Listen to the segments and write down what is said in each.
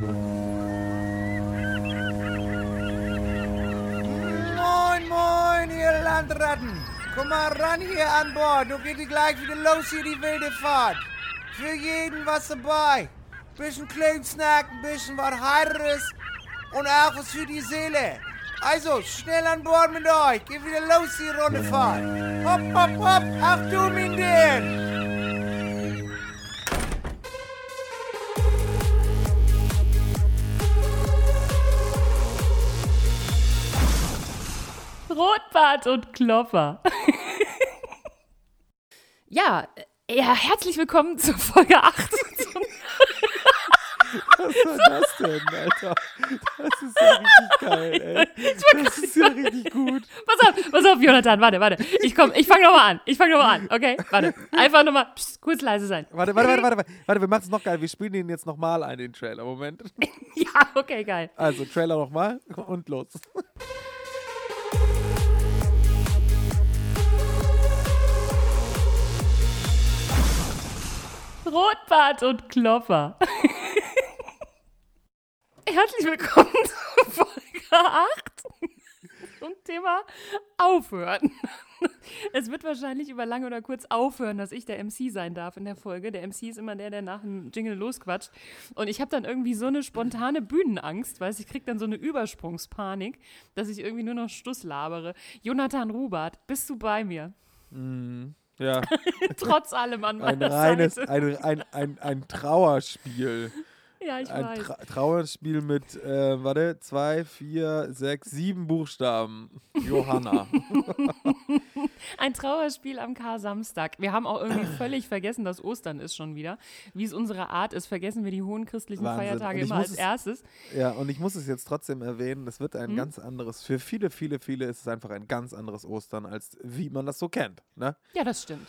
Moin, moin, ihr Landratten. Komm mal ran hier an Bord. Du geht gleich wieder los hier die wilde Fahrt. Für jeden was dabei. Bisschen Snack, ein bisschen was Heiteres und auch was für die Seele. Also, schnell an Bord mit euch. Geht wieder los die Rundefahrt. Hopp, hopp, hopp. Ach du, mein Ding. Rotbart und Klopper. ja, äh, ja, herzlich willkommen zur Folge 8. Was war das denn, Alter? Das ist ja richtig geil, ey. Das ist ja richtig gut. pass auf, pass auf, Jonathan, warte, warte. Ich komm, ich fang nochmal an. Ich fang nochmal an, okay? Warte. Einfach nochmal kurz leise sein. Warte, warte, warte, warte, warte, warte, wir machen es noch geil. Wir spielen den jetzt nochmal ein, den Trailer. Moment. Ja, okay, geil. Also, Trailer nochmal und los. Rotbart und Klopper. Herzlich willkommen zu Folge 8 zum Thema Aufhören. Es wird wahrscheinlich über lange oder kurz aufhören, dass ich der MC sein darf in der Folge. Der MC ist immer der, der nach dem Jingle losquatscht. Und ich habe dann irgendwie so eine spontane Bühnenangst, weißt ich kriege dann so eine Übersprungspanik, dass ich irgendwie nur noch Stuss labere. Jonathan Rubart, bist du bei mir? Ja, Trotz allem an ein meiner reines, Seite. ein, ein, ein, ein Trauerspiel. Ja, ich Ein weiß. Tra Trauerspiel mit, äh, warte, zwei, vier, sechs, sieben Buchstaben. Johanna. Ein Trauerspiel am Kar-Samstag. Wir haben auch irgendwie völlig vergessen, dass Ostern ist schon wieder. Wie es unsere Art ist, vergessen wir die hohen christlichen Wahnsinn. Feiertage immer als es- erstes. Ja, und ich muss es jetzt trotzdem erwähnen, es wird ein Hm? ganz anderes, für viele, viele, viele ist es einfach ein ganz anderes Ostern, als wie man das so kennt. Ne? Ja, das stimmt.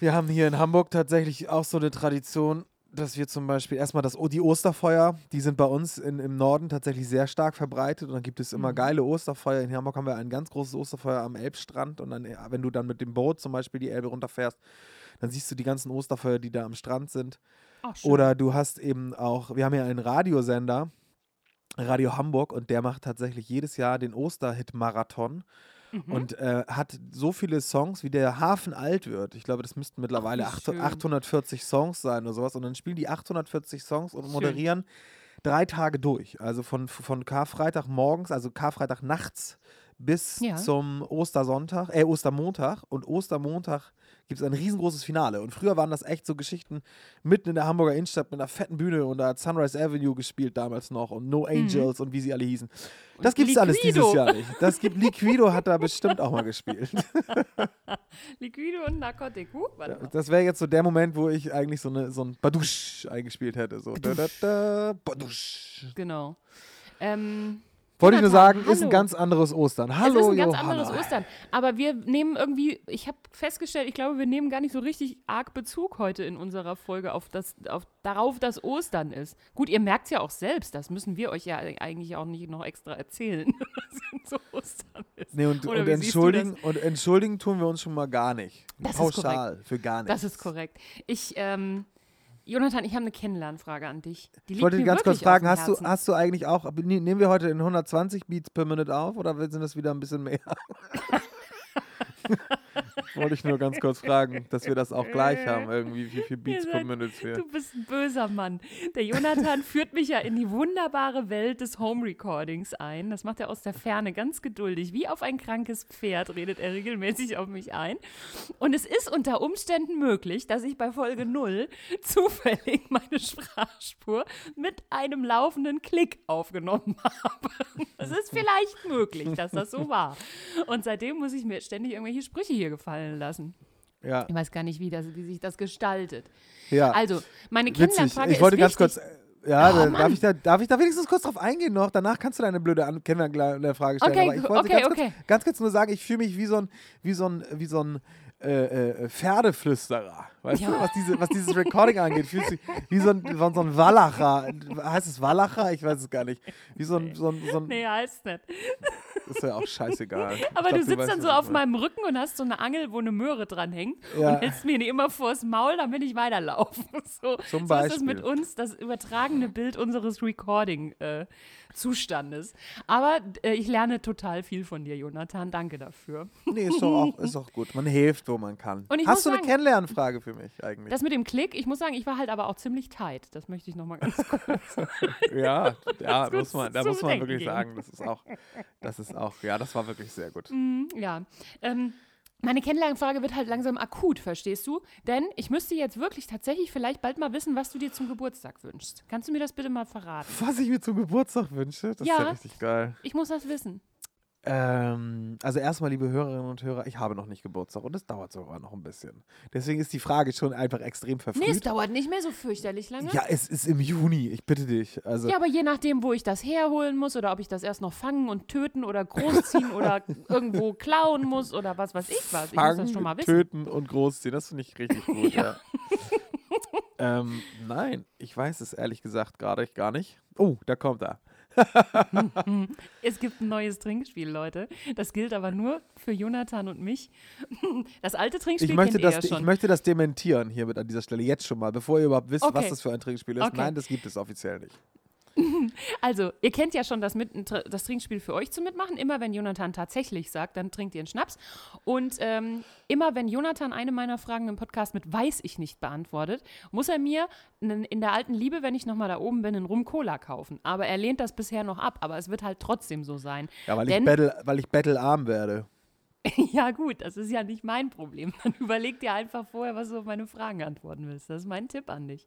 Wir haben hier in Hamburg tatsächlich auch so eine Tradition, dass wir zum Beispiel erstmal das, die Osterfeuer, die sind bei uns in, im Norden tatsächlich sehr stark verbreitet und dann gibt es immer Mhm. geile Osterfeuer. In Hamburg haben wir ein ganz großes Osterfeuer am Elbstrand und dann, wenn du dann mit dem Boot zum Beispiel die Elbe runterfährst, dann siehst du die ganzen Osterfeuer, die da am Strand sind. Ach. Oder du hast eben auch, wir haben ja einen Radiosender, Radio Hamburg, und der macht tatsächlich jedes Jahr den Osterhit-Marathon Mhm. und äh, hat so viele Songs, wie der Hafen alt wird. Ich glaube, das müssten mittlerweile schön. 840 Songs sein oder sowas. Und dann spielen die 840 Songs und Schön. moderieren drei Tage durch. Also von, von Karfreitag morgens, also Karfreitag nachts bis Ja. zum Ostersonntag, äh, Ostermontag. Und Ostermontag gibt es ein riesengroßes Finale. Und früher waren das echt so Geschichten mitten in der Hamburger Innenstadt mit einer fetten Bühne und da hat Sunrise Avenue gespielt damals noch und No Angels und wie sie alle hießen. Das gibt's alles dieses Liquido. Jahr nicht. Das gibt Liquido hat da bestimmt auch mal gespielt. Liquide und Narkotik. Huh. Das wäre jetzt so der Moment, wo ich eigentlich so, eine, so ein Badusch eingespielt hätte. So. Da, da, da, Badusch. Genau. Ähm, Wollte ich nur sagen, ist ein hallo. ganz anderes Ostern. Hallo, es ist ein ganz Johanna. anderes Ostern. Aber wir nehmen irgendwie, ich habe festgestellt, ich glaube, wir nehmen gar nicht so richtig arg Bezug heute in unserer Folge auf das, auf, darauf, dass Ostern ist. Gut, ihr merkt es ja auch selbst, das müssen wir euch ja eigentlich auch nicht noch extra erzählen, was so Ostern ist. Nee, und, und, entschuldigen, und entschuldigen tun wir uns schon mal gar nicht. Das ist Pauschal, für gar nichts. Das ist korrekt. Ich, ähm, Jonathan, ich habe eine Kennenlernfrage an dich. Die Ich wollte mir ganz kurz fragen, hast du, hast du eigentlich auch, ne- nehmen wir heute in 120 Beats per Minute auf oder sind das wieder ein bisschen mehr? wollte ich nur ganz kurz fragen, dass wir das auch gleich haben, irgendwie, wie viel Beats Ihr per Minute wir. Du bist ein böser Mann. Der Jonathan führt mich ja in die wunderbare Welt des Home Recordings ein. Das macht er aus der Ferne ganz geduldig. Wie auf ein krankes Pferd redet er regelmäßig auf mich ein. Und es ist unter Umständen möglich, dass ich bei Folge 0 zufällig meine Sprachspur mit einem laufenden Klick aufgenommen habe. Es ist vielleicht möglich, dass das so war. Und seitdem muss ich mir ständig irgendwelche Sprüche hier gefallen lassen. Ja, Ich weiß gar nicht, wie, das, wie sich das gestaltet. ja. Also, meine. Kennenlernfrage Ich wollte ist ganz wichtig. kurz. äh, Ja, Oh, da, darf, ich da, darf ich da wenigstens kurz drauf eingehen noch? Danach kannst du deine blöde An Kennenlernfrage stellen. Okay, aber ich wollte okay, ganz, okay. Kurz, ganz kurz nur sagen, ich fühle mich wie so ein, wie so ein, wie so ein äh, äh, Pferdeflüsterer. Weißt Ja. du, was, diese, was dieses Recording angeht, fühlst du dich wie so ein, so ein Wallacher. Heißt es Wallacher? Ich weiß es gar nicht. Wie so ein, so ein, so ein Nee, heißt nicht. ist ja auch scheißeigal. Ich Aber glaub, du sitzt dann so auf meine. meinem Rücken und hast so eine Angel, wo eine Möhre dran hängt Ja. und hältst mir die immer vors Maul, damit ich weiterlaufe. So, Zum so ist Beispiel. mit uns, das übertragene Bild unseres Recording-Zustandes. Aber äh, ich lerne total viel von dir, Jonathan. Danke dafür. Nee, ist doch auch, ist doch gut. Man hilft, wo man kann. Hast du eine sagen- Kennenlernfrage für mich eigentlich? Das mit dem Klick, ich muss sagen, ich war halt aber auch ziemlich tight. Das möchte ich nochmal ganz kurz. ja, ja muss man, da muss man wirklich geben. sagen, das ist auch, das ist auch, ja, das war wirklich sehr gut. ja. Ähm, meine Kennenlernfrage wird halt langsam akut, verstehst du? Denn ich müsste jetzt wirklich tatsächlich vielleicht bald mal wissen, was du dir zum Geburtstag wünschst. Kannst du mir das bitte mal verraten? Was ich mir zum Geburtstag wünsche, das ist Ja. ja richtig geil. Ich muss das wissen. Ähm, also erstmal, liebe Hörerinnen und Hörer, ich habe noch nicht Geburtstag und es dauert sogar noch ein bisschen. Deswegen ist die Frage schon einfach extrem verfrüht. Nee, es dauert nicht mehr so fürchterlich lange. ja, es ist im Juni, ich bitte dich. Also Ja, aber je nachdem, wo ich das herholen muss oder ob ich das erst noch fangen und töten oder großziehen oder irgendwo klauen muss oder was weiß ich was. Ich muss das fangen, schon mal wissen. töten und großziehen, das finde ich richtig gut, ja. ähm, nein, ich weiß es ehrlich gesagt gerade gar nicht. Oh, da kommt er. Es gibt ein neues Trinkspiel, Leute. Das gilt aber nur für Jonathan und mich. Das alte Trinkspiel Ich möchte, das, ja schon. ich möchte das dementieren hiermit an dieser Stelle, jetzt schon mal, bevor ihr überhaupt wisst, was Okay. das für ein Trinkspiel ist. Okay. Nein, das gibt es offiziell nicht. Also, ihr kennt ja schon das, mit, das Trinkspiel für euch zu mitmachen. Immer wenn Jonathan tatsächlich sagt, dann trinkt ihr einen Schnaps. Und ähm, immer wenn Jonathan eine meiner Fragen im Podcast mit Weiß ich nicht beantwortet, muss er mir in der alten Liebe, wenn ich nochmal da oben bin, einen Rum-Cola kaufen. Aber er lehnt das bisher noch ab. Aber es wird halt trotzdem so sein. Ja, weil ich, Denn- battle, weil ich battlearm werde. Ja, gut, das ist ja nicht mein Problem. Dann überleg dir einfach vorher, was du auf meine Fragen antworten willst. Das ist mein Tipp an dich.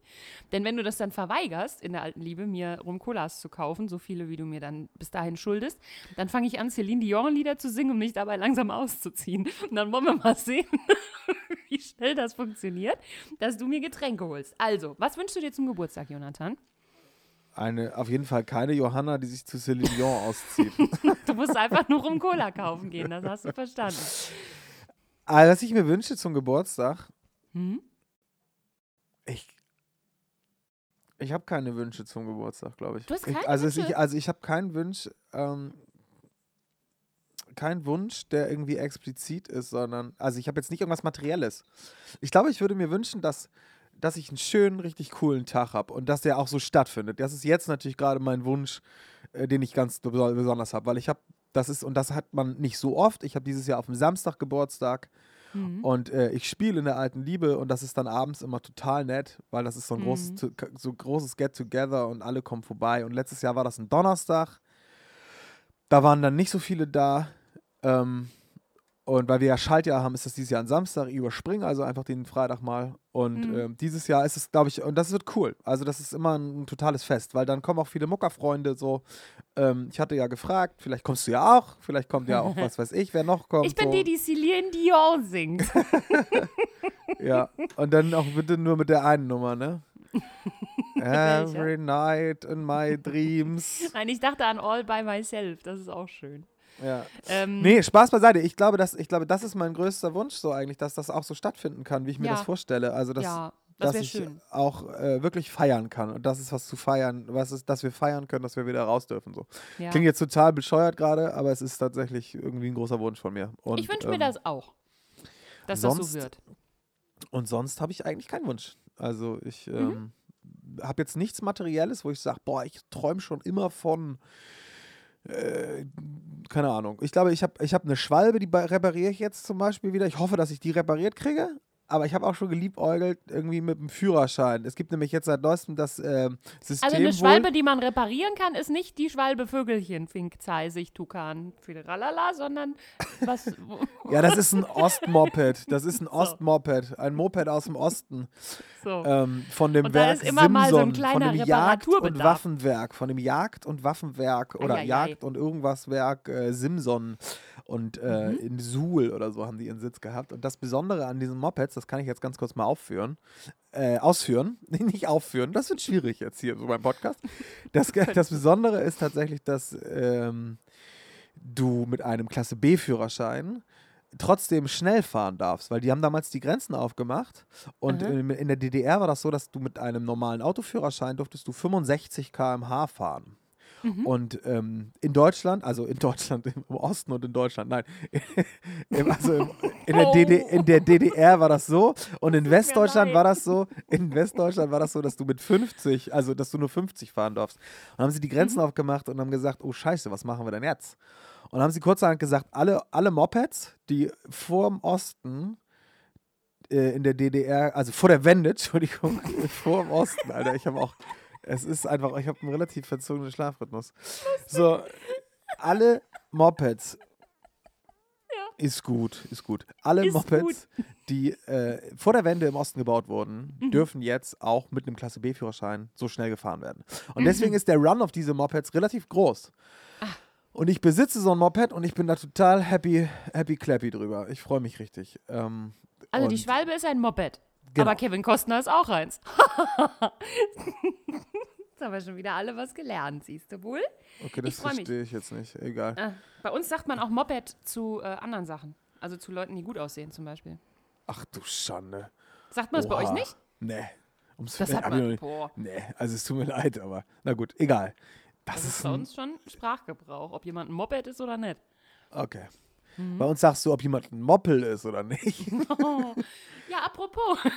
Denn wenn du das dann verweigerst, in der alten Liebe, mir Rum-Colas zu kaufen, so viele, wie du mir dann bis dahin schuldest, dann fange ich an, Celine Dion-Lieder zu singen, um mich dabei langsam auszuziehen. Und dann wollen wir mal sehen, wie schnell das funktioniert, dass du mir Getränke holst. Also, was wünschst du dir zum Geburtstag, Jonathan? Eine, auf jeden Fall keine Johanna, die sich zu Celine Dion auszieht. Du musst einfach nur Rum-Cola kaufen gehen, das hast du verstanden. Aber was ich mir wünsche zum Geburtstag, Hm? ich. Ich habe keine Wünsche zum Geburtstag, glaube ich. Du hast ich, keine also es- Wünsche? ich, also ich habe keinen Wunsch, ähm, kein Wunsch, der irgendwie explizit ist, sondern, also ich habe jetzt nicht irgendwas Materielles. Ich glaube, ich würde mir wünschen, dass, dass ich einen schönen, richtig coolen Tag habe und dass der auch so stattfindet. Das ist jetzt natürlich gerade mein Wunsch, äh, den ich ganz beso- besonders habe, weil ich habe, das ist, und das hat man nicht so oft, ich habe dieses Jahr auf dem Samstag Geburtstag Mhm. und äh, ich spiele in der alten Liebe und das ist dann abends immer total nett, weil das ist so ein Mhm. großes, so großes Get-Together und alle kommen vorbei. Und letztes Jahr war das ein Donnerstag. Da waren dann nicht so viele da. Ähm, und weil wir ja Schaltjahr haben, ist das dieses Jahr ein Samstag. Ich überspringe also einfach den Freitag mal. Und Mhm. ähm, dieses Jahr ist es, glaube ich, und das wird cool. Also das ist immer ein, totales Fest, weil dann kommen auch viele Muckerfreunde so. Ähm, ich hatte ja gefragt, vielleicht kommst du ja auch, vielleicht kommt ja auch, was weiß ich, wer noch kommt. Ich bin so. die, die Celine Dion singt. Ja, und dann auch bitte nur mit der einen Nummer, ne? Every night in my dreams. Nein, ich dachte an All by Myself. Das ist auch schön. Ja. Ähm, Nee, Spaß beiseite. Ich glaube, das, ich glaube, das ist mein größter Wunsch so eigentlich, dass das auch so stattfinden kann, wie ich mir Ja. das vorstelle. Also, dass, ja, das dass ich schön. auch äh, wirklich feiern kann. Und das ist was zu feiern, was ist, dass wir feiern können, dass wir wieder raus dürfen. So. Ja. Klingt jetzt total bescheuert gerade, aber es ist tatsächlich irgendwie ein großer Wunsch von mir. Und, ich wünsche mir ähm, das auch, dass das sonst- so wird. Und sonst habe ich eigentlich keinen Wunsch. Also ich Mhm. ähm, habe jetzt nichts Materielles, wo ich sage, boah, ich träume schon immer von, äh, keine Ahnung. Ich glaube, ich habe ich hab eine Schwalbe, die repariere ich jetzt zum Beispiel wieder. Ich hoffe, dass ich die repariert kriege. Aber ich habe auch schon geliebäugelt irgendwie mit dem Führerschein. Es gibt nämlich jetzt seit neuestem das äh, System Also eine wohl- Schwalbe, die man reparieren kann, ist nicht die Schwalbe Vögelchen, Fink, Zeisig, Tukan, Fideralala, sondern was. Ja, das ist ein Ostmoped. Das ist ein Ostmoped. Ein Moped aus dem Osten. so. ähm, von dem Und Werk ist immer mal so ein Simson, kleiner von dem Jagd- und. Waffenwerk, von dem Jagd- und Waffenwerk oder Eieiei. Jagd- und irgendwas Werk äh, Simson und äh, Mhm. in Suhl oder so haben die ihren Sitz gehabt. Und das Besondere an diesen Mopeds, das kann ich jetzt ganz kurz mal aufführen, äh, ausführen, nicht aufführen, das wird schwierig jetzt hier so beim Podcast. Das, das Besondere ist tatsächlich, dass ähm, du mit einem Klasse B-Führerschein trotzdem schnell fahren darfst, weil die haben damals die Grenzen aufgemacht und Aha. in, in der DDR war das so, dass du mit einem normalen Autoführerschein durftest du 65 km/h fahren. Und ähm, in Deutschland, also in Deutschland, im Osten und in Deutschland, nein, also im, in, der Oh. DD, in der DDR war das so und in Westdeutschland war das so, in Westdeutschland war das so, dass du mit 50, also dass du nur 50 fahren darfst. Und dann haben sie die Grenzen Mhm. aufgemacht und haben gesagt, oh scheiße, was machen wir denn jetzt? Und dann haben sie kurzerhand gesagt, alle, alle Mopeds, die vorm Osten äh, in der DDR, also vor der Wende, Entschuldigung, vor dem Osten, Alter, ich habe auch, es ist einfach, ich habe einen relativ verzogenen Schlafrhythmus. So, alle Mopeds ist gut, ist gut. Alle Ist Mopeds, die äh, vor der Wende im Osten gebaut wurden, Mhm. dürfen jetzt auch mit einem Klasse B-Führerschein so schnell gefahren werden. Mhm. Und deswegen ist der Run auf diese Mopeds relativ groß. Ah. Und ich besitze so ein Moped und ich bin da total happy, happy clappy drüber. Ich freue mich richtig. Ähm, Also die Schwalbe ist ein Moped. Genau. Aber Kevin Costner ist auch eins. Jetzt haben wir schon wieder alle was gelernt, siehst du wohl? Okay, das mich. verstehe ich jetzt nicht. Egal. Äh, bei uns sagt man auch Moped zu äh, anderen Sachen. Also zu Leuten, die gut aussehen zum Beispiel. Ach du Schande. Sagt man es bei euch nicht? Nee. Ums Das Verrecken hat ich man. Boah. Nee, also es tut mir leid, aber na gut, egal. Das, Das ist ist bei uns schon Sprachgebrauch, ob jemand ein Moped ist oder nicht. okay. Mhm. Bei uns sagst du, ob jemand ein Moppel ist oder nicht. Ja, apropos.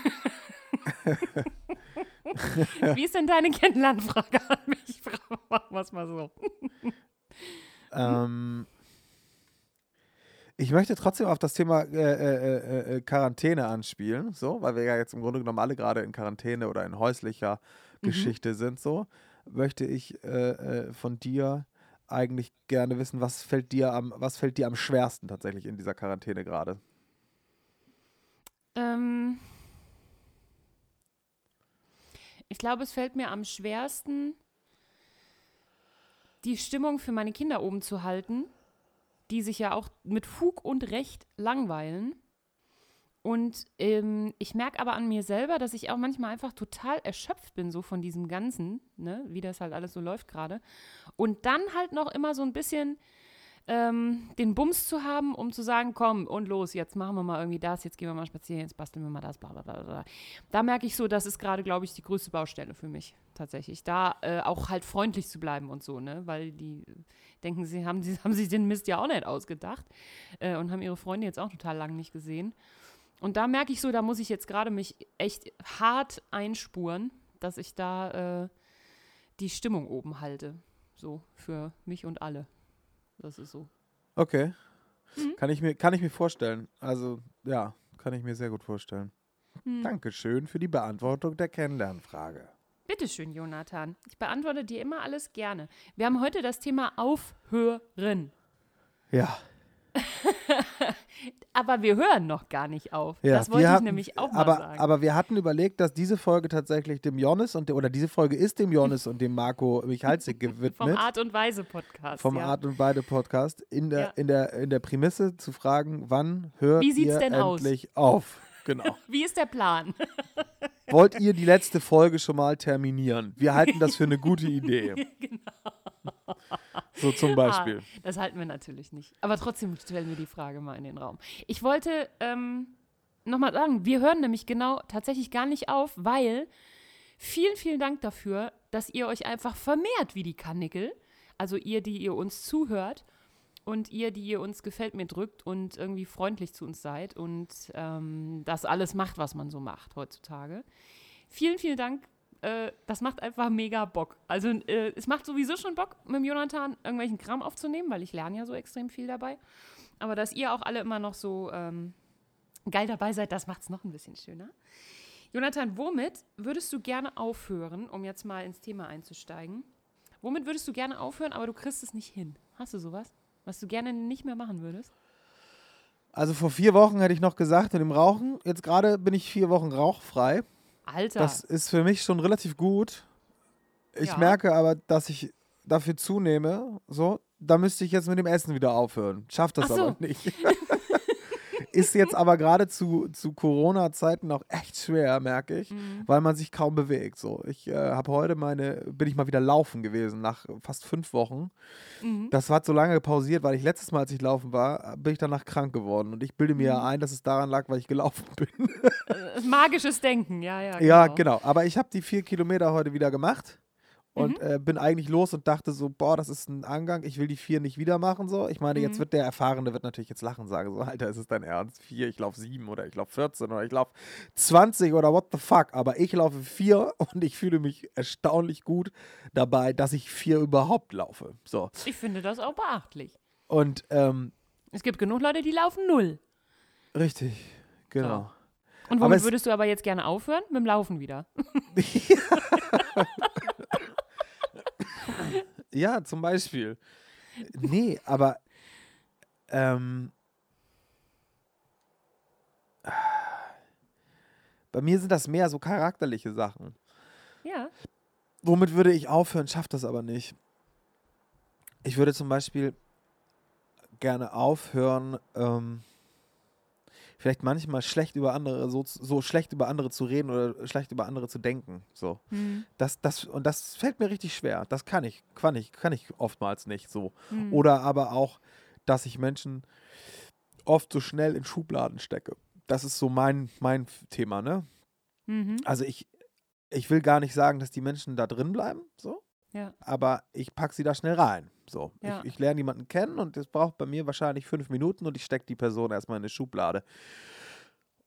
Wie ist denn deine Kennenlernfrage an mich? Machen wir es mal so. ähm, ich möchte trotzdem auf das Thema äh, äh, äh, äh, Quarantäne anspielen, so, weil wir ja jetzt im Grunde genommen alle gerade in Quarantäne oder in häuslicher Mhm. Geschichte sind, so, möchte ich äh, äh, von dir eigentlich gerne wissen, was fällt dir am, was fällt dir am schwersten tatsächlich in dieser Quarantäne gerade? Ähm, ich glaube, es fällt mir am schwersten, die Stimmung für meine Kinder oben zu halten, die sich ja auch mit Fug und Recht langweilen. Und ähm, ich merke aber an mir selber, dass ich auch manchmal einfach total erschöpft bin, so von diesem Ganzen, ne, wie das halt alles so läuft gerade. Und dann halt noch immer so ein bisschen ähm, den Bums zu haben, um zu sagen, komm und los, jetzt machen wir mal irgendwie das, jetzt gehen wir mal spazieren, jetzt basteln wir mal das, bla bla bla. Da merke ich so, das ist gerade, glaube ich, die größte Baustelle für mich tatsächlich. Da äh, auch halt freundlich zu bleiben und so, ne? Weil die denken, sie haben, sie haben sich den Mist ja auch nicht ausgedacht äh, und haben ihre Freunde jetzt auch total lang nicht gesehen. Und da merke ich so, da muss ich jetzt gerade mich echt hart einspuren, dass ich da äh, die Stimmung oben halte. So, für mich und alle. Das ist so. Okay. Mhm. Kann, ich mir, kann ich mir vorstellen. Also, ja, kann ich mir sehr gut vorstellen. Mhm. Dankeschön für die Beantwortung der Kennenlernfrage. Bitteschön, Jonathan. Ich beantworte dir immer alles gerne. Wir haben heute das Thema Aufhören. Ja. Aber wir hören noch gar nicht auf. ja das wollte ich hatten- nämlich auch mal aber, sagen. Aber wir hatten überlegt, dass diese Folge tatsächlich dem Jonas und der, oder diese Folge ist dem Jonas und dem Marco Michalzik gewidmet. Vom Art und Weise Podcast. vom ja. Art und Weide Podcast in der, Ja. in, der, in der Prämisse zu fragen, wann hört Wie sieht's ihr denn aus? endlich auf? Genau. Wie ist der Plan? Wollt ihr die letzte Folge schon mal terminieren? Wir halten das für eine gute Idee. So zum Beispiel. Ah, das halten wir natürlich nicht. Aber trotzdem stellen wir die Frage mal in den Raum. Ich wollte ähm, nochmal sagen, wir hören nämlich genau tatsächlich gar nicht auf, weil vielen, vielen Dank dafür, dass ihr euch einfach vermehrt wie die Kanickel. Also ihr, die ihr uns zuhört und ihr, die ihr uns gefällt mir drückt und irgendwie freundlich zu uns seid und ähm, das alles macht, was man so macht heutzutage. Vielen, vielen Dank. Äh, das macht einfach mega Bock. Also äh, es macht sowieso schon Bock, mit dem Jonathan irgendwelchen Kram aufzunehmen, weil ich lerne ja so extrem viel dabei. Aber dass ihr auch alle immer noch so ähm, geil dabei seid, das macht es noch ein bisschen schöner. Jonathan, womit würdest du gerne aufhören, um jetzt mal ins Thema einzusteigen? Womit würdest du gerne aufhören, aber du kriegst es nicht hin? Hast du sowas, was du gerne nicht mehr machen würdest? Also vor vier Wochen hätte ich noch gesagt, mit dem Rauchen. Jetzt gerade bin ich vier Wochen rauchfrei. Alter, Das ist für mich schon relativ gut. Ich Ja. merke aber, dass ich dafür zunehme. So, da müsste ich jetzt mit dem Essen wieder aufhören. Schafft das so. aber nicht. ist jetzt aber gerade zu, zu Corona-Zeiten auch echt schwer, merke ich, Mhm. weil man sich kaum bewegt. So, ich äh, habe heute meine, bin ich mal wieder laufen gewesen nach fast fünf Wochen. Mhm. Das hat so lange pausiert, weil ich letztes Mal, als ich laufen war, bin ich danach krank geworden. Und ich bilde mir Mhm. ein, dass es daran lag, weil ich gelaufen bin. Äh, magisches Denken, ja, ja. Ja, genau. Aber ich habe die vier Kilometer heute wieder gemacht. Und äh, bin eigentlich los und dachte so, boah, das ist ein Angang, ich will die vier nicht wieder machen. So. Ich meine, jetzt Mhm. wird der Erfahrene wird natürlich jetzt lachen, sagen so, Alter, ist es dein Ernst? Vier, ich laufe sieben oder ich laufe 14 oder ich laufe 20 oder what the fuck. Aber ich laufe vier und ich fühle mich erstaunlich gut dabei, dass ich vier überhaupt laufe. So. Ich finde das auch beachtlich. Und ähm, Es gibt genug Leute, die laufen null. richtig, genau. Und Aber womit es- würdest du aber jetzt gerne aufhören? Mit dem Laufen wieder. Ja, zum Beispiel. Nee, aber ähm, bei mir sind das mehr so charakterliche Sachen. Ja. Womit würde ich aufhören, schafft das aber nicht. Ich würde zum Beispiel gerne aufhören, ähm, vielleicht manchmal schlecht über andere, so, so schlecht über andere zu reden oder schlecht über andere zu denken. So. Hm. Das, das, und das fällt mir richtig schwer. Das kann ich, kann ich, kann ich oftmals nicht so. Hm. Oder aber auch, dass ich Menschen oft so schnell in Schubladen stecke. Das ist so mein, mein Thema, ne? Mhm. Also ich, ich will gar nicht sagen, dass die Menschen da drin bleiben, so, Ja. aber ich packe sie da schnell rein. So. Ja. Ich, ich lerne jemanden kennen und das braucht bei mir wahrscheinlich fünf Minuten und ich stecke die Person erstmal in eine Schublade.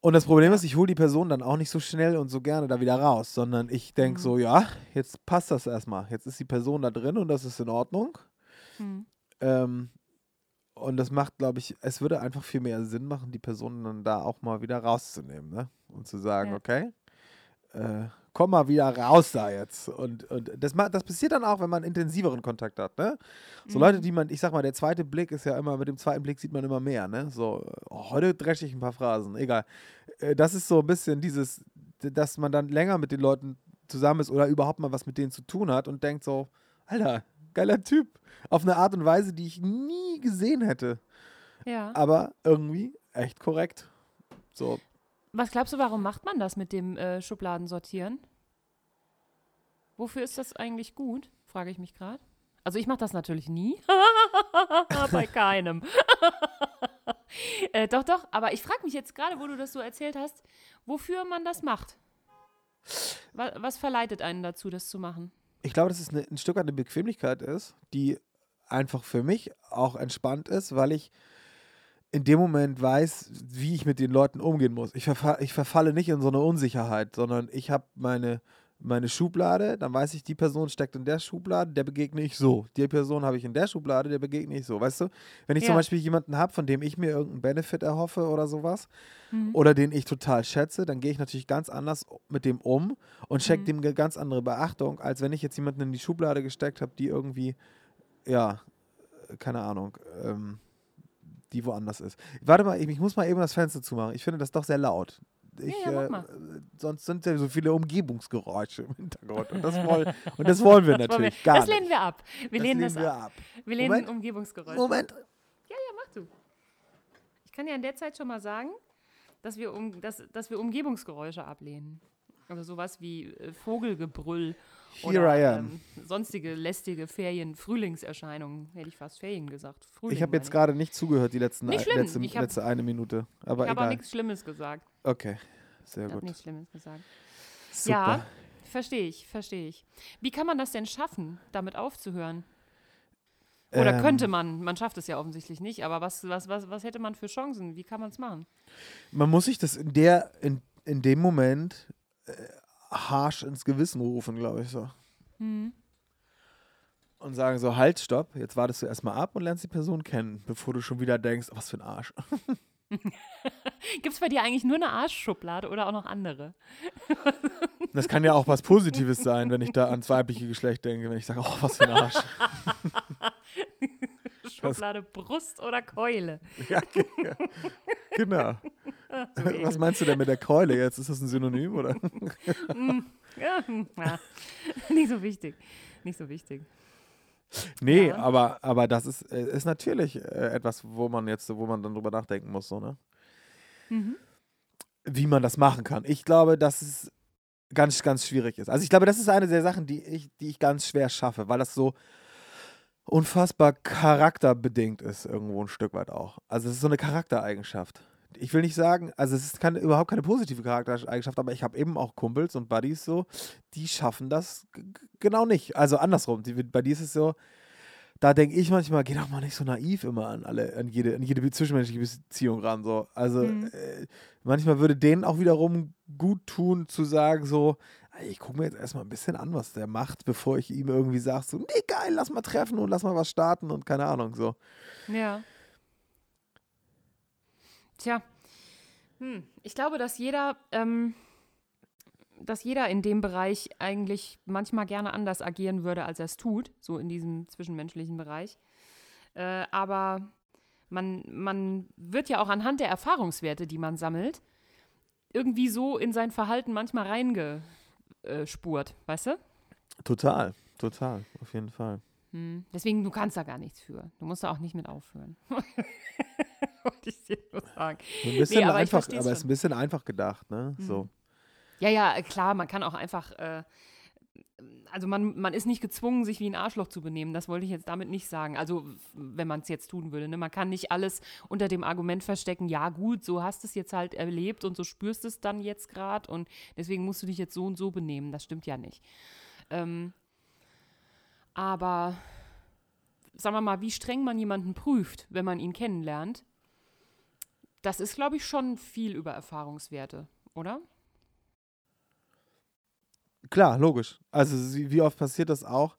Und das Problem ist, ich hole die Person dann auch nicht so schnell und so gerne da wieder raus, sondern ich denke Mhm. so, ja, jetzt passt das erstmal. Jetzt ist die Person da drin und das ist in Ordnung. Hm. Ähm, und das macht, glaube ich, es würde einfach viel mehr Sinn machen, die Person dann da auch mal wieder rauszunehmen, ne? Und zu sagen, Ja. okay, äh, komm mal wieder raus da jetzt. Und, und das, das passiert dann auch, wenn man intensiveren Kontakt hat, ne? So Mhm. Leute, die man, ich sag mal, der zweite Blick ist ja immer, mit dem zweiten Blick sieht man immer mehr, ne? So, oh, heute dresche ich ein paar Phrasen, egal. Äh, das ist so ein bisschen dieses, dass man dann länger mit den Leuten zusammen ist oder überhaupt mal was mit denen zu tun hat und denkt so, Alter, geiler Typ. Auf eine Art und Weise, die ich nie gesehen hätte. Ja. Aber irgendwie echt korrekt. So, Was glaubst du, warum macht man das mit dem äh, Schubladensortieren? Wofür ist das eigentlich gut? Frage ich mich gerade. Also ich mache das natürlich nie. Bei keinem. äh, doch, doch. Aber ich frage mich jetzt gerade, wo du das so erzählt hast, wofür man das macht. Was, was verleitet einen dazu, das zu machen? ich glaube, dass es eine, ein Stück weit eine Bequemlichkeit ist, die einfach für mich auch entspannt ist, weil ich in dem Moment weiß, wie ich mit den Leuten umgehen muss. Ich, verfa ich verfalle nicht in so eine Unsicherheit, sondern ich habe meine, meine Schublade, dann weiß ich, die Person steckt in der Schublade, der begegne ich so. Die Person habe ich in der Schublade, der begegne ich so. Weißt du, wenn ich zum Ja. Beispiel jemanden habe, von dem ich mir irgendeinen Benefit erhoffe oder sowas, Mhm. oder den ich total schätze, dann gehe ich natürlich ganz anders mit dem um und schenke Mhm. dem eine ganz andere Beachtung, als wenn ich jetzt jemanden in die Schublade gesteckt habe, die irgendwie, ja, äh, keine Ahnung, ähm, die woanders ist. Warte mal, ich, ich muss mal eben das Fenster zumachen. Ich finde das doch sehr laut. Ich, ja, mach äh, mal. sonst sind ja so viele Umgebungsgeräusche im Hintergrund. Und das, wollen, und das wollen wir Das wollen natürlich wir, gar das nicht. lehnen wir ab. Wir das lehnen das wir ab. ab. Wir lehnen Moment. Umgebungsgeräusche. Moment. Mach du. Ich kann ja in der Zeit schon mal sagen, dass wir, um, dass, dass wir Umgebungsgeräusche ablehnen. Also sowas wie äh, Vogelgebrüll Here oder I am. Ähm, sonstige lästige Ferien, Frühlingserscheinungen, hätte ich fast Ferien gesagt. Frühling Ich habe jetzt gerade nicht zugehört, die letzten, Nicht schlimm. letzte, Ich hab- letzte eine Minute. Aber Ich habe auch nichts Schlimmes gesagt. Okay, sehr Ich habe gut. nichts Schlimmes gesagt. Super. Ja, verstehe ich, verstehe ich. Wie kann man das denn schaffen, damit aufzuhören? Oder Ähm, könnte man? Man schafft es ja offensichtlich nicht, aber was, was, was, was hätte man für Chancen? Wie kann man es machen? Man muss sich das in der, in, in dem Moment harsch ins Gewissen rufen, glaube ich so. Hm. Und sagen so, halt, stopp, jetzt wartest du erstmal ab und lernst die Person kennen, bevor du schon wieder denkst, was für ein Arsch. Gibt es bei dir eigentlich nur eine Arschschublade oder auch noch andere? Das kann ja auch was Positives sein, wenn ich da ans weibliche Geschlecht denke, wenn ich sage, oh, was für ein Arsch. Schublade Brust oder Keule? ja, ja. Genau. Was meinst du denn mit der Keule jetzt? Ist das ein Synonym oder? Ja, hm, ja. nicht so wichtig. Nicht so wichtig. Nee, Ja. aber, aber das ist, äh, ist natürlich äh, etwas, wo man jetzt, wo man dann drüber nachdenken muss, so, ne? Mhm. Wie man das machen kann. Ich glaube, dass es ganz, ganz schwierig ist. Also ich glaube, das ist eine der Sachen, die ich, die ich ganz schwer schaffe, weil das so unfassbar charakterbedingt ist, irgendwo ein Stück weit auch. Also es ist so eine Charaktereigenschaft, ich will nicht sagen, also es ist keine, überhaupt keine positive Charaktereigenschaft, aber ich habe eben auch Kumpels und Buddies so, die schaffen das genau nicht. Also andersrum, die, bei dir ist es so, da denke ich manchmal, geh doch mal nicht so naiv immer an alle, an jede, an jede zwischenmenschliche Beziehung ran. So. Also mhm. äh, manchmal würde denen auch wiederum gut tun, zu sagen, so, ich gucke mir jetzt erstmal ein bisschen an, was der macht, bevor ich ihm irgendwie sage, so, nee, geil, lass mal treffen und lass mal was starten und keine Ahnung, so. Ja. Tja, hm. ich glaube, dass jeder, ähm, dass jeder in dem Bereich eigentlich manchmal gerne anders agieren würde, als er es tut, so in diesem zwischenmenschlichen Bereich. Äh, aber man, man wird ja auch anhand der Erfahrungswerte, die man sammelt, irgendwie so in sein Verhalten manchmal reingespurt, weißt du? Total, total, auf jeden Fall. Hm. Deswegen, du kannst da gar nichts für. Du musst da auch nicht mit aufhören. Wollte ich dir nur sagen. Ein bisschen nee, aber einfach, aber es ist ein bisschen einfach gedacht, ne? Mhm. So. Ja, ja, klar, man kann auch einfach, äh, also man, man ist nicht gezwungen, sich wie ein Arschloch zu benehmen. Das wollte ich jetzt damit nicht sagen. Also, wenn man es jetzt tun würde. Ne? Man kann nicht alles unter dem Argument verstecken, ja gut, so hast du es jetzt halt erlebt und so spürst es dann jetzt gerade und deswegen musst du dich jetzt so und so benehmen. Das stimmt ja nicht. Ähm, aber sagen wir mal, wie streng man jemanden prüft, wenn man ihn kennenlernt, das ist, glaube ich, schon viel über Erfahrungswerte, oder? Klar, logisch. Also wie oft passiert das auch,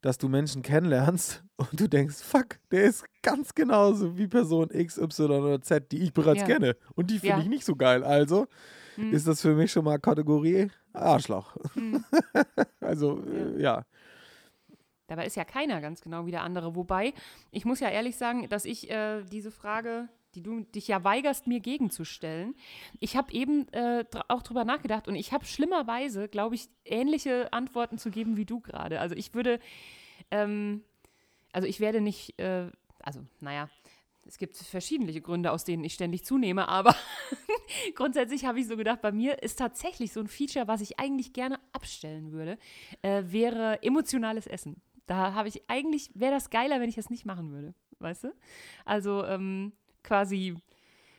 dass du Menschen kennenlernst und du denkst, fuck, der ist ganz genauso wie Person X, Y oder Z, die ich bereits ja. kenne. Und die finde ja. ich nicht so geil. Also hm. ist das für mich schon mal Kategorie Arschloch. Hm. also, ja. Äh, ja. Dabei ist ja keiner ganz genau wie der andere. Wobei, ich muss ja ehrlich sagen, dass ich äh, diese Frage die du dich ja weigerst, mir gegenzustellen. Ich habe eben äh, auch drüber nachgedacht und ich habe schlimmerweise, glaube ich, ähnliche Antworten zu geben wie du gerade. Also ich würde, ähm, also ich werde nicht, äh, also naja, es gibt verschiedene Gründe, aus denen ich ständig zunehme, aber grundsätzlich habe ich so gedacht, bei mir ist tatsächlich so ein Feature, was ich eigentlich gerne abstellen würde, äh, wäre emotionales Essen. Da habe ich eigentlich, wäre das geiler, wenn ich das nicht machen würde, weißt du? Also, ähm, quasi,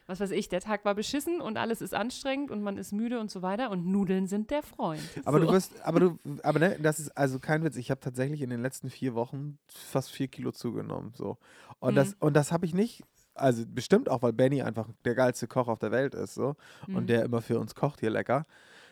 was weiß ich, der Tag war beschissen und alles ist anstrengend und man ist müde und so weiter und Nudeln sind der Freund. Aber so. du wirst, aber du, aber ne, das ist also kein Witz. Ich habe tatsächlich in den letzten vier Wochen fast vier Kilo zugenommen, so. Und mhm. das, und das habe ich nicht also bestimmt auch, weil Benny einfach der geilste Koch auf der Welt ist, so. Mhm. Und der immer für uns kocht hier lecker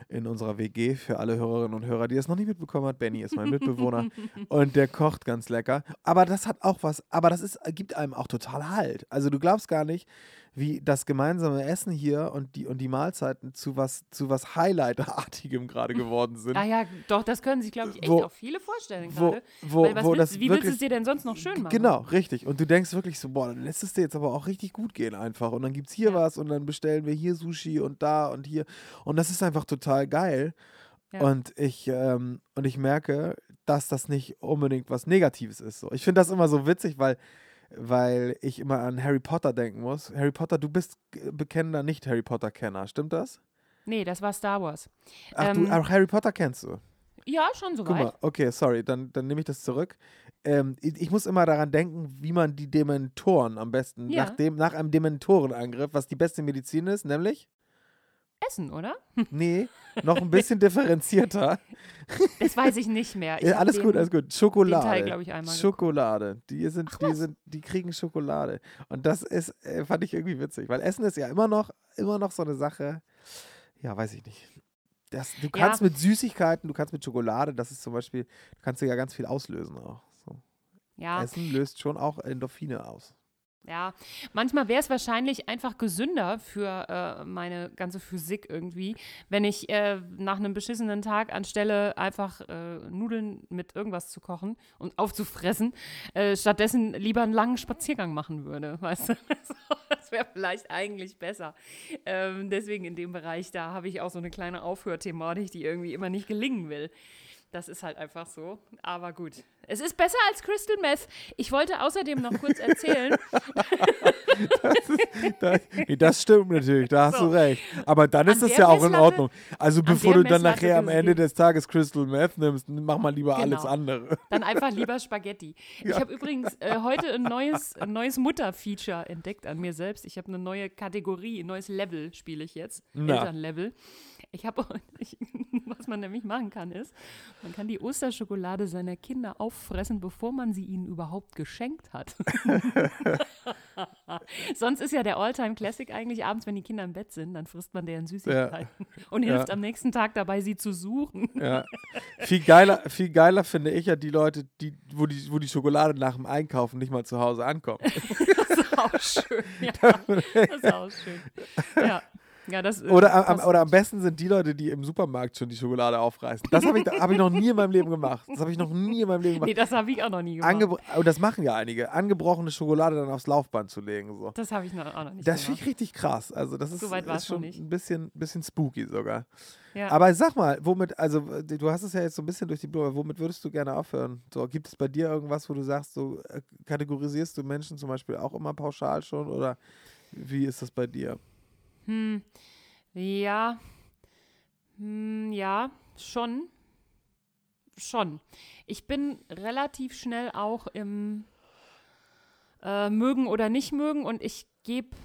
in unserer WG für alle Hörerinnen und Hörer, die es noch nicht mitbekommen hat. Benny ist mein Mitbewohner und der kocht ganz lecker. Aber das hat auch was, aber das ist, gibt einem auch total Halt. Also du glaubst gar nicht, wie das gemeinsame Essen hier und die, und die Mahlzeiten zu was, zu was Highlight-artigem gerade geworden sind. Ah ja, doch, das können sich, glaube ich, echt wo, auch viele vorstellen gerade. Wo, wo, wo willst, wie willst du es dir denn sonst noch schön machen? Genau, richtig. Und du denkst wirklich so, boah, dann lässt es dir jetzt aber auch richtig gut gehen einfach. Und dann gibt es hier ja. was und dann bestellen wir hier Sushi und da und hier. Und das ist einfach total geil. Ja. Und ich, ähm, und ich merke, dass das nicht unbedingt was Negatives ist. So. Ich finde das immer so witzig, weil weil ich immer an Harry Potter denken muss. Harry Potter, du bist bekennender Nicht-Harry Potter-Kenner, stimmt das? Nee, das war Star Wars. Ach, ähm, du, auch Harry Potter kennst du? Ja, schon so Guck mal, okay, sorry, dann, dann nehme ich das zurück. Ähm, ich, ich, muss immer daran denken, wie man die Dementoren am besten, ja. nach, dem, nach einem Dementorenangriff, was die beste Medizin ist, nämlich? Essen, oder? Nee, noch ein bisschen differenzierter. Das weiß ich nicht mehr. Ich ja, alles gut, alles gut. Schokolade. Teil, ich, einmal Schokolade. Die sind, Ach, die sind, die kriegen Schokolade. Und das ist, äh, fand ich irgendwie witzig, weil Essen ist ja immer noch, immer noch so eine Sache. Ja, weiß ich nicht. Das, du kannst ja. mit Süßigkeiten, du kannst mit Schokolade, das ist zum Beispiel, du kannst ja ganz viel auslösen auch. So. Ja. Essen löst schon auch Endorphine aus. Ja, manchmal wäre es wahrscheinlich einfach gesünder für äh, meine ganze Physik irgendwie, wenn ich äh, nach einem beschissenen Tag anstelle einfach äh, Nudeln mit irgendwas zu kochen und aufzufressen, äh, stattdessen lieber einen langen Spaziergang machen würde, weißt du? das wäre vielleicht eigentlich besser. Ähm, deswegen in dem Bereich, da habe ich auch so eine kleine Aufhörthematik, die irgendwie immer nicht gelingen will. Das ist halt einfach so. Aber gut. Es ist besser als Crystal Meth. Ich wollte außerdem noch kurz erzählen. Das, ist, das, nee, das stimmt natürlich, da hast So. du recht. Aber dann ist das ja auch in Ordnung. Also bevor du dann nachher am Ende des Tages Crystal Meth nimmst, mach mal lieber Genau. alles andere. Dann einfach lieber Spaghetti. Ich habe übrigens äh, heute ein neues, ein neues Mutter-Feature entdeckt an mir selbst. Ich habe eine neue Kategorie, ein neues Level spiele ich jetzt. Na. Elternlevel. Ich habe, was man nämlich machen kann, ist, man kann die Osterschokolade seiner Kinder auffressen, bevor man sie ihnen überhaupt geschenkt hat. Sonst ist ja der Alltime Classic eigentlich abends, wenn die Kinder im Bett sind, dann frisst man deren Süßigkeiten und hilft Ja. am nächsten Tag dabei, sie zu suchen. Ja. Viel geiler, viel geiler finde ich ja die Leute, die, wo, die, wo die Schokolade nach dem Einkaufen nicht mal zu Hause ankommt. Das ist auch schön. Ja, das ist auch schön. Ja, ja das äh, Oder, am, oder am besten sind die Leute, die im Supermarkt schon die Schokolade aufreißen. Das habe ich, hab ich noch nie in meinem Leben gemacht. Das habe ich noch nie in meinem Leben Nee, gemacht. das habe ich auch noch nie gemacht. Angebro und das machen ja einige, angebrochene Schokolade dann aufs Laufband zu legen. So. das habe ich noch, auch noch nicht Das finde ich richtig krass. Also das ist, So ist schon ein bisschen, bisschen spooky sogar. Ja. Aber sag mal, womit, also äh, du hast es ja jetzt so ein bisschen durch die Blume, womit würdest du gerne aufhören? So, gibt es bei dir irgendwas, wo du sagst, so äh, kategorisierst du Menschen zum Beispiel auch immer pauschal schon oder wie ist das bei dir? Hm, ja, hm, ja, schon. Schon. Ich bin relativ schnell auch im äh, Mögen oder nicht mögen und ich gebe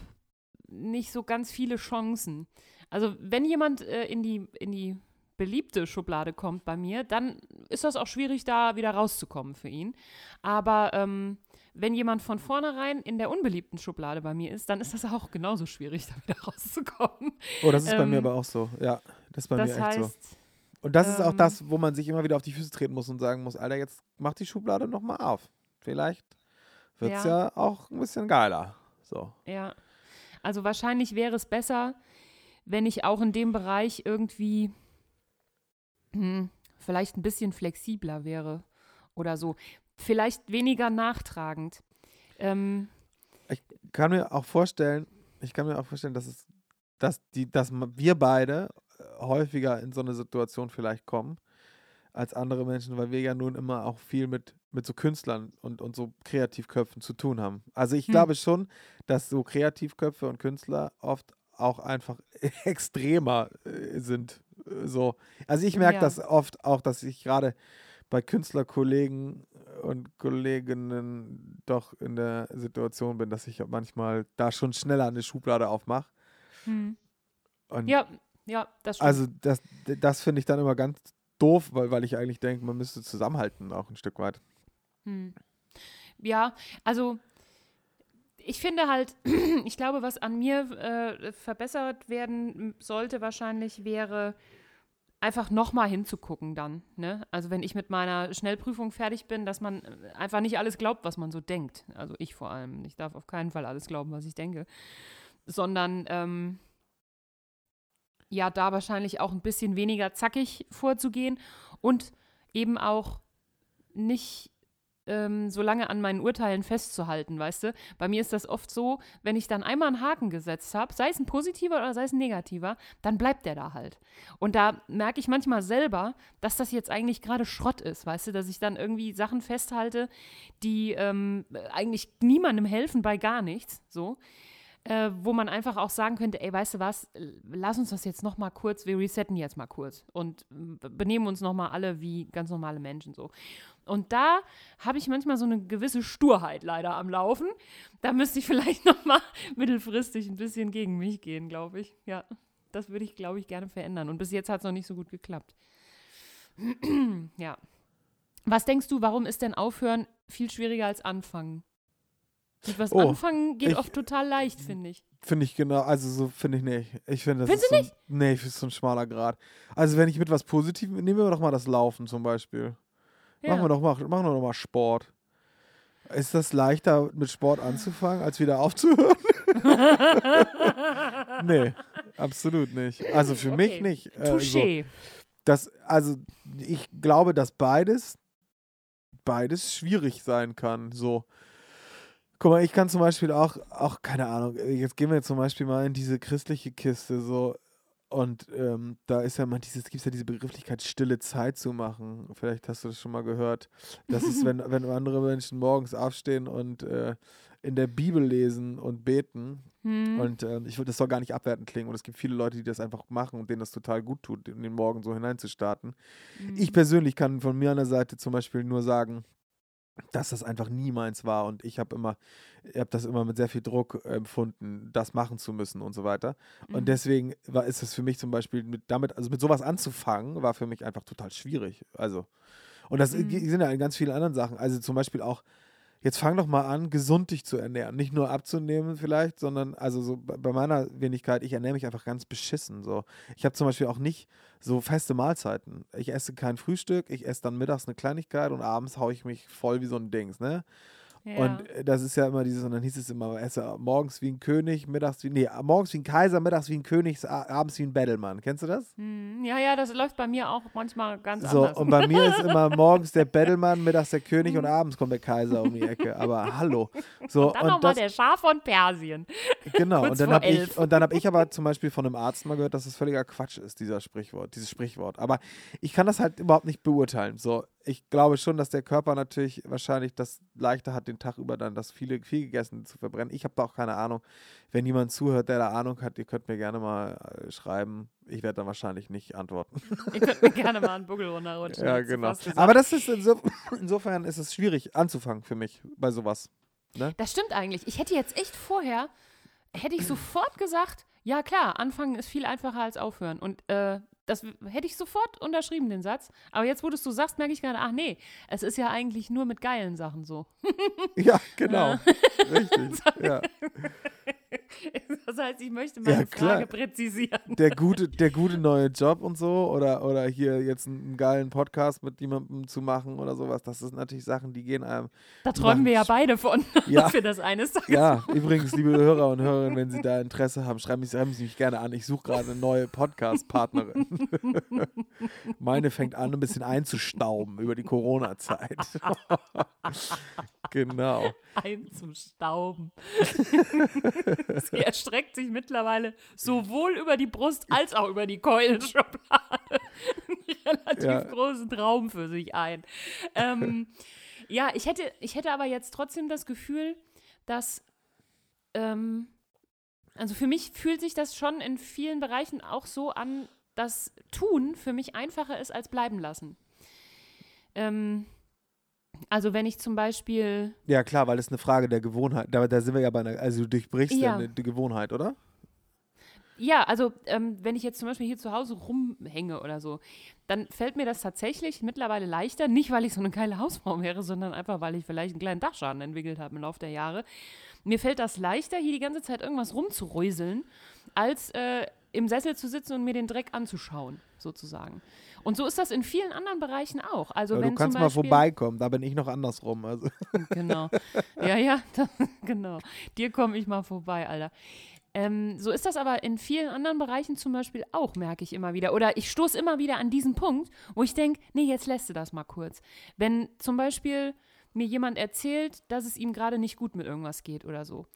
nicht so ganz viele Chancen. Also wenn jemand äh, in, die, in die beliebte Schublade kommt bei mir, dann ist das auch schwierig, da wieder rauszukommen für ihn. Aber ähm, wenn jemand von vornherein in der unbeliebten Schublade bei mir ist, dann ist das auch genauso schwierig, da wieder rauszukommen. Oh, das ist bei mir Ähm, aber auch so. Ja, das ist bei das mir echt so. heißt, Und das ist auch ähm, das, wo man sich immer wieder auf die Füße treten muss und sagen muss, Alter, jetzt mach die Schublade nochmal auf. Vielleicht wird es ja. Ja. auch ein bisschen geiler. So. ja. Also wahrscheinlich wäre es besser, wenn ich auch in dem Bereich irgendwie hm, vielleicht ein bisschen flexibler wäre oder so. Vielleicht weniger nachtragend. Ähm, kann mir auch vorstellen, ich kann mir auch vorstellen, dass es, dass die, dass wir beide äh, häufiger in so eine Situation vielleicht kommen als andere Menschen, weil wir ja nun immer auch viel mit, mit so Künstlern und, und so Kreativköpfen zu tun haben. Also ich Hm. glaube schon, dass so Kreativköpfe und Künstler oft auch einfach extremer äh, sind. äh, So. Also ich merke Ja. das oft auch, dass ich gerade bei Künstlerkollegen und Kolleginnen doch in der Situation bin, dass ich manchmal da schon schneller eine Schublade aufmache. hm. Ja, ja, das stimmt. also das, das finde ich dann immer ganz doof, weil, weil ich eigentlich denke, man müsste zusammenhalten auch ein Stück weit. Hm. Ja, also ich finde halt, ich glaube, was an mir äh, verbessert werden sollte wahrscheinlich wäre einfach nochmal hinzugucken dann. Ne? Also wenn ich mit meiner Schnellprüfung fertig bin, dass man äh, einfach nicht alles glaubt, was man so denkt. Also ich vor allem. Ich darf auf keinen Fall alles glauben, was ich denke. Sondern ähm, ja, da wahrscheinlich auch ein bisschen weniger zackig vorzugehen und eben auch nicht ähm, so lange an meinen Urteilen festzuhalten, weißt du? Bei mir ist das oft so, wenn ich dann einmal einen Haken gesetzt habe, sei es ein positiver oder sei es ein negativer, dann bleibt der da halt. Und da merke ich manchmal selber, dass das jetzt eigentlich gerade Schrott ist, weißt du, dass ich dann irgendwie Sachen festhalte, die ähm, eigentlich niemandem helfen bei gar nichts, so. Äh, wo man einfach auch sagen könnte, ey, weißt du was, lass uns das jetzt noch mal kurz, wir resetten jetzt mal kurz und äh, benehmen uns noch mal alle wie ganz normale Menschen so. Und da habe ich manchmal so eine gewisse Sturheit leider am Laufen. Da müsste ich vielleicht noch mal mittelfristig ein bisschen gegen mich gehen, glaube ich. Ja, das würde ich, glaube ich, gerne verändern. Und bis jetzt hat es noch nicht so gut geklappt. ja. Was denkst du, warum ist denn Aufhören viel schwieriger als Anfangen? Mit was Oh, anfangen geht ich- oft total leicht, finde ich. Finde ich genau, also so finde ich nicht. Ich finde, das Findest ist so, ein- Nee, ich finde es so ein schmaler Grad. Also wenn ich mit was Positivem, nehmen wir doch mal das Laufen zum Beispiel. Machen wir doch mal, machen wir doch mal Sport. Ist das leichter, mit Sport anzufangen, als wieder aufzuhören? nee, absolut nicht. Also für mich Okay. nicht. Äh, so. Touché. Das, also ich glaube, dass beides, beides schwierig sein kann. So. Guck mal, ich kann zum Beispiel auch, auch, keine Ahnung, jetzt gehen wir zum Beispiel mal in diese christliche Kiste, so, Und ähm, da ist ja mal dieses, gibt es ja diese Begrifflichkeit, stille Zeit zu machen. Vielleicht hast du das schon mal gehört. Das ist, wenn, wenn andere Menschen morgens aufstehen und äh, in der Bibel lesen und beten. Hm. Und äh, ich würde das soll gar nicht abwertend klingen. Und es gibt viele Leute, die das einfach machen und denen das total gut tut, in den Morgen so hineinzustarten. Hm. Ich persönlich kann von mir an der Seite zum Beispiel nur sagen, dass das einfach nie meins war und ich habe immer, ich habe das immer mit sehr viel Druck empfunden, das machen zu müssen und so weiter. Mhm. Und deswegen war ist es für mich zum Beispiel mit damit, also mit sowas anzufangen, war für mich einfach total schwierig. Also und das Mhm. sind ja in ganz vielen anderen Sachen. Also zum Beispiel auch Jetzt fang doch mal an, gesund dich zu ernähren. Nicht nur abzunehmen vielleicht, sondern also so bei meiner Wenigkeit, ich ernähre mich einfach ganz beschissen. So. Ich habe zum Beispiel auch nicht so feste Mahlzeiten. Ich esse kein Frühstück, ich esse dann mittags eine Kleinigkeit und abends haue ich mich voll wie so ein Dings, ne? Ja. Und äh, das ist ja immer dieses, und dann hieß es immer, esse morgens wie ein König, mittags wie, nee, morgens wie ein Kaiser, mittags wie ein König, abends wie ein Bettelmann. Kennst du das? Hm, ja, ja, das läuft bei mir auch manchmal ganz So, anders. und bei mir ist immer morgens der Bettelmann, mittags der König und Mhm. abends kommt der Kaiser um die Ecke. Aber hallo. So, Dann und nochmal das, der Schaf von Persien. Genau, und dann habe ich, und dann hab ich aber zum Beispiel von einem Arzt mal gehört, dass das völliger Quatsch ist, dieser Sprichwort, dieses Sprichwort. Aber ich kann das halt überhaupt nicht beurteilen. So, ich glaube schon, dass der Körper natürlich wahrscheinlich das leichter hat, den Tag über dann das viele, viel gegessen zu verbrennen. Ich habe da auch keine Ahnung. Wenn jemand zuhört, der da Ahnung hat, ihr könnt mir gerne mal äh, schreiben. Ich werde dann wahrscheinlich nicht antworten. Ihr könnt mir gerne mal einen Buckel runterrutschen. ja, genau. Aber das ist inso, insofern ist es schwierig anzufangen für mich bei sowas. Das stimmt eigentlich. Ich hätte jetzt echt vorher, hätte ich sofort gesagt, ja klar, anfangen ist viel einfacher als aufhören. Und äh, das hätte ich sofort unterschrieben, den Satz. Aber jetzt, wo du es so sagst, merke ich gerade, ach nee, es ist ja eigentlich nur mit geilen Sachen so. Ja, genau. Richtig. Ja. Das heißt, ich möchte Ja, meine klar. Frage präzisieren. der gute, der gute neue Job und so oder, oder hier jetzt einen, geilen Podcast mit jemandem zu machen oder sowas, das sind natürlich Sachen, die gehen einem. Da träumen wir ja beide von. Ja. Für das eines Tages. Ja, übrigens, liebe Hörer und Hörerinnen, wenn Sie da Interesse haben, schreiben Sie, schreiben Sie mich gerne an. Ich suche gerade eine neue Podcast-Partnerin. Meine fängt an, ein bisschen einzustauben über die Corona-Zeit. genau. Ein zum Stauben. Sie erstreckt sich mittlerweile sowohl über die Brust als auch über die Keulenschublade. Einen relativ Ja. großen Traum für sich ein. Ähm, ja, ich hätte, ich hätte aber jetzt trotzdem das Gefühl, dass, ähm, also für mich fühlt sich das schon in vielen Bereichen auch so an, dass Tun für mich einfacher ist als bleiben lassen. Ähm, also wenn ich zum Beispiel Ja, klar, weil das ist eine Frage der Gewohnheit. Da, da sind wir ja bei einer, also du durchbrichst ja, Ja. die Gewohnheit, oder? Ja, also ähm, wenn ich jetzt zum Beispiel hier zu Hause rumhänge oder so, dann fällt mir das tatsächlich mittlerweile leichter, nicht weil ich so eine geile Hausfrau wäre, sondern einfach, weil ich vielleicht einen kleinen Dachschaden entwickelt habe im Laufe der Jahre. Mir fällt das leichter, hier die ganze Zeit irgendwas rumzuräuseln, als äh, im Sessel zu sitzen und mir den Dreck anzuschauen, sozusagen. Und so ist das in vielen anderen Bereichen auch. Also Aber wenn du kannst zum mal Beispiel, vorbeikommen, da bin ich noch andersrum. Also, Genau. Ja, ja, da, genau. Dir komme ich mal vorbei, Alter. Ähm, so ist das aber in vielen anderen Bereichen zum Beispiel auch, merke ich immer wieder. Oder ich stoße immer wieder an diesen Punkt, wo ich denke, nee, jetzt lässt du das mal kurz. Wenn zum Beispiel mir jemand erzählt, dass es ihm gerade nicht gut mit irgendwas geht oder so,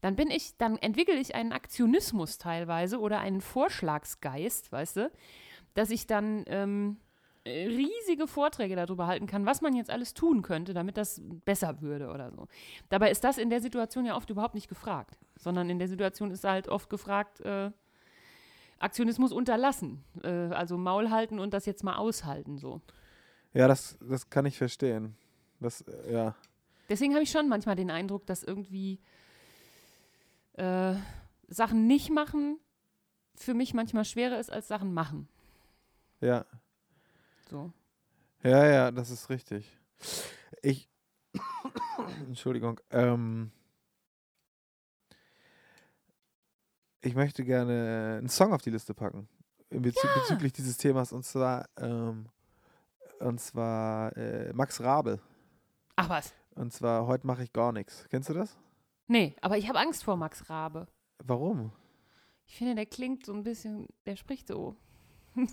dann bin ich, dann entwickle ich einen Aktionismus teilweise oder einen Vorschlagsgeist, weißt du, dass ich dann ähm, äh, riesige Vorträge darüber halten kann, was man jetzt alles tun könnte, damit das besser würde oder so. Dabei ist das in der Situation ja oft überhaupt nicht gefragt, sondern in der Situation ist halt oft gefragt, äh, Aktionismus unterlassen, äh, also Maul halten und das jetzt mal aushalten so. ja, das, das kann ich verstehen. Das, äh, ja. Deswegen habe ich schon manchmal den Eindruck, dass irgendwie äh, Sachen nicht machen für mich manchmal schwerer ist als Sachen machen. Ja, So. ja, ja, das ist richtig. Ich, Entschuldigung, ähm, ich möchte gerne einen Song auf die Liste packen Bezü bezüglich dieses Themas und zwar, ähm, und zwar äh, Max Rabe. Ach was? Und zwar heute mache ich gar nichts. Kennst du das? Nee, aber ich habe Angst vor Max Rabe. Warum? Ich finde, der klingt so ein bisschen, der spricht so.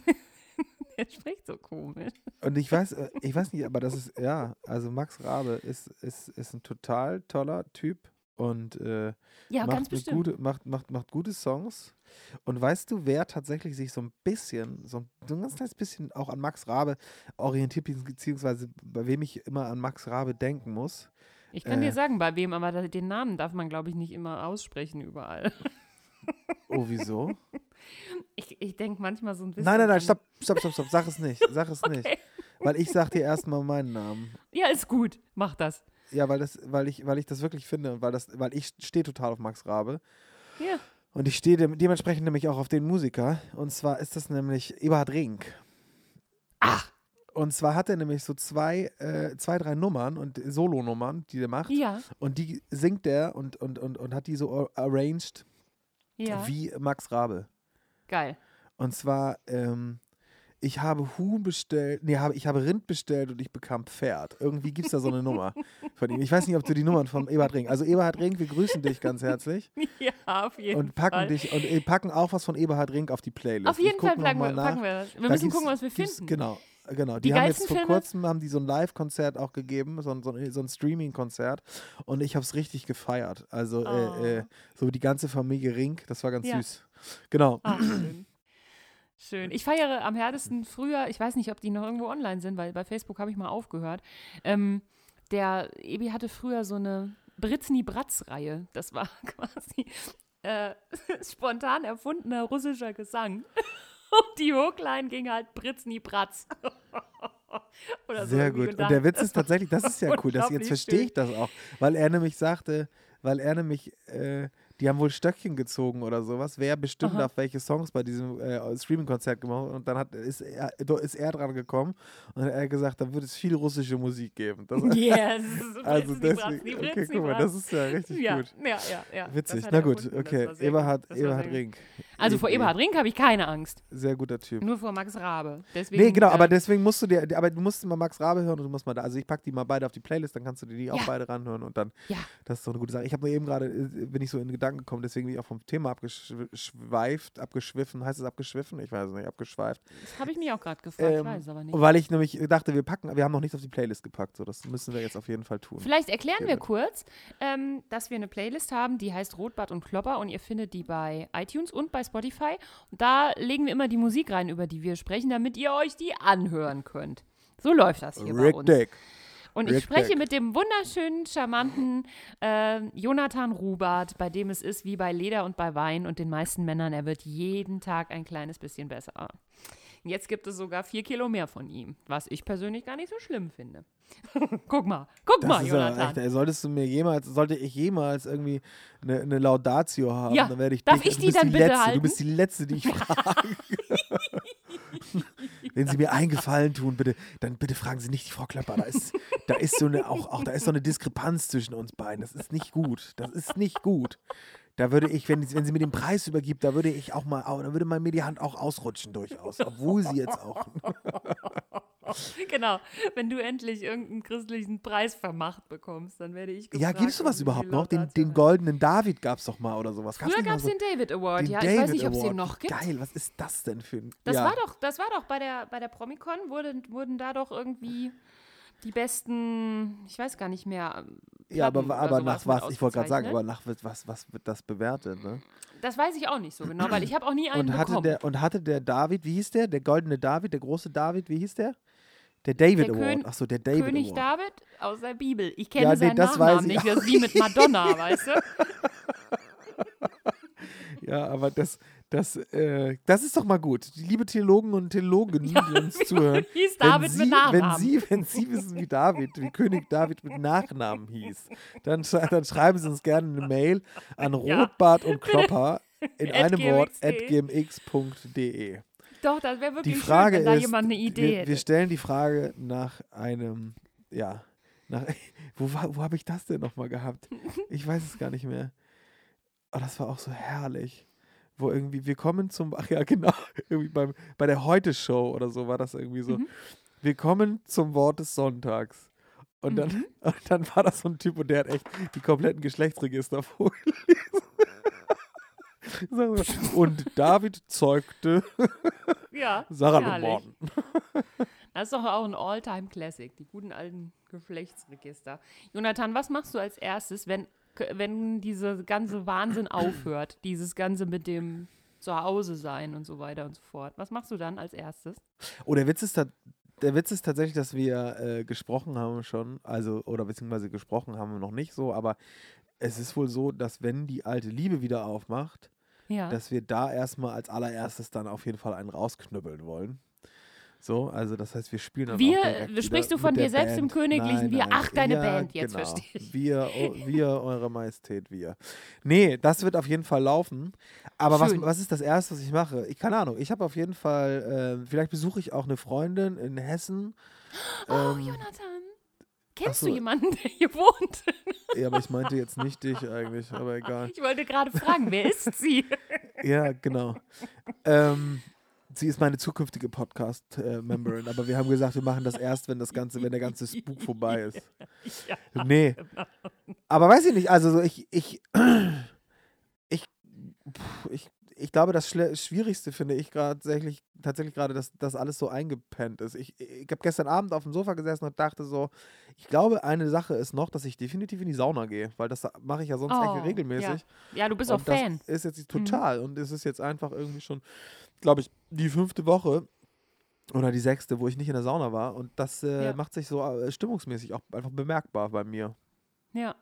der spricht so komisch. Und ich weiß, äh, ich weiß nicht, aber das ist, ja, also Max Rabe ist, ist, ist ein total toller Typ. und äh, Ja, macht, gute, macht, macht, macht gute Songs. Und weißt du, wer tatsächlich sich so ein bisschen, so ein, so ein ganz kleines bisschen auch an Max Rabe orientiert, beziehungsweise bei wem ich immer an Max Rabe denken muss? Ich kann äh, dir sagen, bei wem, aber den Namen darf man, glaube ich, nicht immer aussprechen überall. Oh, wieso? Ich, ich denke manchmal so ein bisschen. nein, nein, nein, stopp, stopp, stopp, stopp, sag es nicht, sag es nicht. Okay. Weil ich sag dir erstmal meinen Namen. Ja, ist gut. Mach das. Ja, weil das, weil ich, weil ich das wirklich finde und weil das, weil ich stehe total auf Max Rabe. Ja. Und ich stehe dem, dementsprechend nämlich auch auf den Musiker. Und zwar ist das nämlich Eberhard Rink. Ach. Und zwar hat er nämlich so zwei, äh, zwei, drei Nummern und Solo-Nummern, die er macht. Ja. Und die singt er und, und, und, und hat die so arranged Ja. wie Max Rabe. Geil. Und zwar, ähm, ich habe Huhn bestellt, nee, habe, ich habe Rind bestellt und ich bekam Pferd. Irgendwie gibt es da so eine Nummer von ihm. Ich weiß nicht, ob du die Nummern von Eberhard Rink. Also Eberhard Rink, wir grüßen dich ganz herzlich Ja, auf jeden und packen Fall. dich und äh, packen auch was von Eberhard Rink auf die Playlist. Auf jeden Fall packen wir, packen wir das. Wir Da müssen gucken, was wir finden. Genau, genau. Die Die, haben jetzt vor Filme? kurzem haben die so ein Live-Konzert auch gegeben, so ein, so ein, so ein Streaming-Konzert und ich habe es richtig gefeiert. Also äh, äh, so die ganze Familie Rink, das war ganz Oh. Ja. süß. Genau. Ach, schön. Schön. Ich feiere am härtesten früher, ich weiß nicht, ob die noch irgendwo online sind, weil bei Facebook habe ich mal aufgehört. Ähm, der Ebi hatte früher so eine Britzny-Bratz-Reihe. Das war quasi äh, spontan erfundener russischer Gesang. Und die Hookline ging halt Britzny-Bratz. Oder so Sehr gut. Und da- der Witz ist tatsächlich, das ist ja cool, dass jetzt verstehe ich das auch, weil er nämlich sagte, weil er nämlich, äh, die haben wohl Stöckchen gezogen oder sowas, wer bestimmt Aha. darf, welche Songs bei diesem äh, Streaming-Konzert gemacht und dann hat, ist, er, ist er dran gekommen und hat er gesagt, da wird es viel russische Musik geben. Das, Yes, also Britzny-Bratz, deswegen, okay, guck mal, das ist ja richtig ja, gut. Ja, ja, ja. Witzig. Na gut, erfunden, das okay. Eberhard, Eberhard. Rink. Also vor. Eberhard Rink habe ich keine Angst. Sehr guter Typ. Nur vor Max Rabe. Deswegen, Nee, genau, aber äh, deswegen musst du dir, aber du musst mal Max Rabe hören und du musst mal da, also ich packe die mal beide auf die Playlist, dann kannst du dir die auch beide ranhören und dann, Ja. das ist doch eine gute Sache. Ich habe nur eben gerade, äh, bin ich so in Gedanken gekommen, deswegen bin ich auch vom Thema abgeschweift, abgeschwiffen, heißt es abgeschwiffen? Ich weiß es nicht, abgeschweift. das habe ich mich auch gerade gefragt, ich Ähm, weiß aber nicht. Weil ich nämlich dachte, wir packen, wir haben noch nichts auf die Playlist gepackt, so das müssen wir jetzt auf jeden Fall tun. Vielleicht erklären wir Gerne. kurz, ähm, dass wir eine Playlist haben, die heißt Rotbart und Klopper und ihr findet die bei iTunes und bei Spotify. Und da legen wir immer die Musik rein, über die wir sprechen, damit ihr euch die anhören könnt. So läuft das hier bei Rick uns. Dick. Und ich spreche mit dem wunderschönen, charmanten äh, Jonathan Rubart, bei dem es ist wie bei Leder und bei Wein und den meisten Männern, er wird jeden Tag ein kleines bisschen besser. Jetzt gibt es sogar vier Kilo mehr von ihm, was ich persönlich gar nicht so schlimm finde. guck mal, guck Das mal, Jonathan. echt, ey, solltest du mir jemals, sollte ich jemals irgendwie eine, eine Laudatio haben, Ja, dann werde ich darf dich, ich die dann die bitte letzte, halten? Du bist die letzte, die ich frage. Wenn Sie mir eingefallen tun, bitte, dann bitte fragen Sie nicht die Frau Klapper. Da ist, da ist so eine, auch, auch da ist so eine Diskrepanz zwischen uns beiden. Das ist nicht gut. Das ist nicht gut. Da würde ich, wenn, wenn sie mir den Preis übergibt, da würde ich auch mal, da würde mal mir die Hand auch ausrutschen durchaus. Obwohl sie jetzt auch. genau, wenn du endlich irgendeinen christlichen Preis vermacht bekommst, dann werde ich gefragt. Ja, gibt es sowas ob du überhaupt die noch? Den, den goldenen David gab es doch mal oder sowas. Früher nicht mal gab es so- den David Award, den ja. ich weiß David nicht, ob es den noch gibt. Geil, was ist das denn für ein. Das ja. war doch, das war doch bei der, bei der Promicon, wurden, wurden da doch irgendwie die besten, ich weiß gar nicht mehr. Ja, aber, Platten oder aber sowas nach was? Ich wollte gerade sagen, aber nach was- was, was wird das bewertet, ne? Das weiß ich auch nicht so genau, weil ich habe auch nie einen Und hatte, bekommen. der, und hatte der David, wie hieß der? Der goldene David, der große David, wie hieß der? Der David Der Award. Achso, der David König Award. David aus der Bibel. Ich kenne Ja, nee, seinen das Nachnamen nicht. Das ist wie mit Madonna, weißt du? Ja, aber das, das, äh, das ist doch mal gut. Die liebe Theologen und Theologinnen, die uns zuhören. Hieß wenn David Sie, mit Nachnamen. Wenn Sie, wenn Sie wissen, wie David, wie König David mit Nachnamen hieß, dann, dann schreiben Sie uns gerne eine Mail an Ja. Rotbart und Klopper in einem Wort at gmx.de. Doch, das wäre Die wirklich Frage schön, wenn da ist, jemand eine Idee wir, hätte. wir stellen die Frage nach einem, ja, nach, wo, war- wo habe ich das denn nochmal gehabt? Ich weiß es gar nicht mehr. Oh, das war auch so herrlich. Wo irgendwie, wir kommen zum, ach ja, genau, irgendwie beim, bei der Heute-Show oder so war das irgendwie so. Mhm. Wir kommen zum Wort des Sonntags. Und dann, Mhm. und dann war das so ein Typ und der hat echt die kompletten Geschlechtsregister vorgelesen. Und David zeugte ja, Sarah. Morten. Das ist doch auch ein All-Time-Classic, die guten alten Geschlechtsregister. Jonathan, was machst du als erstes, wenn wenn diese ganze Wahnsinn aufhört, dieses ganze mit dem Zuhause sein und so weiter und so fort. Was machst du dann als erstes? Oh, der Witz ist, ta- der Witz ist tatsächlich, dass wir äh, gesprochen haben schon, also, oder beziehungsweise gesprochen haben wir noch nicht so, aber es ist wohl so, dass wenn die alte Liebe wieder aufmacht, Ja. dass wir da erstmal als allererstes dann auf jeden Fall einen rausknüppeln wollen. So, also das heißt, wir spielen dann Wir, auch direkt sprichst du von dir selbst im Band. Königlichen Nein, Wir? nein, Ach, deine ja, Band, jetzt genau. verstehe ich. Wir, oh, wir, eure Majestät, wir. Nee, das wird auf jeden Fall laufen. Aber was, was ist das Erste, was ich mache? Ich keine Ahnung. Ich habe auf jeden Fall, äh, vielleicht besuche ich auch eine Freundin in Hessen. Oh, Ähm, Jonathan. Kennst so. du jemanden, der hier wohnt? ja, aber ich meinte jetzt nicht dich eigentlich, aber egal. Ich wollte gerade fragen, wer ist sie? Ja, genau. ähm, sie ist meine zukünftige Podcast-Memberin, aber wir haben gesagt, wir machen das erst, wenn das ganze, wenn der ganze Spuk vorbei ist. Ja. Nee. Aber weiß ich nicht, also so ich, ich, ich, ich, ich glaube, das Schwierigste finde ich gerade tatsächlich, tatsächlich gerade, dass das alles so eingepennt ist. Ich, ich habe gestern Abend auf dem Sofa gesessen und dachte so, ich glaube, eine Sache ist noch, dass ich definitiv in die Sauna gehe, weil das mache ich ja sonst Oh, eigentlich regelmäßig. Ja, ja du bist und auch Fan. Mhm. Das ist jetzt total. Und es ist jetzt einfach irgendwie schon, glaube ich, die fünfte Woche oder die sechste, wo ich nicht in der Sauna war. Und das äh, Ja. macht sich so äh, stimmungsmäßig auch einfach bemerkbar bei mir. Ja.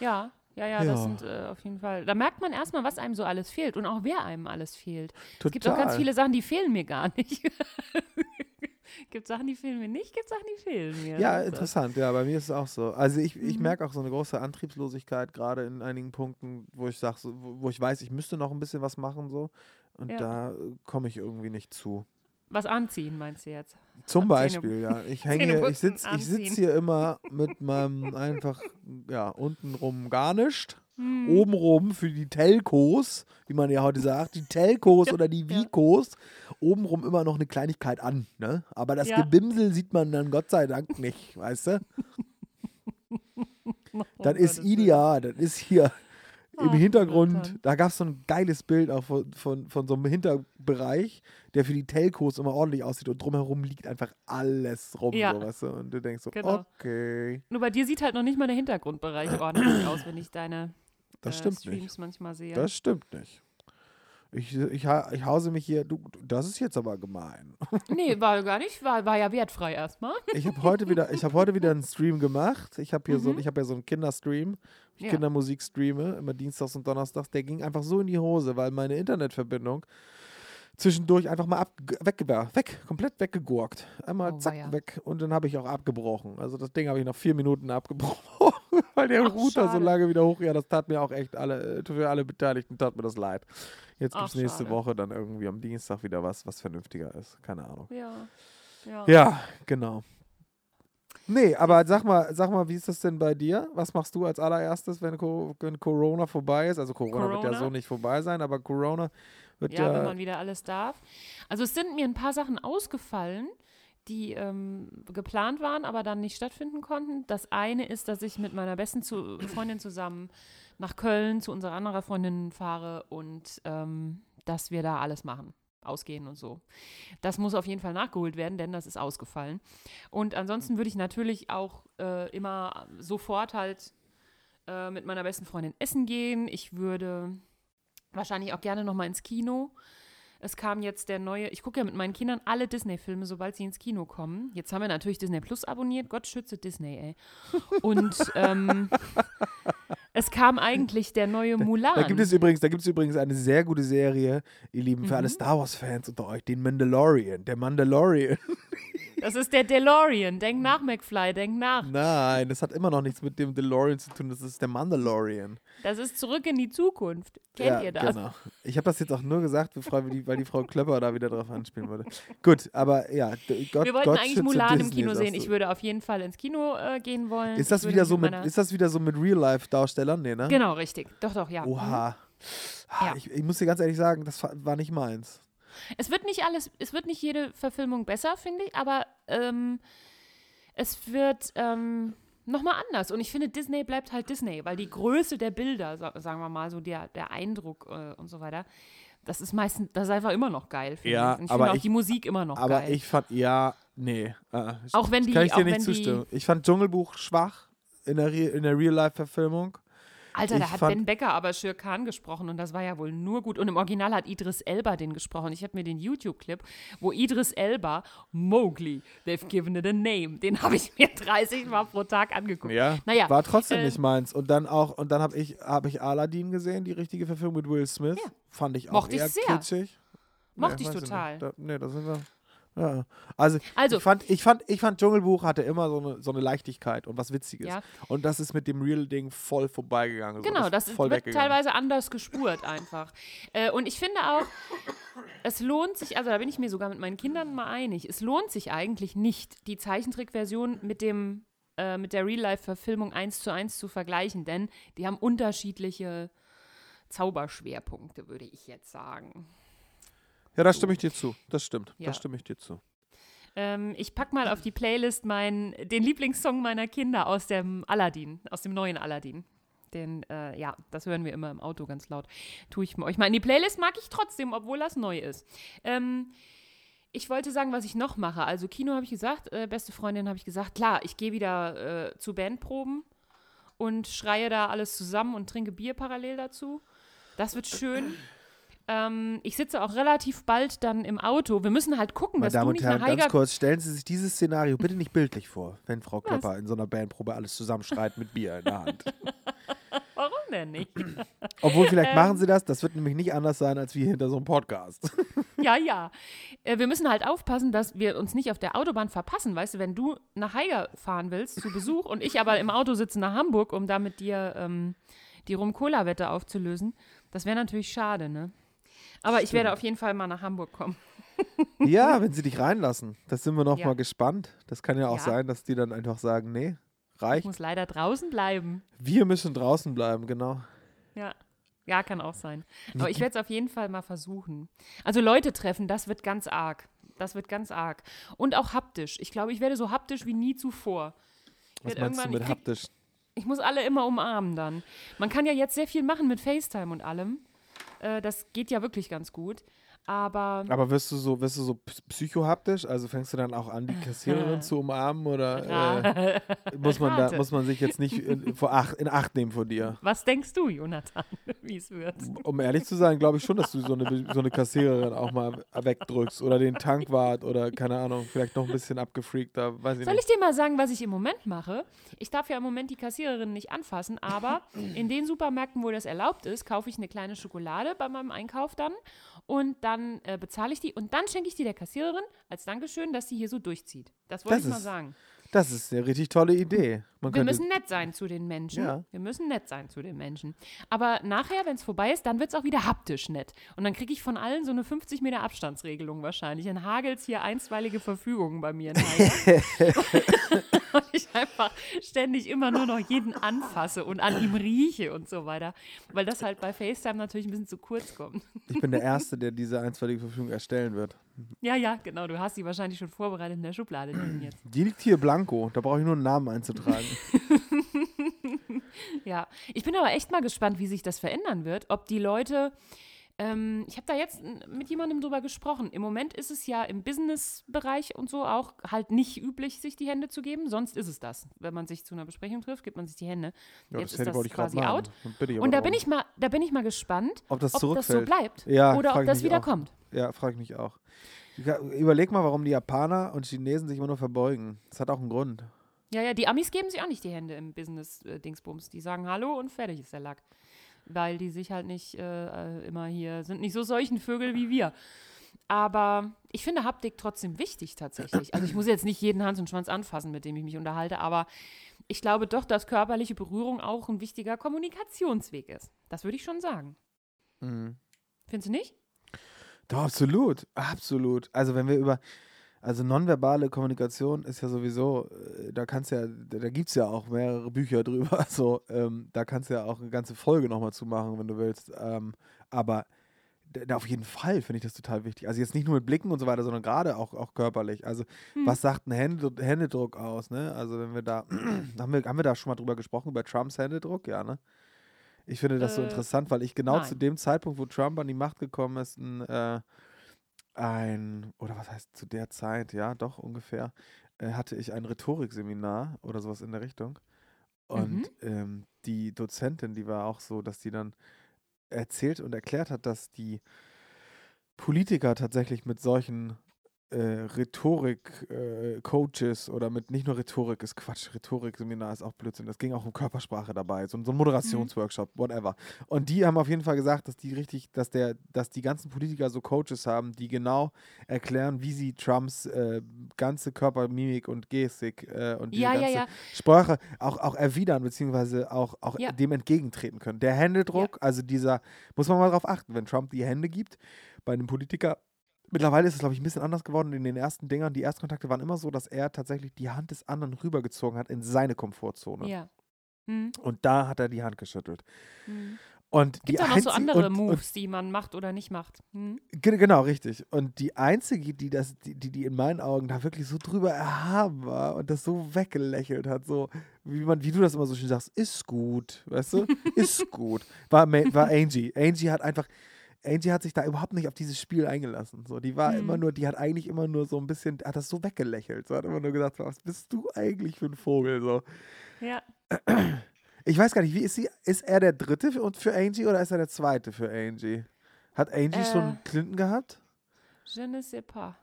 Ja, ja, ja, Ja. das sind äh, auf jeden Fall. Da merkt man erstmal, was einem so alles fehlt und auch wer einem alles fehlt. Total. Es gibt auch ganz viele Sachen, die fehlen mir gar nicht. gibt Sachen, die fehlen mir nicht, gibt Sachen, die fehlen mir. Ja, das. interessant. Ja, bei mir ist es auch so. Also ich, ich Mhm. merke auch so eine große Antriebslosigkeit, gerade in einigen Punkten, wo ich sage, so, wo, wo ich weiß, ich müsste noch ein bisschen was machen so. Und Ja. da äh, komme ich irgendwie nicht zu. Was anziehen, meinst du jetzt? Zum Zähne- Beispiel, ja. Ich hänge, ich sitze ich sitz hier immer mit meinem einfach, ja, untenrum gar nicht. Hm. Obenrum für die Telcos, wie man ja heute sagt, die Telcos oder die ja. Vicos, obenrum immer noch eine Kleinigkeit an. Ne? Aber das Ja. Gebimsel sieht man dann Gott sei Dank nicht, weißt du? Oh Das ist ideal. Das ist hier im Hintergrund. Da gab es so ein geiles Bild auch von, von, von so einem Hinterbereich, der für die Telcos immer ordentlich aussieht und drumherum liegt einfach alles rum. Ja. So, weißt du? Und du denkst so, Genau. okay. Nur bei dir sieht halt noch nicht mal der Hintergrundbereich ordentlich aus, wenn ich deine Das äh, stimmt Streams nicht. manchmal sehe. Das stimmt nicht. Ich, ich, ich hause mich hier, du, das ist jetzt aber gemein. nee, war gar nicht, war, war ja wertfrei erstmal. Ich habe heute wieder, ich habe heute wieder einen Stream gemacht. Ich habe hier so, ich habe ja so einen Kinderstream, ich Mhm. Ja. Kindermusik streame, immer dienstags und donnerstags. Der ging einfach so in die Hose, weil meine Internetverbindung zwischendurch einfach mal ab, weg, weg, komplett weggegurkt. Einmal Oh, zack, weia. weg. Und dann habe ich auch abgebrochen. Also das Ding habe ich nach vier Minuten abgebrochen, weil der Ach, Router so schade. lange wieder hoch. Ja, das tat mir auch echt alle, äh, für alle Beteiligten tat mir das leid. Jetzt gibt es nächste schade. Woche dann irgendwie am Dienstag wieder was, was vernünftiger ist. Keine Ahnung. Ja. Ja. Ja, genau. Nee, aber sag mal, sag mal, wie ist das denn bei dir? Was machst du als allererstes, wenn, Co wenn Corona vorbei ist? Also Corona, wird ja Corona? so nicht vorbei sein, aber Corona wird Ja, ja. wenn man wieder alles darf. Also es sind mir ein paar Sachen ausgefallen, die ähm, geplant waren, aber dann nicht stattfinden konnten. Das eine ist, dass ich mit meiner besten zu Freundin zusammen nach Köln zu unserer anderen Freundin fahre und ähm, dass wir da alles machen. Ausgehen und so. Das muss auf jeden Fall nachgeholt werden, denn das ist ausgefallen. Und ansonsten würde ich natürlich auch äh, immer sofort halt äh, mit meiner besten Freundin essen gehen. Ich würde wahrscheinlich auch gerne noch mal ins Kino. Es kam jetzt der neue, ich gucke ja mit meinen Kindern alle Disney-Filme, sobald sie ins Kino kommen. Jetzt haben wir natürlich Disney Plus abonniert. Gott schütze Disney, ey. Und ähm, es kam eigentlich der neue Mulan. Da gibt es übrigens, da gibt es übrigens eine sehr gute Serie, ihr Lieben, für Mhm. alle Star Wars-Fans unter euch, den Mandalorian. Der Mandalorian. Das ist der DeLorean. Denk nach, McFly, denk nach. Nein, das hat immer noch nichts mit dem DeLorean zu tun, das ist der Mandalorian. Das ist zurück in die Zukunft. Kennt ja, ihr das? Genau. Ich habe das jetzt auch nur gesagt, weil die Frau Klöpper da wieder drauf anspielen würde. Gut, aber ja, Gott, Wir wollten Gott eigentlich Mulan im Disney, Kino sagst sehen. Ich würde auf jeden Fall ins Kino äh, gehen wollen. Ist das wieder so mit, ist das wieder so mit Real-Life-Darstellern? Nee, ne? Genau, richtig. Doch, doch, ja. Mhm. Oha. Ah, Ja. Ich, ich muss dir ganz ehrlich sagen, das war nicht meins. Es wird nicht alles, es wird nicht jede Verfilmung besser, finde ich, aber ähm, es wird ähm, nochmal anders. Und ich finde, Disney bleibt halt Disney, weil die Größe der Bilder, sa sagen wir mal, so der, der Eindruck äh, und so weiter, das ist meistens, das ist einfach immer noch geil. Ja, ich. Und ich aber finde auch ich- die Musik immer noch Aber geil. ich fand, ja, nee. äh, Auch wenn die- Kann ich dir auch nicht wenn die- zustimmen. Ich fand Dschungelbuch schwach. in der, Re in der Real-Life-Verfilmung. Alter, Ich da hat Ben Becker aber Shere Khan gesprochen und das war ja wohl nur gut. Und im Original hat Idris Elba den gesprochen. Ich habe mir den YouTube-Clip, wo Idris Elba, Mowgli, they've given it a name, den habe ich mir 30 Mal pro Tag angeguckt. Ja, Naja, war trotzdem äh, nicht meins. Und dann auch, und dann habe ich, hab ich Aladdin gesehen, die richtige Verfilmung mit Will Smith. Ja. Fand ich auch Mochte ich eher sehr. kitschig. Mochte ich weiß total. Da, nee, da sind wir. Ja. Also, Also- ich, fand, ich, fand, ich fand Dschungelbuch hatte immer so eine, so eine Leichtigkeit und was Witziges. Ja. Und das ist mit dem Real-Ding voll vorbeigegangen. So. Genau, ist das ist, voll wird teilweise anders gespurt einfach. Äh, und ich finde auch, es lohnt sich, also da bin ich mir sogar mit meinen Kindern mal einig, es lohnt sich eigentlich nicht, die Zeichentrickversion mit dem äh, mit der Real-Life-Verfilmung eins zu eins zu vergleichen, denn die haben unterschiedliche Zauberschwerpunkte, würde ich jetzt sagen. Ja, da stimme ich dir zu. Das stimmt. Ja. Da stimme ich dir zu. Ähm, ich pack mal auf die Playlist meinen, den Lieblingssong meiner Kinder aus dem Aladdin, aus dem neuen Aladdin. Den, äh, ja, das hören wir immer im Auto ganz laut. Tue ich euch mal in die Playlist, mag ich trotzdem, obwohl das neu ist. Ähm, ich wollte sagen, was ich noch mache. Also Kino habe ich gesagt, äh, beste Freundin habe ich gesagt, klar, ich gehe wieder äh, zu Bandproben und schreie da alles zusammen und trinke Bier parallel dazu. Das wird schön. Ähm, ich sitze auch relativ bald dann im Auto. Wir müssen halt gucken, Meine dass Damen du und nicht Herren, nach ganz Heiger kurz, stellen Sie sich dieses Szenario bitte nicht bildlich vor, wenn Frau Was? In so einer Bandprobe alles zusammenschreit mit Bier in der Hand. Warum denn nicht? Obwohl, Ähm. vielleicht machen Sie das, das wird nämlich nicht anders sein, als wir hinter so einem Podcast. ja, ja. Äh, wir müssen halt aufpassen, dass wir uns nicht auf der Autobahn verpassen. Weißt du, wenn du nach Haiger fahren willst zu Besuch und ich aber im Auto sitze nach Hamburg, um da mit dir ähm, die Rum-Cola-Wette aufzulösen, das wäre natürlich schade, ne? Aber ich werde auf jeden Fall mal nach Hamburg kommen. ja, wenn Sie dich reinlassen, das sind wir noch Ja. mal gespannt. Das kann ja auch Ja. sein, dass die dann einfach sagen, nee, Ich reicht. muss leider draußen bleiben. Wir müssen draußen bleiben, genau. Ja. Ja, kann auch sein. Aber ich werde es auf jeden Fall mal versuchen. Also Leute treffen, das wird ganz arg. Das wird ganz arg. Und auch haptisch. Ich glaube, ich werde so haptisch wie nie zuvor. Ich Was meinst du mit ich krieg- haptisch? Ich muss alle immer umarmen dann. Man kann ja jetzt sehr viel machen mit FaceTime und allem. Äh, das geht ja wirklich ganz gut. Aber Aber wirst du so, wirst du so psychohaptisch? Also fängst du dann auch an, die Kassiererin zu umarmen oder äh, muss man da muss man sich jetzt nicht in, vor acht, in Acht nehmen von dir? was denkst du, Jonathan, wie es wird? Um ehrlich zu sein, glaube ich schon, dass du so eine, so eine Kassiererin auch mal wegdrückst oder den Tankwart oder keine Ahnung, vielleicht noch ein bisschen abgefreakter, weiß ich Soll nicht. ich dir mal sagen, was ich im Moment mache? Ich darf ja im Moment die Kassiererin nicht anfassen, aber in den Supermärkten, wo das erlaubt ist, kaufe ich eine kleine Schokolade bei meinem Einkauf dann und dann äh, bezahle ich die und dann schenke ich die der Kassiererin als Dankeschön, dass sie hier so durchzieht. Das wollte Das ich mal ist- sagen. Das ist eine richtig tolle Idee. Man Wir müssen nett sein zu den Menschen. Ja. Wir müssen nett sein zu den Menschen. Aber nachher, wenn es vorbei ist, dann wird es auch wieder haptisch nett. Und dann kriege ich von allen so eine 50 Meter Abstandsregelung wahrscheinlich. Dann hagelt hier einstweilige Verfügungen bei mir. und ich einfach ständig immer nur noch jeden anfasse und an ihm rieche und so weiter. Weil das halt bei FaceTime natürlich ein bisschen zu kurz kommt. ich bin der Erste, der diese einstweilige Verfügung erstellen wird. Ja, ja, genau. Du hast sie wahrscheinlich schon vorbereitet in der Schublade jetzt. Die liegt hier blanko, da brauche ich nur einen Namen einzutragen. Ja, ich bin aber echt mal gespannt, wie sich das verändern wird. Ob die Leute, ähm, ich habe da jetzt mit jemandem drüber gesprochen. Im Moment ist es ja im Business-Bereich und so auch halt nicht üblich, sich die Hände zu geben. Sonst ist es das. Wenn man sich zu einer Besprechung trifft, gibt man sich die Hände. Ja, jetzt ist das ich grad quasi out. Aber Und da bin ich mal, da bin ich mal gespannt, ob das ob das so bleibt Ja, oder ob das wieder auch. kommt. Ja, frage ich mich auch. Überleg mal, warum die Japaner und Chinesen sich immer nur verbeugen. Das hat auch einen Grund. Ja, ja, die Amis geben sich auch nicht die Hände im Business-Dingsbums. Die sagen Hallo und fertig ist der Lack. Weil die sich halt nicht äh, äh, immer hier, sind nicht so solchen Vögel wie wir. Aber ich finde Haptik trotzdem wichtig tatsächlich. Also ich muss jetzt nicht jeden Hans und Schwanz anfassen, mit dem ich mich unterhalte, aber ich glaube doch, dass körperliche Berührung auch ein wichtiger Kommunikationsweg ist. Das würde ich schon sagen. Mhm. Findest du nicht? Doch, absolut. Absolut. Also wenn wir über, also nonverbale Kommunikation ist ja sowieso, äh, da kannst ja, da, gibt es ja auch mehrere Bücher drüber. So, ähm, da kannst du ja auch eine ganze Folge nochmal zu machen, wenn du willst. Ähm, aber da, auf jeden Fall finde ich das total wichtig. Also jetzt nicht nur mit Blicken und so weiter, sondern gerade auch, auch körperlich. Also was sagt ein Hände, Händedruck aus, ne? Also wenn wir da, haben wir, haben wir da schon mal drüber gesprochen, über Trumps Händedruck? Ja, ne? Ich finde das so Äh, interessant, weil ich genau nein. zu dem Zeitpunkt, wo Trump an die Macht gekommen ist, ein, äh, ein oder was heißt zu der Zeit, ja, doch ungefähr, äh, hatte ich ein Rhetorikseminar oder sowas in der Richtung. Und Mhm. ähm, die Dozentin, die war auch so, dass die dann erzählt und erklärt hat, dass die Politiker tatsächlich mit solchen äh, Rhetorik-Coaches oder mit nicht nur Rhetorik ist Quatsch, Rhetorik-Seminar ist auch Blödsinn. Das ging auch um Körpersprache dabei, so, so ein Moderationsworkshop, whatever. Und die haben auf jeden Fall gesagt, dass die richtig, dass der, dass die ganzen Politiker so Coaches haben, die genau erklären, wie sie Trumps äh, ganze Körpermimik und Gestik äh, und die Ja, ja, ganze ja. Sprache auch, auch erwidern, beziehungsweise auch, auch Ja. dem entgegentreten können. Der Händedruck, also dieser, muss man mal drauf achten, wenn Trump die Hände gibt bei einem Politiker. Mittlerweile ist es, glaube ich, ein bisschen anders geworden. In den ersten Dingern, die Erstkontakte waren immer so, dass er tatsächlich die Hand des anderen rübergezogen hat in seine Komfortzone. Ja. Mhm. Und da hat er die Hand geschüttelt. Mhm. Und die Gibt auch noch so andere und, Moves, die man macht oder nicht macht. Und, ge- genau, richtig. Und die einzige, die das, die, die, die in meinen Augen da wirklich so drüber erhaben war und das so weggelächelt hat, so wie man, wie du das immer so schön sagst, ist gut, weißt du? Ist gut. War, war Angie. Angie hat einfach, Angie hat sich da überhaupt nicht auf dieses Spiel eingelassen. So, die war Mhm. immer nur, die hat eigentlich immer nur so ein bisschen, hat das so weggelächelt. So hat immer nur gesagt, was bist du eigentlich für ein Vogel? So. Ja. Ich weiß gar nicht, wie ist sie? Ist er der dritte für, für Angie oder ist er der zweite für Angie? Hat Angie Äh. schon Clinton gehabt? Je ne sais pas.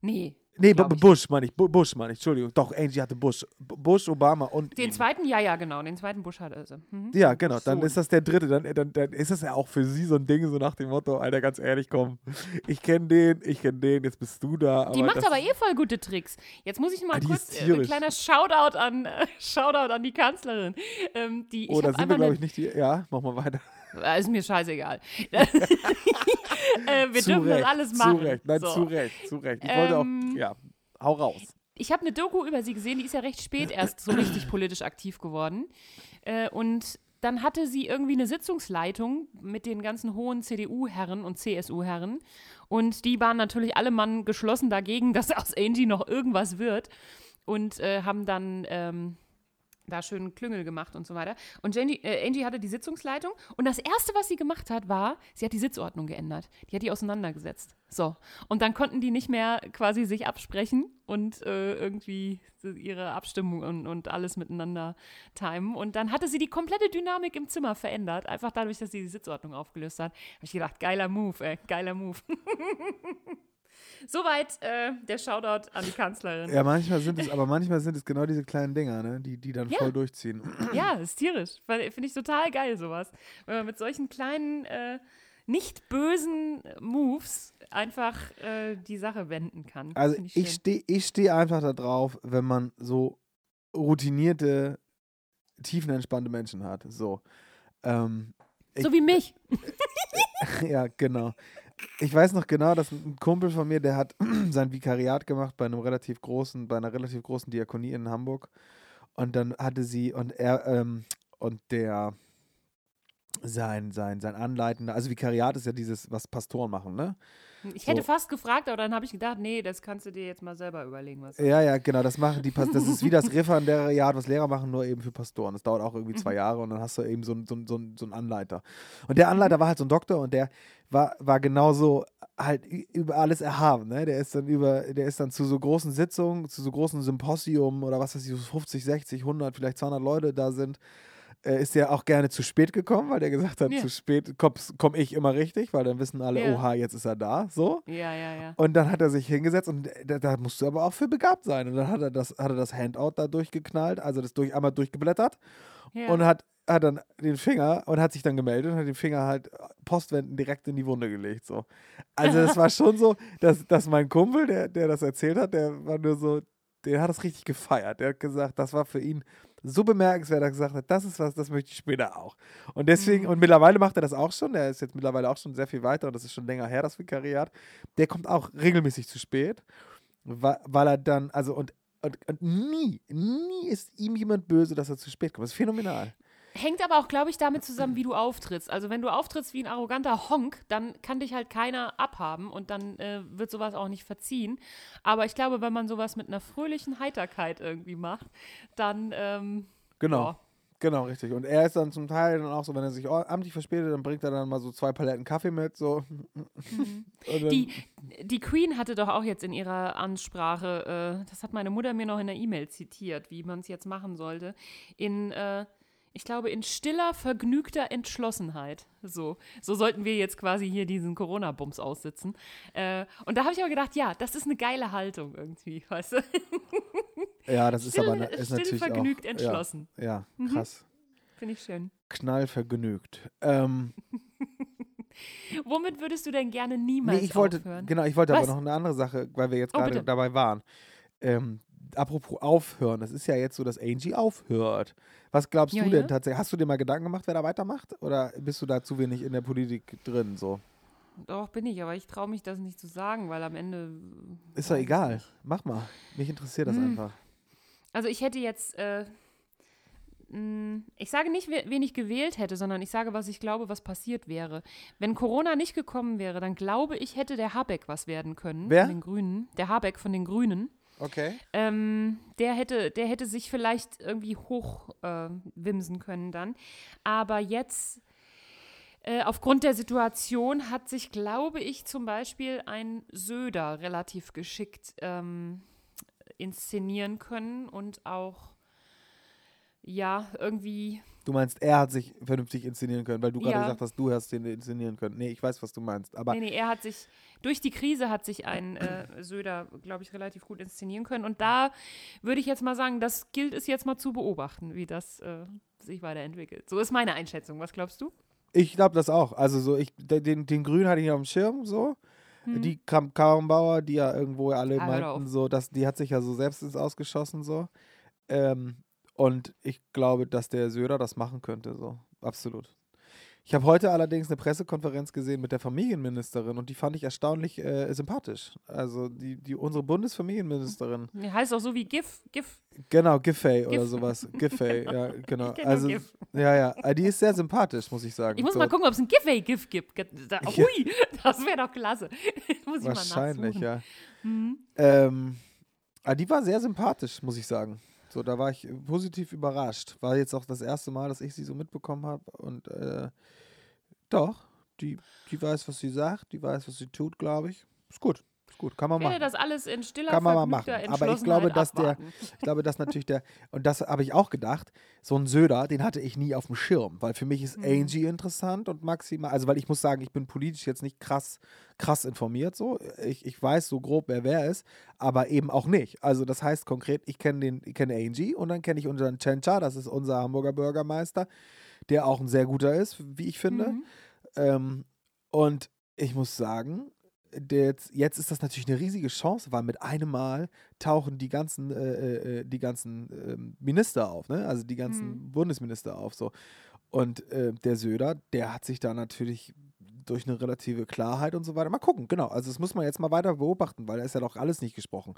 Nee. Nee, ich Bush meine ich. Bu- Bush meine ich. Entschuldigung. Doch, Angie hatte Bush. Bu- Bush, Obama und Den ihn. zweiten, ja, ja, genau. Den zweiten Bush hatte sie. Mhm. Ja, genau. Dann Sohn. ist das der dritte. Dann, dann, dann ist das ja auch für sie so ein Ding, so nach dem Motto, Alter, ganz ehrlich, komm, ich kenne den, ich kenne den, jetzt bist du da. Die macht aber eh voll gute Tricks. Jetzt muss ich mal Ah, kurz äh, ein kleiner Shoutout an, äh, Shoutout an die Kanzlerin. Ähm, die, Oh, da sind wir, glaube ich, nicht die. Ja, mach mal weiter. Äh, Ist mir scheißegal. äh, wir zu dürfen Recht, das alles machen. Zu Recht, nein, so. zu Recht, zu Recht. Ich wollte Ähm, auch, ja, hau raus. Ich habe eine Doku über sie gesehen, die ist ja recht spät erst so richtig politisch aktiv geworden. Äh, und dann hatte sie irgendwie eine Sitzungsleitung mit den ganzen hohen CDU-Herren und CSU-Herren. Und die waren natürlich alle Mann geschlossen dagegen, dass aus Angie noch irgendwas wird. Und äh, haben dann ähm, da schön Klüngel gemacht und so weiter. Und Angie, äh, Angie hatte die Sitzungsleitung. Und das Erste, was sie gemacht hat, war, sie hat die Sitzordnung geändert. Die hat die auseinandergesetzt. So. Und dann konnten die nicht mehr quasi sich absprechen und äh, irgendwie ihre Abstimmung und, und alles miteinander timen. Und dann hatte sie die komplette Dynamik im Zimmer verändert, einfach dadurch, dass sie die Sitzordnung aufgelöst hat. Habe ich gedacht, geiler Move, ey, geiler Move. Soweit äh, der Shoutout an die Kanzlerin. Ja, manchmal sind es, aber manchmal sind es genau diese kleinen Dinger, ne, die, die dann Ja. voll durchziehen. Ja, ist tierisch. Finde ich total geil, sowas. Wenn man mit solchen kleinen, äh, nicht bösen Moves einfach äh, die Sache wenden kann. Also ich schön. stehe ich steh einfach da drauf, wenn man so routinierte, tiefenentspannte Menschen hat. So. Ähm, So wie mich. ja, genau. Ich weiß noch genau, dass ein Kumpel von mir, der hat sein Vikariat gemacht bei einem relativ großen, bei einer relativ großen Diakonie in Hamburg. Und dann hatte sie und er ähm, und der sein, sein, sein Anleitender, also Vikariat ist ja dieses, was Pastoren machen, ne? Ich hätte So. fast gefragt, aber dann habe ich gedacht, nee, das kannst du dir jetzt mal selber überlegen. Was Ja, ja, genau, das machen die, Pas- das ist wie das Referendariat, was Lehrer machen, nur eben für Pastoren. Das dauert auch irgendwie zwei Jahre und dann hast du eben so, einen- so, so, so einen Anleiter. Und der Anleiter war halt so ein Doktor und der war, war genauso halt über alles erhaben, ne? Der ist dann über, der ist dann zu so großen Sitzungen, zu so großen Symposium oder was weiß ich, so 50, 60, 100, vielleicht 200 Leute da sind, äh, ist der auch gerne zu spät gekommen, weil der gesagt hat, Ja. zu spät komme komm ich immer richtig, weil dann wissen alle, Ja. oha, jetzt ist er da, so. Ja, ja, ja. Und dann hat er sich hingesetzt und da, da musst du aber auch für begabt sein. Und dann hat er das, hat er das Handout da durchgeknallt, also das durch, einmal durchgeblättert ja. und hat, hat dann den Finger und hat sich dann gemeldet und hat den Finger halt postwendend direkt in die Wunde gelegt. So. Also es war schon so, dass, dass mein Kumpel, der, der das erzählt hat, der war nur so, der hat das richtig gefeiert. Der hat gesagt, das war für ihn so bemerkenswert, dass er gesagt hat, das ist was, das möchte ich später auch. Und deswegen, Mhm. und mittlerweile macht er das auch schon, der ist jetzt mittlerweile auch schon sehr viel weiter und das ist schon länger her, das Vikariat. Der kommt auch regelmäßig zu spät, weil, weil er dann, also und, und, und nie, nie ist ihm jemand böse, dass er zu spät kommt. Das ist phänomenal. Hängt aber auch, glaube ich, damit zusammen, wie du auftrittst. Also wenn du auftrittst wie ein arroganter Honk, dann kann dich halt keiner abhaben und dann äh, wird sowas auch nicht verziehen. Aber ich glaube, wenn man sowas mit einer fröhlichen Heiterkeit irgendwie macht, dann ähm, Genau. ja, Genau, richtig. Und er ist dann zum Teil dann auch so, wenn er sich amtlich verspätet, dann bringt er dann mal so zwei Paletten Kaffee mit, so. Dann, Die, die Queen hatte doch auch jetzt in ihrer Ansprache, äh, das hat meine Mutter mir noch in der E-Mail zitiert, wie man es jetzt machen sollte, in, äh, ich glaube, in stiller, vergnügter Entschlossenheit. So, so sollten wir jetzt quasi hier diesen Corona-Bums aussitzen. Äh, und da habe ich aber gedacht, ja, das ist eine geile Haltung irgendwie, weißt du? ja, das ist still- aber na- ist still natürlich vergnügt auch, entschlossen. Mhm. Ja, ja krass. Finde ich schön. Knallvergnügt. Ähm, Womit würdest du denn gerne niemals nee, ich wollte, aufhören? genau, ich wollte aber Was? noch eine andere Sache, weil wir jetzt Oh, gerade dabei waren. Ähm, apropos aufhören, das ist ja jetzt so, dass Angie aufhört. Was glaubst Ja, du denn ja. tatsächlich? Hast du dir mal Gedanken gemacht, wer da weitermacht? Oder bist du da zu wenig in der Politik drin? So? Doch, bin ich, aber ich traue mich das nicht zu sagen, weil am Ende. Ist doch egal. Mach mal. Mich interessiert das Hm. einfach. Also ich hätte jetzt, äh, mh, ich sage nicht, we- wen ich gewählt hätte, sondern ich sage, was ich glaube, was passiert wäre. Wenn Corona nicht gekommen wäre, dann glaube ich, hätte der Habeck was werden können. Wer? Von den Grünen. Der Habeck von den Grünen. Okay. Ähm, der, hätte, der hätte sich vielleicht irgendwie hochwimsen äh, wimsen können dann. Aber jetzt, äh, aufgrund der Situation, hat sich, glaube ich, zum Beispiel ein Söder relativ geschickt ähm, inszenieren können und auch, ja, irgendwie Du meinst, er hat sich vernünftig inszenieren können, weil du gerade Ja. gesagt hast, du hast den inszenieren können. Nee, ich weiß, was du meinst. Aber Nee, nee, er hat sich, durch die Krise hat sich ein äh, Söder, glaube ich, relativ gut inszenieren können. Und da würde ich jetzt mal sagen, das gilt es jetzt mal zu beobachten, wie das äh, sich weiterentwickelt. So ist meine Einschätzung. Was glaubst du? ich glaube das auch. Also so, ich, de- den, den Grün hatte ich auf dem Schirm, so. Die Kram Karrenbauer, die ja irgendwo alle. Ah, meinten, so, dass, die hat sich ja so selbst ins Ausgeschossen, so. Ähm, und ich glaube, dass der Söder das machen könnte, so. Absolut. Ich habe heute allerdings eine Pressekonferenz gesehen mit der Familienministerin und die fand ich erstaunlich äh, sympathisch. Also die, die unsere Bundesfamilienministerin. Die heißt auch so wie GIF. GIF. Genau, Giffey oder Gif. sowas. Giffey, ja, genau. Nur Also, Gif. ja, ja, äh, die ist sehr sympathisch, muss ich sagen. Ich muss so, mal gucken, ob es ein Giveaway-GIF gibt. Da, Ja. hui, das wäre doch klasse. muss ich Wahrscheinlich, mal nachsuchen. ja. Mhm. Ähm, aber die war sehr sympathisch, muss ich sagen. So, da war ich positiv überrascht. War jetzt auch das erste Mal, dass ich sie so mitbekommen habe. Und äh, doch, die, die weiß, was sie sagt, die weiß, was sie tut, glaube ich. Ist gut. Ist gut. Kann man Ich machen. das alles in stiller, Kann man mal machen. Aber ich glaube, dass der- abwarten. Ich glaube, dass natürlich der, und das habe ich auch gedacht, so ein Söder, den hatte ich nie auf dem Schirm, weil für mich ist Mhm. Angie interessant und maximal, also weil ich muss sagen, ich bin politisch jetzt nicht krass, krass informiert so. Ich, ich weiß so grob, wer wer ist, aber eben auch nicht. Also das heißt konkret, ich kenne den, ich kenne Angie und dann kenne ich unseren Chencha, das ist unser Hamburger Bürgermeister, der auch ein sehr guter ist, wie ich finde. Mhm. Ähm, und ich muss sagen, der jetzt, jetzt ist das natürlich eine riesige Chance, weil mit einem Mal tauchen die ganzen, äh, äh, die ganzen ähm, Minister auf, ne? Also die ganzen Mhm. Bundesminister auf so. Und äh, der Söder, der hat sich da natürlich durch eine relative Klarheit und so weiter. Mal gucken, genau. Also das muss man jetzt mal weiter beobachten, weil da ist ja doch alles nicht gesprochen.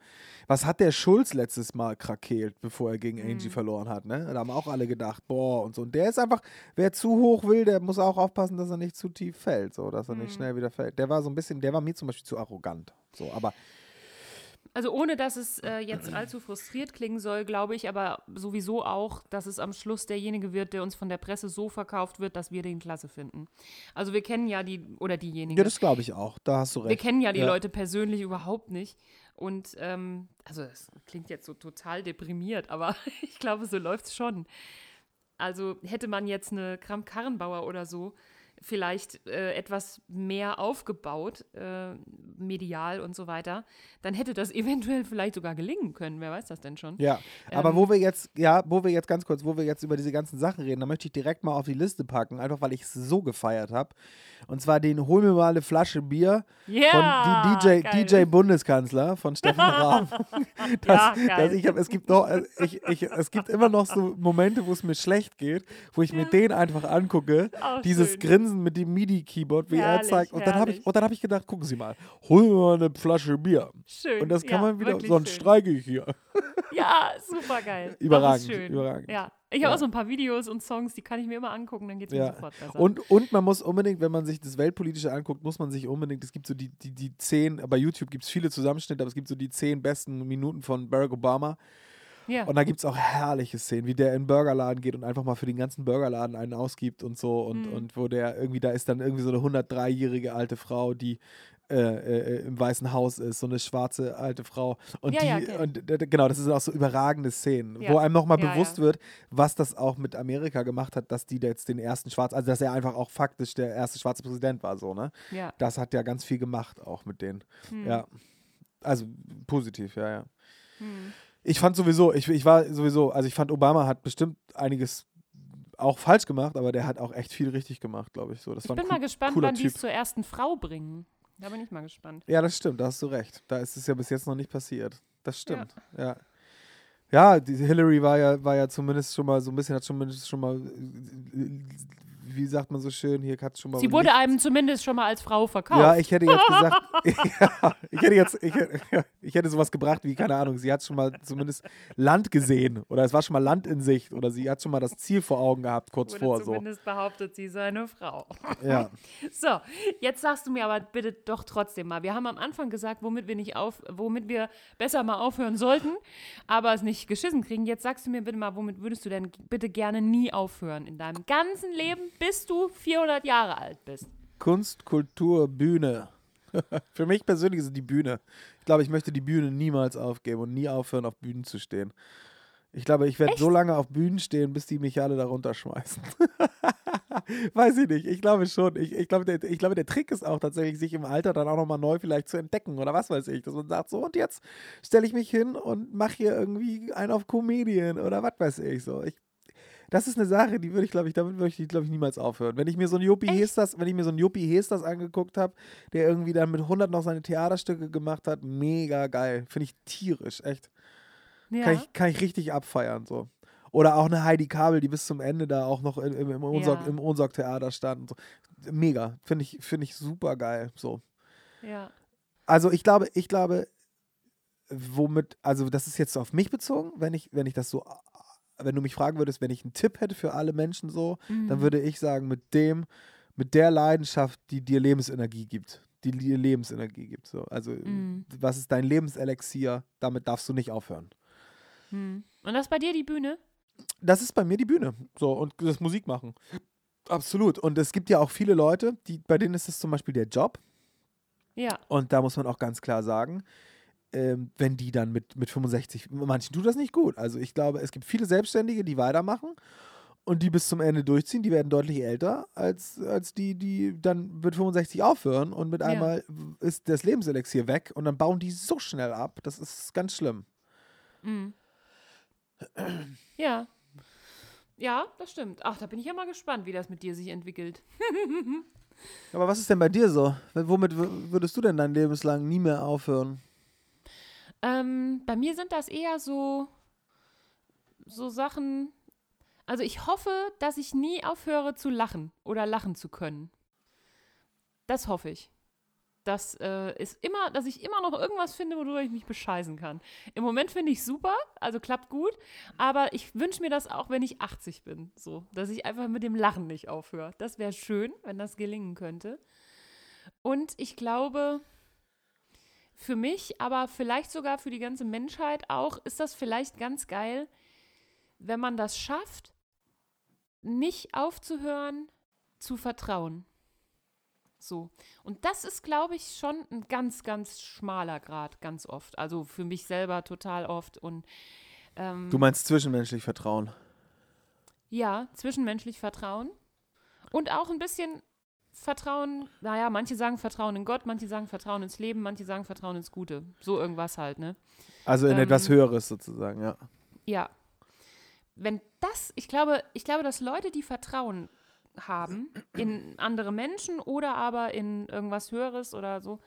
Was hat der Schulz letztes Mal krakeelt, bevor er gegen Angie Mhm. verloren hat, ne? Da haben auch alle gedacht, boah und so. Und der ist einfach, wer zu hoch will, der muss auch aufpassen, dass er nicht zu tief fällt, so, dass er nicht Mhm. schnell wieder fällt. Der war so ein bisschen, der war mir zum Beispiel zu arrogant. So, aber Also ohne, dass es äh, jetzt allzu frustriert klingen soll, glaube ich aber sowieso auch, dass es am Schluss derjenige wird, der uns von der Presse so verkauft wird, dass wir den klasse finden. Also wir kennen ja die, oder diejenigen. ja, das glaube ich auch. Da hast du wir recht. kennen ja die Ja. Leute persönlich überhaupt nicht. Und ähm, also es klingt jetzt so total deprimiert, aber ich glaube, so läuft es schon. Also hätte man jetzt eine Kram-Karrenbauer oder so vielleicht äh, etwas mehr aufgebaut, äh, medial und so weiter, dann hätte das eventuell vielleicht sogar gelingen können. Wer weiß das denn schon? Ja, aber Ähm, wo wir jetzt, ja, wo wir jetzt ganz kurz, wo wir jetzt über diese ganzen Sachen reden, da möchte ich direkt mal auf die Liste packen, einfach weil ich es so gefeiert habe. Und zwar den Hol mir mal eine Flasche Bier Ja, von DJ, geil. DJ Bundeskanzler von Stefan Raab. das, Ja, dass ich hab, es gibt noch, ich, ich, es gibt immer noch so Momente, wo es mir schlecht geht, wo ich mir den einfach angucke, Auch dieses schön. Grinsen mit dem MIDI-Keyboard, wie Herrlich, er zeigt. Und dann habe ich, herrlich. und dann habe ich gedacht, gucken Sie mal, hol mir mal eine Flasche Bier. Schön. Und das kann ja, man wieder, sonst schön. streike ich hier. Ja, super geil. Überragend, überragend. Ja. Ich Ja. habe auch so ein paar Videos und Songs, die kann ich mir immer angucken, dann geht es mir Ja. sofort besser. Und, und man muss unbedingt, wenn man sich das Weltpolitische anguckt, muss man sich unbedingt, es gibt so die, die, die zehn, bei YouTube gibt es viele Zusammenschnitte, aber es gibt so die zehn besten Minuten von Barack Obama. Ja. Und da gibt es auch herrliche Szenen, wie der in den Burgerladen geht und einfach mal für den ganzen Burgerladen einen ausgibt und so. Und, Mhm. und wo der irgendwie, da ist dann irgendwie so eine 103-jährige alte Frau, die äh, äh, im Weißen Haus ist, so eine schwarze alte Frau. Und Ja, die, ja, kenn und äh, genau, das sind auch so überragende Szenen, Ja. wo einem nochmal bewusst wird, was das auch mit Amerika gemacht hat, dass die jetzt den ersten Schwarz, also dass er einfach auch faktisch der erste schwarze Präsident war, so, ne? Ja. Das hat ja ganz viel gemacht auch mit denen. Hm. Ja. Also positiv, ja, ja. Hm. Ich fand sowieso, ich, ich war sowieso, also ich fand Obama hat bestimmt einiges auch falsch gemacht, aber der hat auch echt viel richtig gemacht, glaube ich. So, das Ich war bin cool- mal gespannt, wann die es zur ersten Frau bringen. Da bin ich mal gespannt. Ja, das stimmt, da hast du recht. Da ist es ja bis jetzt noch nicht passiert. Das stimmt. Ja. Ja, die Hillary war ja, war ja zumindest schon mal so ein bisschen, hat zumindest schon mal, äh, wie sagt man so schön, hier hat schon mal. Sie wurde einem zumindest schon mal als Frau verkauft. Ja, ich hätte jetzt gesagt, ja, ich hätte jetzt, ich hätte, ich hätte sowas gebracht wie, keine Ahnung, sie hat schon mal zumindest Land gesehen oder es war schon mal Land in Sicht oder sie hat schon mal das Ziel vor Augen gehabt, kurz wurde vor so. zumindest behauptet, sie sei eine Frau. Ja. So, jetzt sagst du mir aber bitte doch trotzdem mal. Wir haben am Anfang gesagt, womit wir nicht auf, womit wir besser mal aufhören sollten, aber es nicht geschissen kriegen. Jetzt sagst du mir bitte mal, womit würdest du denn bitte gerne nie aufhören in deinem ganzen Leben, bis du 400 Jahre alt bist? Kunst, Kultur, Bühne. Für mich persönlich ist es die Bühne. Ich glaube, ich möchte die Bühne niemals aufgeben und nie aufhören, auf Bühnen zu stehen. Ich glaube, ich werde so lange auf Bühnen stehen, bis die mich alle da runterschmeißen. Weiß ich nicht. Ich glaube schon. Ich, ich, glaube, der, ich glaube, der Trick ist auch tatsächlich, sich im Alter dann auch nochmal neu vielleicht zu entdecken oder was weiß ich. Dass man sagt, so und jetzt stelle ich mich hin und mache hier irgendwie einen auf Comedian oder was weiß ich. So. Ich, das ist eine Sache, die würde ich, glaube ich, damit würde ich, glaube ich, niemals aufhören. Wenn ich mir so einen Juppie Hesters, wenn ich mir so einen Juppie Hesters angeguckt habe, der irgendwie dann mit 100 noch seine Theaterstücke gemacht hat, mega geil. Finde ich tierisch, echt. Ja. Kann, ich, kann ich richtig abfeiern, so. Oder auch eine Heidi Kabel, die bis zum Ende da auch noch im, im, im Ohnsorg, Ja. im Ohnsorg-Theater stand. und So. Mega. Finde ich, finde ich super geil, so. ja. Also ich glaube, ich glaube, womit, also das ist jetzt auf mich bezogen, wenn ich, wenn ich das so, wenn du mich fragen würdest, wenn ich einen Tipp hätte für alle Menschen so, Mhm. dann würde ich sagen, mit dem, mit der Leidenschaft, die dir Lebensenergie gibt, die dir Lebensenergie gibt. So. Also Mhm. was ist dein Lebenselixier, damit darfst du nicht aufhören. Hm. Und das ist bei dir die Bühne? Das ist bei mir die Bühne. So, und das Musik machen. Absolut. Und es gibt ja auch viele Leute, die, bei denen ist es zum Beispiel der Job. Ja. Und da muss man auch ganz klar sagen, ähm, wenn die dann mit, mit 65, manchen tut das nicht gut. Also ich glaube, es gibt viele Selbstständige, die weitermachen und die bis zum Ende durchziehen, die werden deutlich älter als, als die, die dann mit 65 aufhören und mit Ja. einmal ist das Lebenselixier weg und dann bauen die so schnell ab. Das ist ganz schlimm. Mhm. Ja. Ja, das stimmt. Ach, da bin ich ja mal gespannt, wie das mit dir sich entwickelt. Aber was ist denn bei dir so? Womit würdest du denn dein Lebenslang nie mehr aufhören? Ähm, bei mir sind das eher so, so Sachen. Also ich hoffe, dass ich nie aufhöre zu lachen oder lachen zu können. Das hoffe ich. Das äh, ist immer, dass ich immer noch irgendwas finde, worüber ich mich bescheißen kann. Im Moment finde ich super, also klappt gut, aber ich wünsche mir das auch, wenn ich 80 bin, so, dass ich einfach mit dem Lachen nicht aufhöre. Das wäre schön, wenn das gelingen könnte. Und ich glaube, für mich, aber vielleicht sogar für die ganze Menschheit auch, ist das vielleicht ganz geil, wenn man das schafft, nicht aufzuhören zu vertrauen. So. Und das ist, glaube ich, schon ein ganz, ganz schmaler Grad, ganz oft. Also für mich selber total oft. Und ähm, Du meinst zwischenmenschlich Vertrauen. ja, zwischenmenschlich Vertrauen. Und auch ein bisschen Vertrauen, naja, manche sagen Vertrauen in Gott, manche sagen Vertrauen ins Leben, manche sagen Vertrauen ins Gute. So irgendwas halt, ne? Also in Ähm, etwas Höheres sozusagen, ja. Ja. Wenn das, ich glaube, ich glaube, dass Leute, die Vertrauen haben in andere Menschen oder aber in irgendwas Höheres oder so,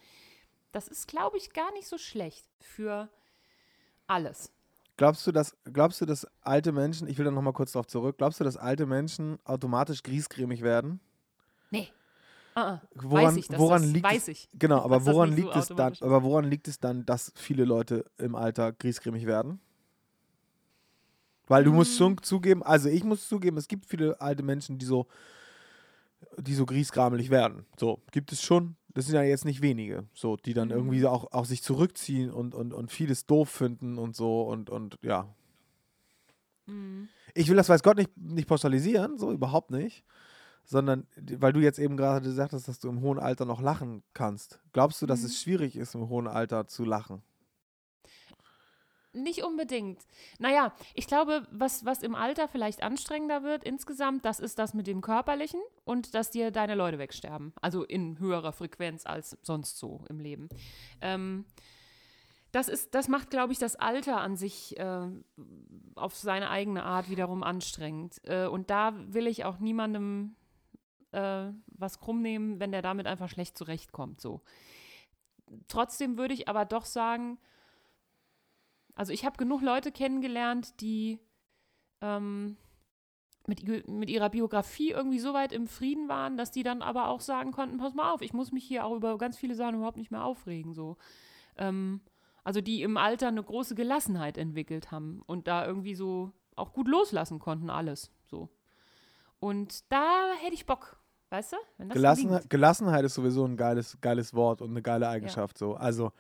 das ist, glaube ich, gar nicht so schlecht für alles. Glaubst du, dass, glaubst du, dass alte Menschen, ich will da nochmal kurz drauf zurück, glaubst du, dass alte Menschen automatisch griesgrämig werden? Nee. Ah, ah. Woran, ich, woran das, liegt weiß es, ich. Genau, aber woran nicht so liegt es dann, aber woran liegt es dann, dass viele Leute im Alter griesgrämig werden? Weil du musst Mm. schon zugeben, also ich muss zugeben, es gibt viele alte Menschen, die so, die so griesgramelig werden. So, gibt es schon. Das sind ja jetzt nicht wenige, so, die dann Mhm. irgendwie auch, auch sich zurückziehen und, und, und vieles doof finden und so und, und ja. Ich will das, weiß Gott, nicht, nicht pauschalisieren, so überhaupt nicht. Sondern, weil du jetzt eben gerade gesagt hast, dass du im hohen Alter noch lachen kannst. Glaubst du, dass Mhm. es schwierig ist, im hohen Alter zu lachen? Nicht unbedingt. Naja, ich glaube, was, was im Alter vielleicht anstrengender wird insgesamt, das ist das mit dem Körperlichen und dass dir deine Leute wegsterben. Also in höherer Frequenz als sonst so im Leben. Ähm, das, ist, das macht, glaube ich, das Alter an sich äh, auf seine eigene Art wiederum anstrengend. Äh, und da will ich auch niemandem äh, was krumm nehmen, wenn der damit einfach schlecht zurechtkommt. So. Trotzdem würde ich aber doch sagen, also ich habe genug Leute kennengelernt, die ähm, mit, mit ihrer Biografie irgendwie so weit im Frieden waren, dass die dann aber auch sagen konnten, pass mal auf, ich muss mich hier auch über ganz viele Sachen überhaupt nicht mehr aufregen. So. Ähm, also die im Alter eine große Gelassenheit entwickelt haben und da irgendwie so auch gut loslassen konnten, alles. So. Und da hätte ich Bock, weißt du? Gelassenheit. Gelassenheit ist sowieso ein geiles, geiles Wort und eine geile Eigenschaft. So. Also,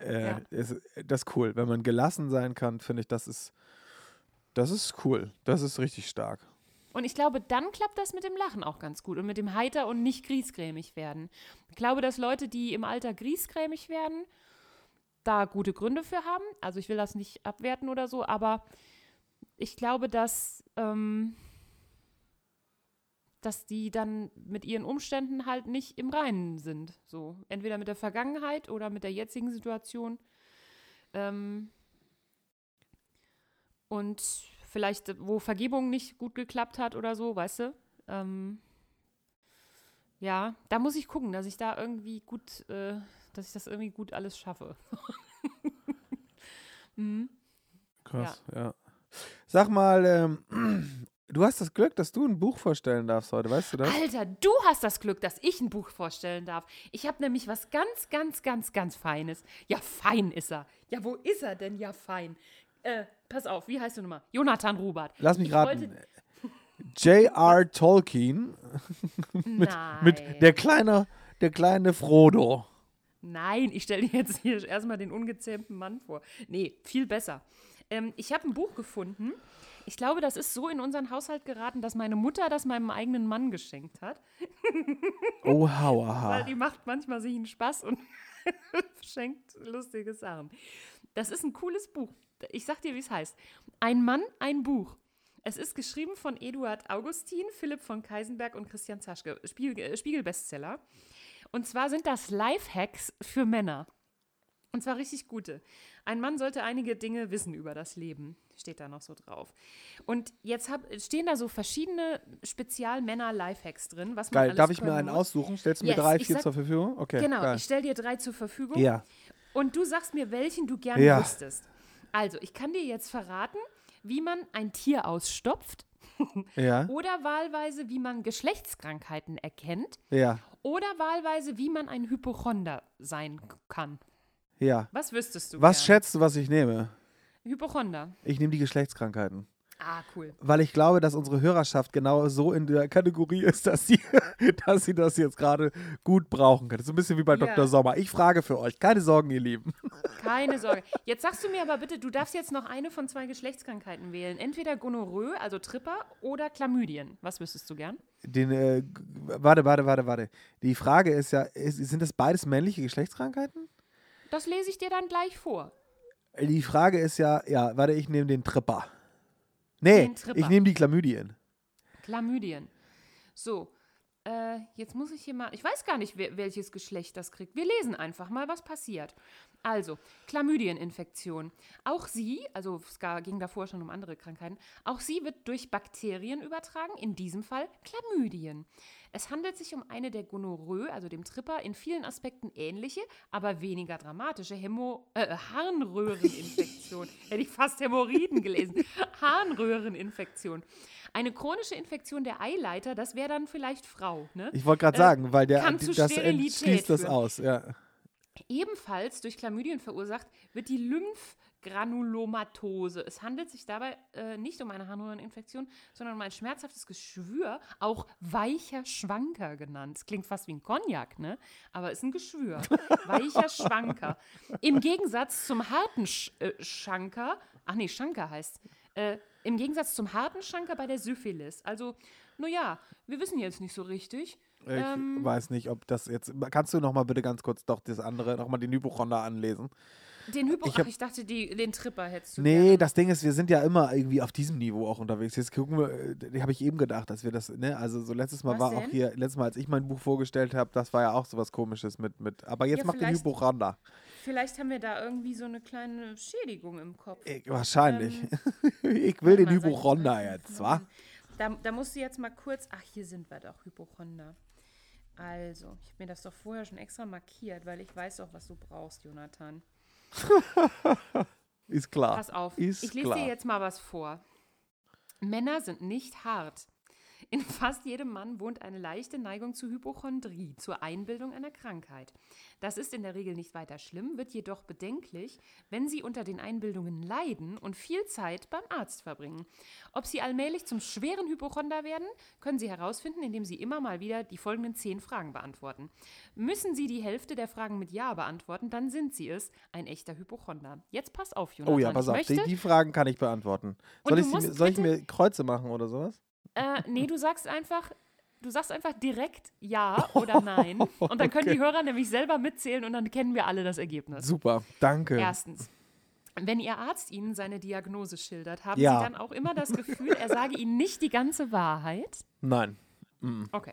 äh, Ja. ist, das ist cool. Wenn man gelassen sein kann, finde ich, das ist, das ist cool. Das ist richtig stark. Und ich glaube, dann klappt das mit dem Lachen auch ganz gut und mit dem Heiter und nicht griesgrämig werden. Ich glaube, dass Leute, die im Alter griesgrämig werden, da gute Gründe für haben. Also ich will das nicht abwerten oder so, aber ich glaube, dass, ähm, dass die dann mit ihren Umständen halt nicht im Reinen sind. So, entweder mit der Vergangenheit oder mit der jetzigen Situation. Ähm, und vielleicht, wo Vergebung nicht gut geklappt hat oder so, weißt du? Ähm, ja, da muss ich gucken, dass ich da irgendwie gut, äh, dass ich das irgendwie gut alles schaffe. mhm. Krass, ja. Sag mal, ähm, du hast das Glück, dass du ein Buch vorstellen darfst heute, weißt du das? Alter, du hast das Glück, dass ich ein Buch vorstellen darf. Ich habe nämlich was ganz, ganz, ganz, ganz Feines. Ja, fein ist er. Ja, wo ist er denn? Ja, fein. Äh, pass auf, wie heißt du nochmal? Jonathan Rubert. Lass mich Ich raten. J.R. Tolkien Nein. mit der kleine, der kleine Frodo. Nein, ich stelle dir jetzt hier erstmal den ungezähmten Mann vor. Nee, viel besser. Ähm, ich habe ein Buch gefunden. Ich glaube, das ist so in unseren Haushalt geraten, dass meine Mutter das meinem eigenen Mann geschenkt hat. Oh, Weil hauaha. die macht manchmal sich einen Spaß und schenkt lustige Sachen. Das ist ein cooles Buch. Ich sag dir, wie es heißt. Ein Mann, ein Buch. Es ist geschrieben von Eduard Augustin, Philipp von Keisenberg und Christian Zaschke. Spiegel, äh, Spiegel-Bestseller. Und zwar sind das Lifehacks für Männer. Und zwar richtig gute. Ein Mann sollte einige Dinge wissen über das Leben. Steht da noch so drauf. Und jetzt hab, stehen da so verschiedene Spezial-Männer-Lifehacks drin. Was man Geil, darf ich mir einen muss. aussuchen? Stellst du mir Yes, drei, ich vier sag- zur Verfügung? Okay, Genau, geil. ich stelle dir drei zur Verfügung. Ja, Und du sagst mir, welchen du gerne Ja. wüsstest. Also, ich kann dir jetzt verraten, wie man ein Tier ausstopft ja, oder wahlweise, wie man Geschlechtskrankheiten erkennt ja, oder wahlweise, wie man ein Hypochonder sein kann. Ja. Was wüsstest du? Was gern? schätzt du, was ich nehme? Hypochonder. Ich nehme die Geschlechtskrankheiten. Ah, cool. Weil ich glaube, dass unsere Hörerschaft genau so in der Kategorie ist, dass sie, dass sie das jetzt gerade gut brauchen kann. Das ist ein bisschen wie bei Ja. Dr. Sommer. Ich frage für euch. Keine Sorgen, ihr Lieben. Keine Sorge. Jetzt sagst du mir aber bitte, du darfst jetzt noch eine von zwei Geschlechtskrankheiten wählen. Entweder Gonorrhoe, also Tripper, oder Chlamydien. Was wüsstest du gern? Den, äh, warte, warte, warte, warte. Die Frage ist ja, ist, sind das beides männliche Geschlechtskrankheiten? Das lese ich dir dann gleich vor. Die Frage ist ja, ja, warte, ich nehme den Tripper. Nee, Den Tripper. ich nehme die Chlamydien. Chlamydien. So, äh, jetzt muss ich hier mal. Ich weiß gar nicht, wer, welches Geschlecht das kriegt. Wir lesen einfach mal, was passiert. Also, Chlamydieninfektion. Auch sie, also es ging davor schon um andere Krankheiten, auch sie wird durch Bakterien übertragen, in diesem Fall Chlamydien. Es handelt sich um eine der Gonorrhoe, also dem Tripper, in vielen Aspekten ähnliche, aber weniger dramatische Hämo äh, Harnröhreninfektion. Hätte ich fast Hämorrhoiden gelesen. Harnröhreninfektion. Eine chronische Infektion der Eileiter, das wäre dann vielleicht Frau. Ne? Ich wollte gerade Äh, sagen, weil der kann zu das schließt das aus. Ja. Ebenfalls durch Chlamydien verursacht wird die Lymphgranulomatose. Es handelt sich dabei äh, nicht um eine Harnröhreninfektion, sondern um ein schmerzhaftes Geschwür, auch weicher Schwanker genannt. Das klingt fast wie ein Cognac, ne? Aber ist ein Geschwür. weicher Schwanker. Im Gegensatz zum harten Sch äh, Schanker, ach nee, Schanker heißt, äh, Im Gegensatz zum harten Schanker bei der Syphilis. Also, naja, wir wissen jetzt nicht so richtig. Ich Ähm. weiß nicht, ob das jetzt. Kannst du noch mal bitte ganz kurz doch das andere, noch mal den Hypochonder anlesen? Den Hypo, Ich hab- ach, ich dachte, die, den Tripper hättest du Nee, gerne. das Ding ist, wir sind ja immer irgendwie auf diesem Niveau auch unterwegs. Jetzt gucken wir, äh, habe ich eben gedacht, dass wir das, ne, also so letztes Mal Was war auch denn? hier, letztes Mal, als ich mein Buch vorgestellt habe, das war ja auch sowas komisches mit, mit, aber jetzt Ja, macht den Hypochonder. Vielleicht haben wir da irgendwie so eine kleine Schädigung im Kopf. Ich, wahrscheinlich. Ähm, ich will den Hypochonder jetzt, wa? Da, da musst du jetzt mal kurz. Ach, hier sind wir doch, Hypochonder. Also, ich habe mir das doch vorher schon extra markiert, weil ich weiß doch, was du brauchst, Jonathan. Ist klar. Pass auf. Ist ich lese klar. dir jetzt mal was vor. Männer sind nicht hart. In fast jedem Mann wohnt eine leichte Neigung zur Hypochondrie, zur Einbildung einer Krankheit. Das ist in der Regel nicht weiter schlimm, wird jedoch bedenklich, wenn Sie unter den Einbildungen leiden und viel Zeit beim Arzt verbringen. Ob Sie allmählich zum schweren Hypochonder werden, können Sie herausfinden, indem Sie immer mal wieder die folgenden zehn Fragen beantworten. Müssen Sie die Hälfte der Fragen mit Ja beantworten, dann sind Sie es, ein echter Hypochonder. Jetzt pass auf, Jonathan. Oh ja, pass auf, die, die Fragen kann ich beantworten. Soll, ich, sie, soll ich mir Kreuze machen oder sowas? Äh, nee, du sagst einfach, du sagst einfach direkt ja oder nein. Und dann können die Hörer nämlich selber mitzählen und dann kennen wir alle das Ergebnis. Super, danke. Erstens. Wenn Ihr Arzt Ihnen seine Diagnose schildert, haben Ja. Sie dann auch immer das Gefühl, er sage Ihnen nicht die ganze Wahrheit? Nein. Okay.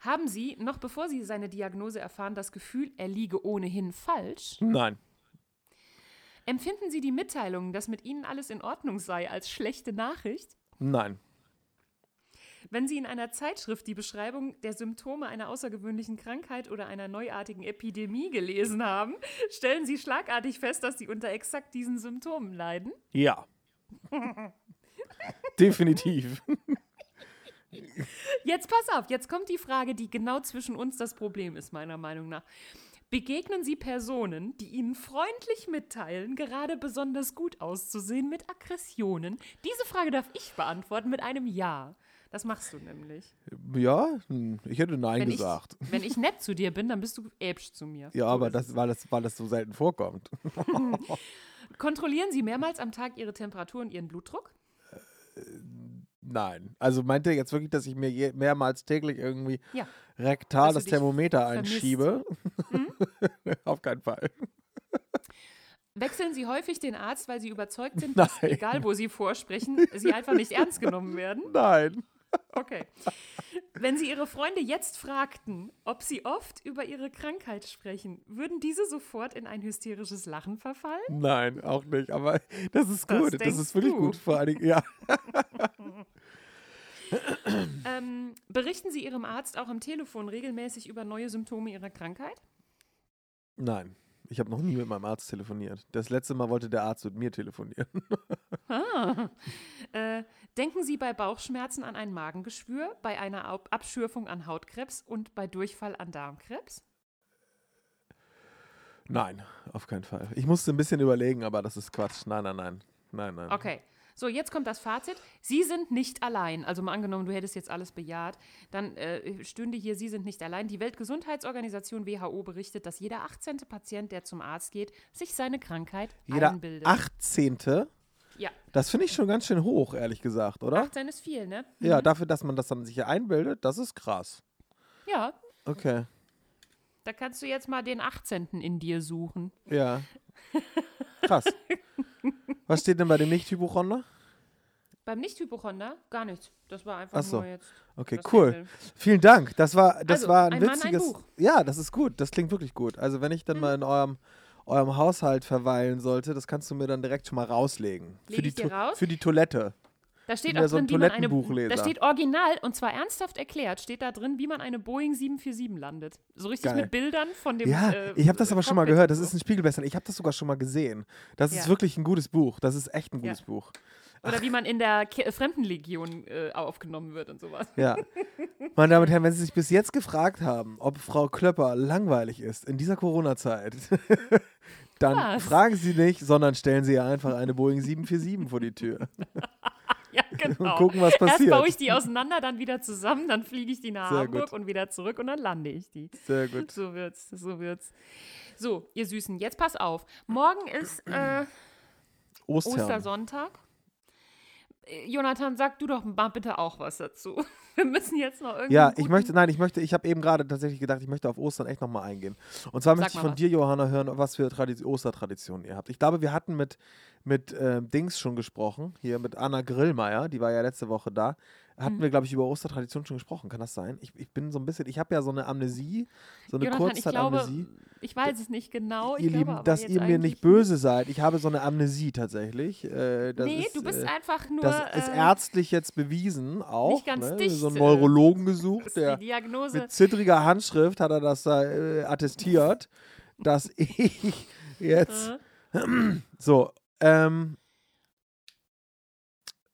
Haben Sie, noch bevor Sie seine Diagnose erfahren, das Gefühl, er liege ohnehin falsch? Nein. Empfinden Sie die Mitteilung, dass mit Ihnen alles in Ordnung sei, als schlechte Nachricht? Nein. Wenn Sie in einer Zeitschrift die Beschreibung der Symptome einer außergewöhnlichen Krankheit oder einer neuartigen Epidemie gelesen haben, stellen Sie schlagartig fest, dass Sie unter exakt diesen Symptomen leiden. Ja. Definitiv. Jetzt pass auf, jetzt kommt die Frage, die genau zwischen uns das Problem ist, meiner Meinung nach. Begegnen Sie Personen, die Ihnen freundlich mitteilen, gerade besonders gut auszusehen mit Aggressionen? Diese Frage darf ich beantworten mit einem Ja. Das machst du nämlich. Ja, hm, ich hätte Nein Wenn gesagt. ich, wenn ich nett zu dir bin, dann bist du äbsch zu mir. ja, So aber das, weil, das, weil das so selten vorkommt. Kontrollieren Sie mehrmals am Tag Ihre Temperatur und Ihren Blutdruck? Nein. Also meint ihr jetzt wirklich, dass ich mir je, mehrmals täglich irgendwie Ja. rektal das Thermometer einschiebe? Auf keinen Fall. Wechseln Sie häufig den Arzt, weil Sie überzeugt sind, Nein. dass, egal wo Sie vorsprechen, Sie einfach nicht ernst genommen werden? Nein. Okay. Wenn Sie Ihre Freunde jetzt fragten, ob Sie oft über Ihre Krankheit sprechen, würden diese sofort in ein hysterisches Lachen verfallen? Nein, auch nicht. Aber das ist Das gut. Das, ist wirklich du. gut. Vor allen Dingen, ja. Ähm, berichten Sie Ihrem Arzt auch am Telefon regelmäßig über neue Symptome Ihrer Krankheit? Nein. Ich habe noch nie mit meinem Arzt telefoniert. Das letzte Mal wollte der Arzt mit mir telefonieren. Ah. Äh, denken Sie bei Bauchschmerzen an ein Magengeschwür, bei einer Ab Abschürfung an Hautkrebs und bei Durchfall an Darmkrebs? Nein, auf keinen Fall. Ich musste ein bisschen überlegen, aber das ist Quatsch. Nein, nein, nein. Nein, nein. Okay. So, jetzt kommt das Fazit. Sie sind nicht allein. Also mal angenommen, du hättest jetzt alles bejaht, dann äh, stünde hier, Sie sind nicht allein. Die Weltgesundheitsorganisation WHO berichtet, dass jeder 18. Patient, der zum Arzt geht, sich seine Krankheit Jeder einbildet. 18. Ja, Das finde ich schon ganz schön hoch, ehrlich gesagt, oder? 18 ist viel, ne? Ja, dafür, dass man das dann sich hier einbildet, das ist krass. Ja, Okay. da kannst du jetzt mal den 18. in dir suchen. Ja. Krass. Was steht denn bei dem Nicht-Hypochonder? Beim Nicht-Hypochonder gar nichts. Das war einfach Ach so. nur jetzt. Okay, cool. Vielen Dank. Das war, das Also, war ein, ein Mann, ein witziges. Ja, das ist gut. Das klingt wirklich gut. Also wenn ich dann mal in eurem, eurem Haushalt verweilen sollte, das kannst du mir dann direkt schon mal rauslegen. Leg für, die dir raus? für die Toilette. Da steht auch so drin, wie man eine. Da steht original und zwar ernsthaft erklärt, steht da drin, wie man eine Boeing 747 landet. So richtig Geil. mit Bildern von dem. Ja, äh, ich habe das aber schon mal gehört. Das ist ein Spiegelbesser. Ich habe das sogar schon mal gesehen. Das ist Ja. wirklich ein gutes Buch. Das ist echt ein gutes Ja. Buch. Oder wie man in der Ke Fremdenlegion äh, aufgenommen wird und sowas. Ja. Meine Damen und Herren, wenn Sie sich bis jetzt gefragt haben, ob Frau Klöpper langweilig ist in dieser Corona-Zeit, dann Was? fragen Sie nicht, sondern stellen Sie ihr einfach eine Boeing 747 vor die Tür Ja, genau. und gucken, was Erst passiert. baue ich die auseinander, dann wieder zusammen, dann fliege ich die nach Sehr Hamburg gut. und wieder zurück und dann lande ich die. Sehr gut. So wird's, so wird's. So, ihr Süßen, jetzt pass auf. Morgen ist äh, Ostern. Ostersonntag. Jonathan, sag du doch mal bitte auch was dazu. Wir müssen jetzt noch irgendwie. Ja, ich möchte, nein, ich möchte, ich habe eben gerade tatsächlich gedacht, ich möchte auf Ostern echt nochmal eingehen. Und zwar Sag möchte ich von was. dir, Johanna, hören, was für Tradi Ostertraditionen ihr habt. Ich glaube, wir hatten mit, mit äh, Dings schon gesprochen, hier mit Anna Grillmeier, die war ja letzte Woche da. Hatten Mhm. wir, glaube ich, über Ostertraditionen schon gesprochen. Kann das sein? Ich, ich bin so ein bisschen, ich habe ja so eine Amnesie, so eine Jonathan, ich Kurzzeitamnesie. ich weiß es nicht genau. Ihr Lieben, dass ihr mir nicht böse seid. Ich habe so eine Amnesie tatsächlich. Äh, Nee, ist, du bist äh, einfach nur. Das ist äh, ärztlich jetzt bewiesen auch. nicht ganz ne? dicht, So einen äh, Neurologen gesucht, der die Diagnose. mit zittriger Handschrift hat er das da äh, attestiert, dass ich jetzt Äh, so. Ähm,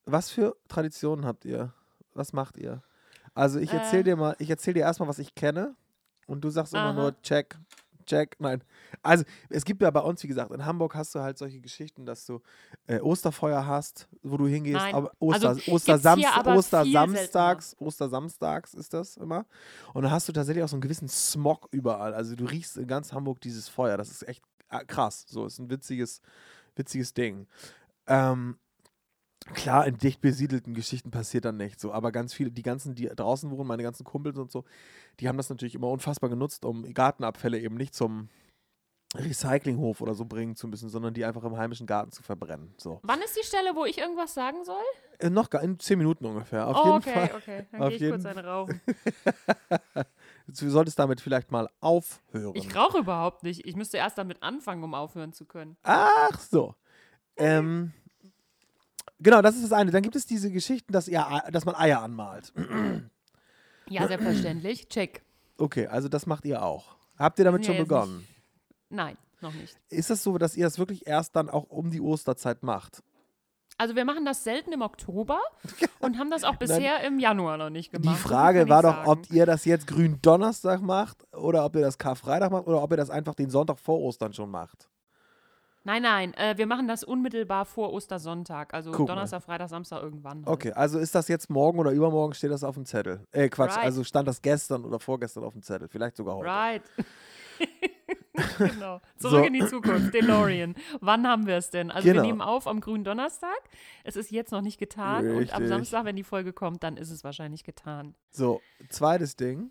was für Traditionen habt ihr? Was macht ihr? Also ich erzähl Äh. dir mal, ich erzähl dir erstmal, was ich kenne und du sagst immer Aha. nur check, check, nein. Also es gibt ja bei uns, wie gesagt, in Hamburg hast du halt solche Geschichten, dass du äh, Osterfeuer hast, wo du hingehst, Nein. aber Oster, Also, Ostersamst, Ostersamstags, Ostersamstags ist das immer. Und dann hast du tatsächlich auch so einen gewissen Smog überall. Also du riechst in ganz Hamburg dieses Feuer. Das ist echt äh, krass. So ist ein witziges, witziges Ding. Ähm, klar, in dicht besiedelten Geschichten passiert dann nicht so, aber ganz viele, die ganzen, die draußen wohnen, meine ganzen Kumpels und so, die haben das natürlich immer unfassbar genutzt, um Gartenabfälle eben nicht zum Recyclinghof oder so bringen zu müssen, sondern die einfach im heimischen Garten zu verbrennen. So. Wann ist die Stelle, wo ich irgendwas sagen soll? Äh, noch gar in zehn Minuten ungefähr. Auf oh, jeden okay, Fall. okay. Dann auf gehe ich jeden- kurz eine rauchen. Du solltest damit vielleicht mal aufhören. Ich rauche überhaupt nicht. Ich müsste erst damit anfangen, um aufhören zu können. Ach so. Ähm, genau, das ist das eine. Dann gibt es diese Geschichten, dass, ihr, dass man Eier anmalt. Ja, selbstverständlich. Check. Okay, also das macht ihr auch. Habt ihr damit Ja, schon begonnen? Nein, noch nicht. Ist es so, dass ihr das wirklich erst dann auch um die Osterzeit macht? Also wir machen das selten im Oktober und haben das auch bisher im Januar noch nicht gemacht. Die Frage war doch, sagen. ob ihr das jetzt Gründonnerstag macht oder ob ihr das Karfreitag macht oder ob ihr das einfach den Sonntag vor Ostern schon macht. Nein, nein, äh, wir machen das unmittelbar vor Ostersonntag. Also Guck mal. Donnerstag, Freitag, Samstag irgendwann. Halt. Okay, also ist das jetzt morgen oder übermorgen steht das auf dem Zettel? Äh, Quatsch, Right. also stand das gestern oder vorgestern auf dem Zettel, vielleicht sogar heute. Right. genau. Zurück So. in die Zukunft, DeLorean. Wann haben wir es denn? Also Genau. wir nehmen auf am grünen Donnerstag. Es ist jetzt noch nicht getan. Und am Richtig. Samstag, wenn die Folge kommt, dann ist es wahrscheinlich getan. So, zweites Ding.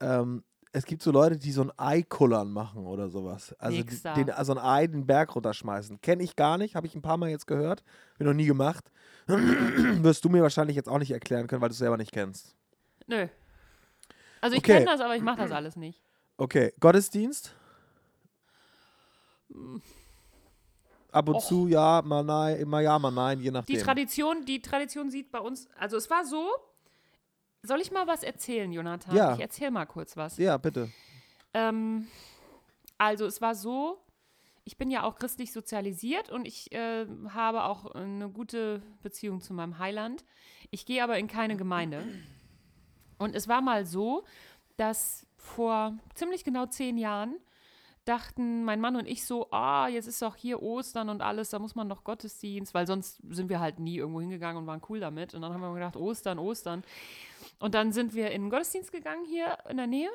Ähm, es gibt so Leute, die so ein Ei kullern machen oder sowas. Also Nix die, da. den, also ein Ei den Berg runterschmeißen. Kenne ich gar nicht, habe ich ein paar Mal jetzt gehört. Bin noch nie gemacht. Wirst du mir wahrscheinlich jetzt auch nicht erklären können, weil du es selber nicht kennst. Nö. Also ich Okay. kenne das, aber ich mache das alles nicht. Okay, Gottesdienst? Ab und Och. zu ja, mal nein, immer ja, mal nein, je nachdem. Die Tradition, die Tradition sieht bei uns, also es war so, soll ich mal was erzählen, Jonathan? Ja. Ich erzähle mal kurz was. ja, bitte. Ähm, also es war so, ich bin ja auch christlich sozialisiert und ich äh, habe auch eine gute Beziehung zu meinem Heiland. Ich gehe aber in keine Gemeinde. Und es war mal so, dass vor ziemlich genau zehn Jahren dachten mein Mann und ich so, ah, jetzt ist doch hier Ostern und alles, da muss man doch Gottesdienst, weil sonst sind wir halt nie irgendwo hingegangen und waren cool damit. Und dann haben wir gedacht, Ostern, Ostern. Und dann sind wir in den Gottesdienst gegangen hier in der Nähe.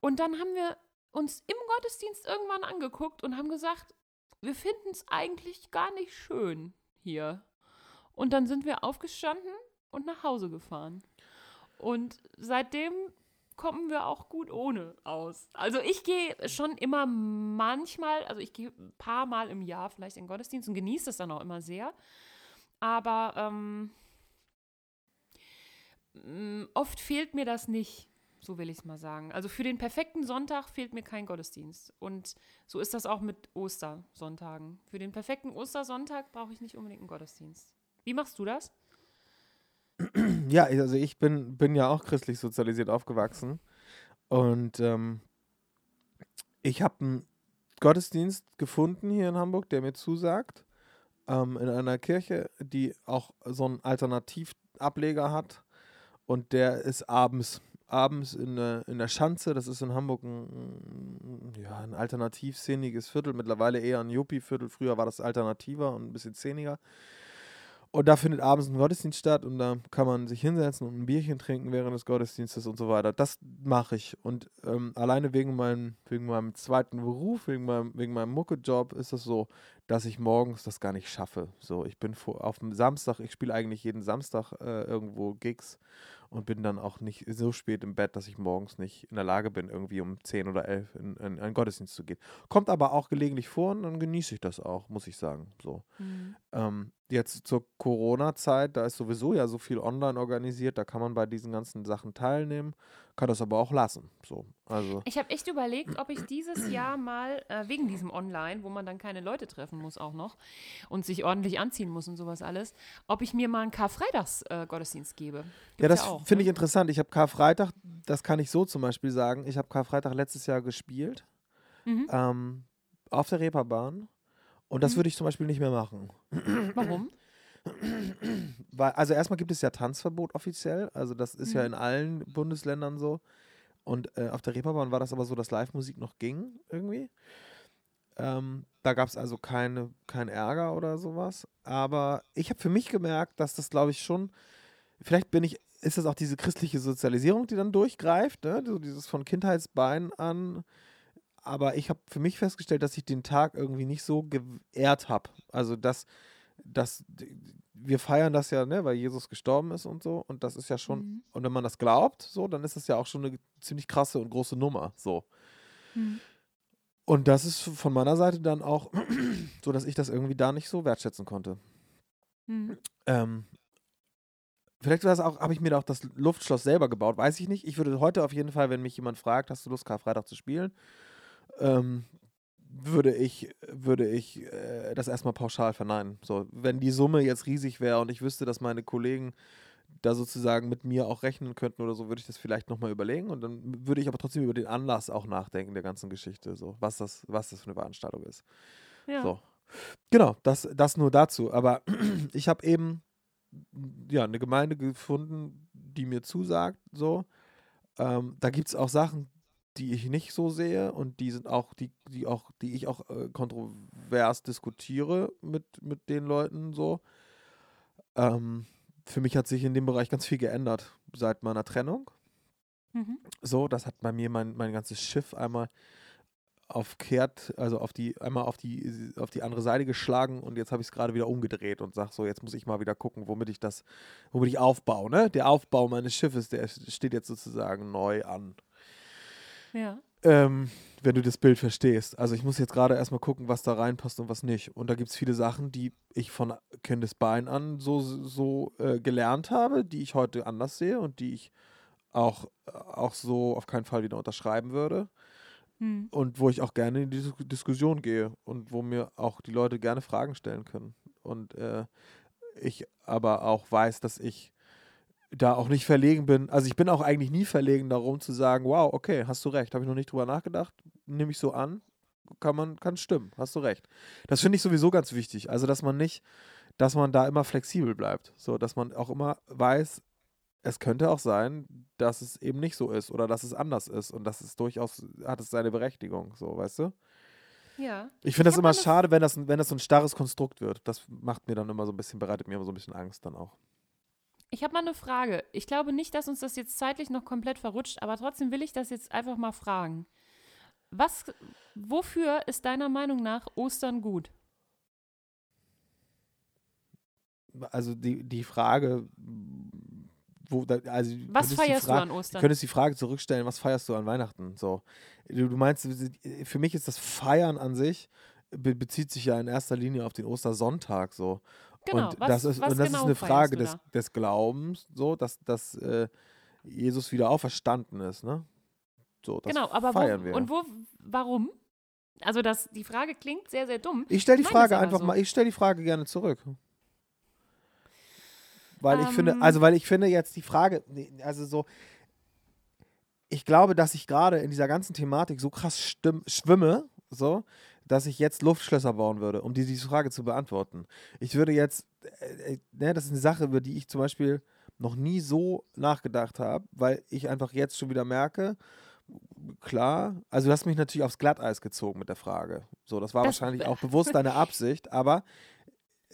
Und dann haben wir uns im Gottesdienst irgendwann angeguckt und haben gesagt, wir finden es eigentlich gar nicht schön hier. Und dann sind wir aufgestanden und nach Hause gefahren. Und seitdem kommen wir auch gut ohne aus. Also ich gehe schon immer manchmal, also ich gehe ein paar Mal im Jahr vielleicht in den Gottesdienst und genieße das dann auch immer sehr. Aber ähm, oft fehlt mir das nicht, so will ich es mal sagen. Also für den perfekten Sonntag fehlt mir kein Gottesdienst. Und so ist das auch mit Ostersonntagen. Für den perfekten Ostersonntag brauche ich nicht unbedingt einen Gottesdienst. Wie machst du das? Ja, also ich bin, bin ja auch christlich sozialisiert aufgewachsen. Und ähm, ich habe einen Gottesdienst gefunden hier in Hamburg, der mir zusagt. Ähm, in einer Kirche, die auch so einen Alternativableger hat. Und der ist abends. Abends in der, in der Schanze, das ist in Hamburg ein, ja, ein alternativ szeniges Viertel, mittlerweile eher ein Yuppie-Viertel. Früher war das alternativer und ein bisschen szeniger. Und da findet abends ein Gottesdienst statt und da kann man sich hinsetzen und ein Bierchen trinken während des Gottesdienstes und so weiter. Das mache ich. Und ähm, alleine wegen meinem, wegen meinem zweiten Beruf, wegen meinem, wegen meinem Mucke-Job ist es so, dass ich morgens das gar nicht schaffe. So, ich bin vor, auf dem Samstag, ich spiele eigentlich jeden Samstag äh, irgendwo Gigs und bin dann auch nicht so spät im Bett, dass ich morgens nicht in der Lage bin, irgendwie um 10 oder 11 in, in, in einen Gottesdienst zu gehen. Kommt aber auch gelegentlich vor und dann genieße ich das auch, muss ich sagen. So. Mhm. Ähm, jetzt zur Corona-Zeit, da ist sowieso ja so viel online organisiert, da kann man bei diesen ganzen Sachen teilnehmen, kann das aber auch lassen. So, also Ich habe echt überlegt, ob ich dieses Jahr mal, äh, wegen diesem Online, wo man dann keine Leute treffen muss auch noch und sich ordentlich anziehen muss und sowas alles, ob ich mir mal einen Karfreitags-Gottesdienst gebe. ja, Gibt's das auch, finde ich ne? interessant. Ich habe Karfreitag, das kann ich so zum Beispiel sagen, ich habe Karfreitag letztes Jahr gespielt Mhm. ähm, auf der Reeperbahn und das Mhm. würde ich zum Beispiel nicht mehr machen. Warum? Weil, also erstmal gibt es ja Tanzverbot offiziell, also das ist ja Mhm. in allen Bundesländern so. Und äh, auf der Reeperbahn war das aber so, dass Live-Musik noch ging irgendwie. Ähm, da gab es also keine, kein Ärger oder sowas. Aber ich habe für mich gemerkt, dass das, glaube ich, schon, vielleicht bin ich, ist das auch diese christliche Sozialisierung, die dann durchgreift, ne? so dieses von Kindheitsbeinen an. Aber ich habe für mich festgestellt, dass ich den Tag irgendwie nicht so geehrt habe. Also, dass, dass wir feiern das ja, ne, weil Jesus gestorben ist und so. Und das ist ja schon, Mhm. und wenn man das glaubt, so, dann ist das ja auch schon eine ziemlich krasse und große Nummer. So. Mhm. Und das ist von meiner Seite dann auch so, dass ich das irgendwie da nicht so wertschätzen konnte. Mhm. Ähm, vielleicht war es auch, habe ich mir da auch das Luftschloss selber gebaut, weiß ich nicht. Ich würde heute auf jeden Fall, wenn mich jemand fragt, hast du Lust, Karfreitag zu spielen, ähm, würde ich, würde ich äh, das erstmal pauschal verneinen. So, wenn die Summe jetzt riesig wäre und ich wüsste, dass meine Kollegen da sozusagen mit mir auch rechnen könnten oder so, würde ich das vielleicht nochmal überlegen und dann würde ich aber trotzdem über den Anlass auch nachdenken der ganzen Geschichte, so was das, was das für eine Veranstaltung ist. Ja. So. Genau, das, das nur dazu. Aber ich habe eben ja, eine Gemeinde gefunden, die mir zusagt. So. Ähm, da gibt es auch Sachen, die ich nicht so sehe und die sind auch, die, die auch, die ich auch äh, kontrovers diskutiere mit, mit den Leuten so. Ähm, für mich hat sich in dem Bereich ganz viel geändert seit meiner Trennung. Mhm. So, das hat bei mir mein, mein ganzes Schiff einmal auf kehrt, also auf die, einmal auf die, auf die andere Seite geschlagen und jetzt habe ich es gerade wieder umgedreht und sage so, jetzt muss ich mal wieder gucken, womit ich das, womit ich aufbaue, ne? Der Aufbau meines Schiffes, der steht jetzt sozusagen neu an. Ja. Ähm, wenn du das Bild verstehst. Also ich muss jetzt gerade erstmal gucken, was da reinpasst und was nicht. Und da gibt es viele Sachen, die ich von Kindesbein an so, so äh, gelernt habe, die ich heute anders sehe und die ich auch, auch so auf keinen Fall wieder unterschreiben würde. Mhm. Und wo ich auch gerne in die Dis Diskussion gehe und wo mir auch die Leute gerne Fragen stellen können. Und äh, ich aber auch weiß, dass ich da auch nicht verlegen bin. Also ich bin auch eigentlich nie verlegen darum zu sagen, wow, okay, hast du recht, habe ich noch nicht drüber nachgedacht, nehme ich so an, kann man, kann stimmen, hast du recht. Das finde ich sowieso ganz wichtig. Also dass man nicht, dass man da immer flexibel bleibt. So, dass man auch immer weiß, es könnte auch sein, dass es eben nicht so ist oder dass es anders ist und dass es durchaus hat es seine Berechtigung, so, weißt du? Ja. Ich finde das immer schade, wenn das, wenn das so ein starres Konstrukt wird. Das macht mir dann immer so ein bisschen, bereitet mir immer so ein bisschen Angst dann auch. Ich habe mal eine Frage. Ich glaube nicht, dass uns das jetzt zeitlich noch komplett verrutscht, aber trotzdem will ich das jetzt einfach mal fragen. Was, wofür ist deiner Meinung nach Ostern gut? Also die, die Frage, wo, also Was feierst du Fra- an Du Ostern? könntest die Frage zurückstellen, was feierst du an Weihnachten? So, du, du meinst, für mich ist das Feiern an sich be bezieht sich ja in erster Linie auf den Ostersonntag so. Genau, und was- das ist, was und das genau ist eine Frage des, da? des Glaubens, so, dass, dass äh, Jesus wieder auferstanden ist, ne? So, das genau, aber feiern wo, wir. und wo, warum? Also das, die Frage klingt sehr, sehr dumm. Ich stelle die meine Frage einfach so. mal, ich stelle die Frage gerne zurück. Weil ich finde, Ähm. also weil ich finde jetzt die Frage, also so, ich glaube, dass ich gerade in dieser ganzen Thematik so krass schwimme, so, dass ich jetzt Luftschlösser bauen würde, um diese Frage zu beantworten. Ich würde jetzt, äh, äh, ne, das ist eine Sache, über die ich zum Beispiel noch nie so nachgedacht habe, weil ich einfach jetzt schon wieder merke, klar, also du hast mich natürlich aufs Glatteis gezogen mit der Frage. So, das war Das- wahrscheinlich auch bewusst deine Absicht, aber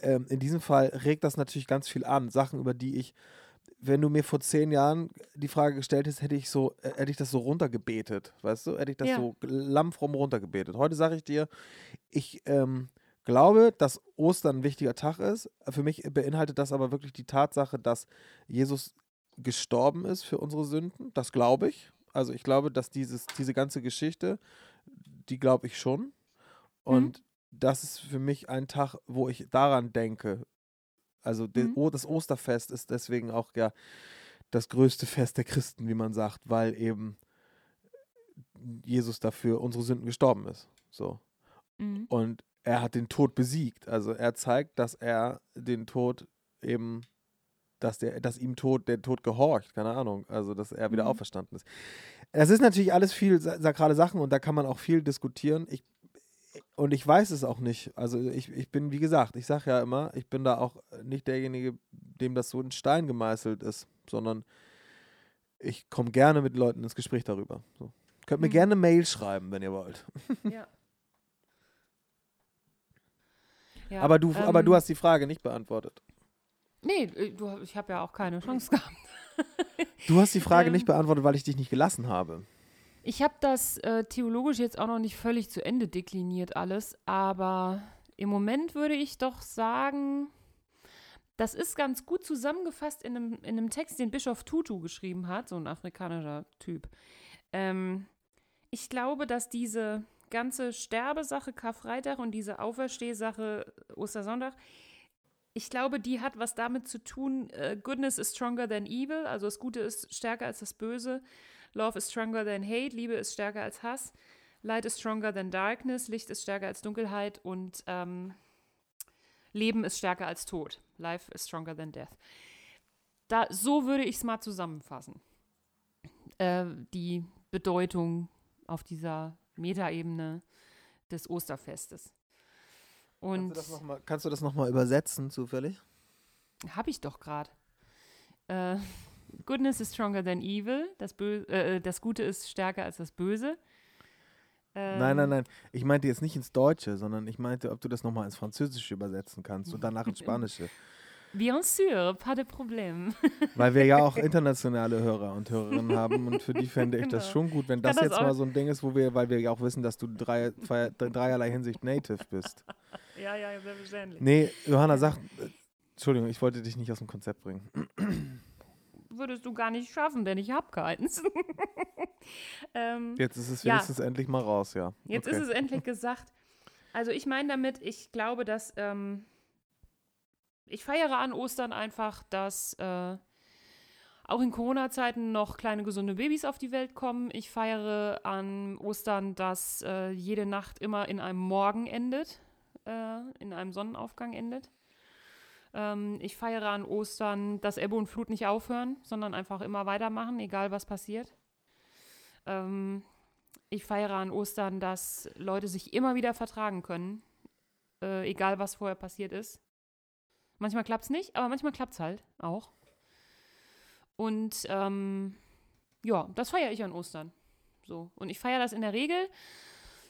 ähm, in diesem Fall regt das natürlich ganz viel an. Sachen, über die ich, wenn du mir vor zehn Jahren die Frage gestellt hättest, hätte ich so, äh, hätte ich das so runtergebetet, weißt du? Hätte ich das Ja. so lammfromm runtergebetet. Heute sage ich dir, ich ähm, glaube, dass Ostern ein wichtiger Tag ist. Für mich beinhaltet das aber wirklich die Tatsache, dass Jesus gestorben ist für unsere Sünden. Das glaube ich. Also ich glaube, dass dieses, diese ganze Geschichte, die glaube ich schon. Und das ist für mich ein Tag, wo ich daran denke. Also de, Mhm. oh, das Osterfest ist deswegen auch ja das größte Fest der Christen, wie man sagt, weil eben Jesus dafür unsere Sünden gestorben ist. So. Mhm. Und er hat den Tod besiegt. Also er zeigt, dass er den Tod eben, dass der, dass ihm Tod, der Tod gehorcht, keine Ahnung. Also dass er wieder Mhm. auferstanden ist. Das ist natürlich alles viel sa- sakrale Sachen und da kann man auch viel diskutieren. Ich, und ich weiß es auch nicht. Also ich, ich bin, wie gesagt, ich sage ja immer, ich bin da auch nicht derjenige, dem das so in Stein gemeißelt ist, sondern ich komme gerne mit Leuten ins Gespräch darüber. So. Könnt mir Mhm. gerne eine Mail schreiben, wenn ihr wollt. Ja. Ja, aber, du, aber du ähm, hast die Frage nicht beantwortet. Nee, äh, du, ich habe ja auch keine Chance gehabt. Du hast die Frage Ähm, nicht beantwortet, weil ich dich nicht gelassen habe. Ich habe das äh, theologisch jetzt auch noch nicht völlig zu Ende dekliniert alles, aber im Moment würde ich doch sagen, das ist ganz gut zusammengefasst in einem, in einem Text, den Bischof Tutu geschrieben hat, so ein afrikanischer Typ. Ähm, ich glaube, dass diese ganze Sterbesache Karfreitag und diese Auferstehsache Ostersonntag, ich glaube, die hat was damit zu tun, äh, Goodness is stronger than evil, also das Gute ist stärker als das Böse. Love is stronger than hate, Liebe ist stärker als Hass. Light is stronger than darkness, Licht ist stärker als Dunkelheit und ähm, Leben ist stärker als Tod. Life is stronger than death. Da, so würde ich es mal zusammenfassen. Äh, die Bedeutung auf dieser Metaebene des Osterfestes. Und kannst, du das noch mal, nochmal übersetzen, zufällig? habe ich doch gerade. Äh, Goodness is stronger than evil. Das, Bö äh, das Gute ist stärker als das Böse. Ähm, Nein, nein, nein. Ich meinte jetzt nicht ins Deutsche, sondern ich meinte, ob du das nochmal ins Französische übersetzen kannst und danach ins Spanische. Bien sûr, pas de problème. Weil wir ja auch internationale Hörer und Hörerinnen haben und für die fände ich das Genau. schon gut, wenn das das jetzt mal so ein Ding ist, wo wir, weil wir ja auch wissen, dass du drei, dreierlei Hinsicht Native bist. ja, ja, selbstverständlich. Nee, Johanna, sag, äh, Entschuldigung, ich wollte dich nicht aus dem Konzept bringen. Würdest du gar nicht schaffen, denn ich habe keins. ähm, Jetzt ist es Ja. wenigstens endlich mal raus, ja. Jetzt okay. ist es endlich gesagt. Also ich meine damit, ich glaube, dass ähm, ich feiere an Ostern einfach, dass äh, auch in Corona-Zeiten noch kleine gesunde Babys auf die Welt kommen. Ich feiere an Ostern, dass äh, jede Nacht immer in einem Morgen endet, äh, in einem Sonnenaufgang endet. Ähm, ich feiere an Ostern, dass Ebbe und Flut nicht aufhören, sondern einfach immer weitermachen, egal was passiert. Ähm, ich feiere an Ostern, dass Leute sich immer wieder vertragen können, äh, egal was vorher passiert ist. Manchmal klappt es nicht, aber manchmal klappt es halt auch. Und ähm, ja, das feiere ich an Ostern. So. Und ich feiere das in der Regel,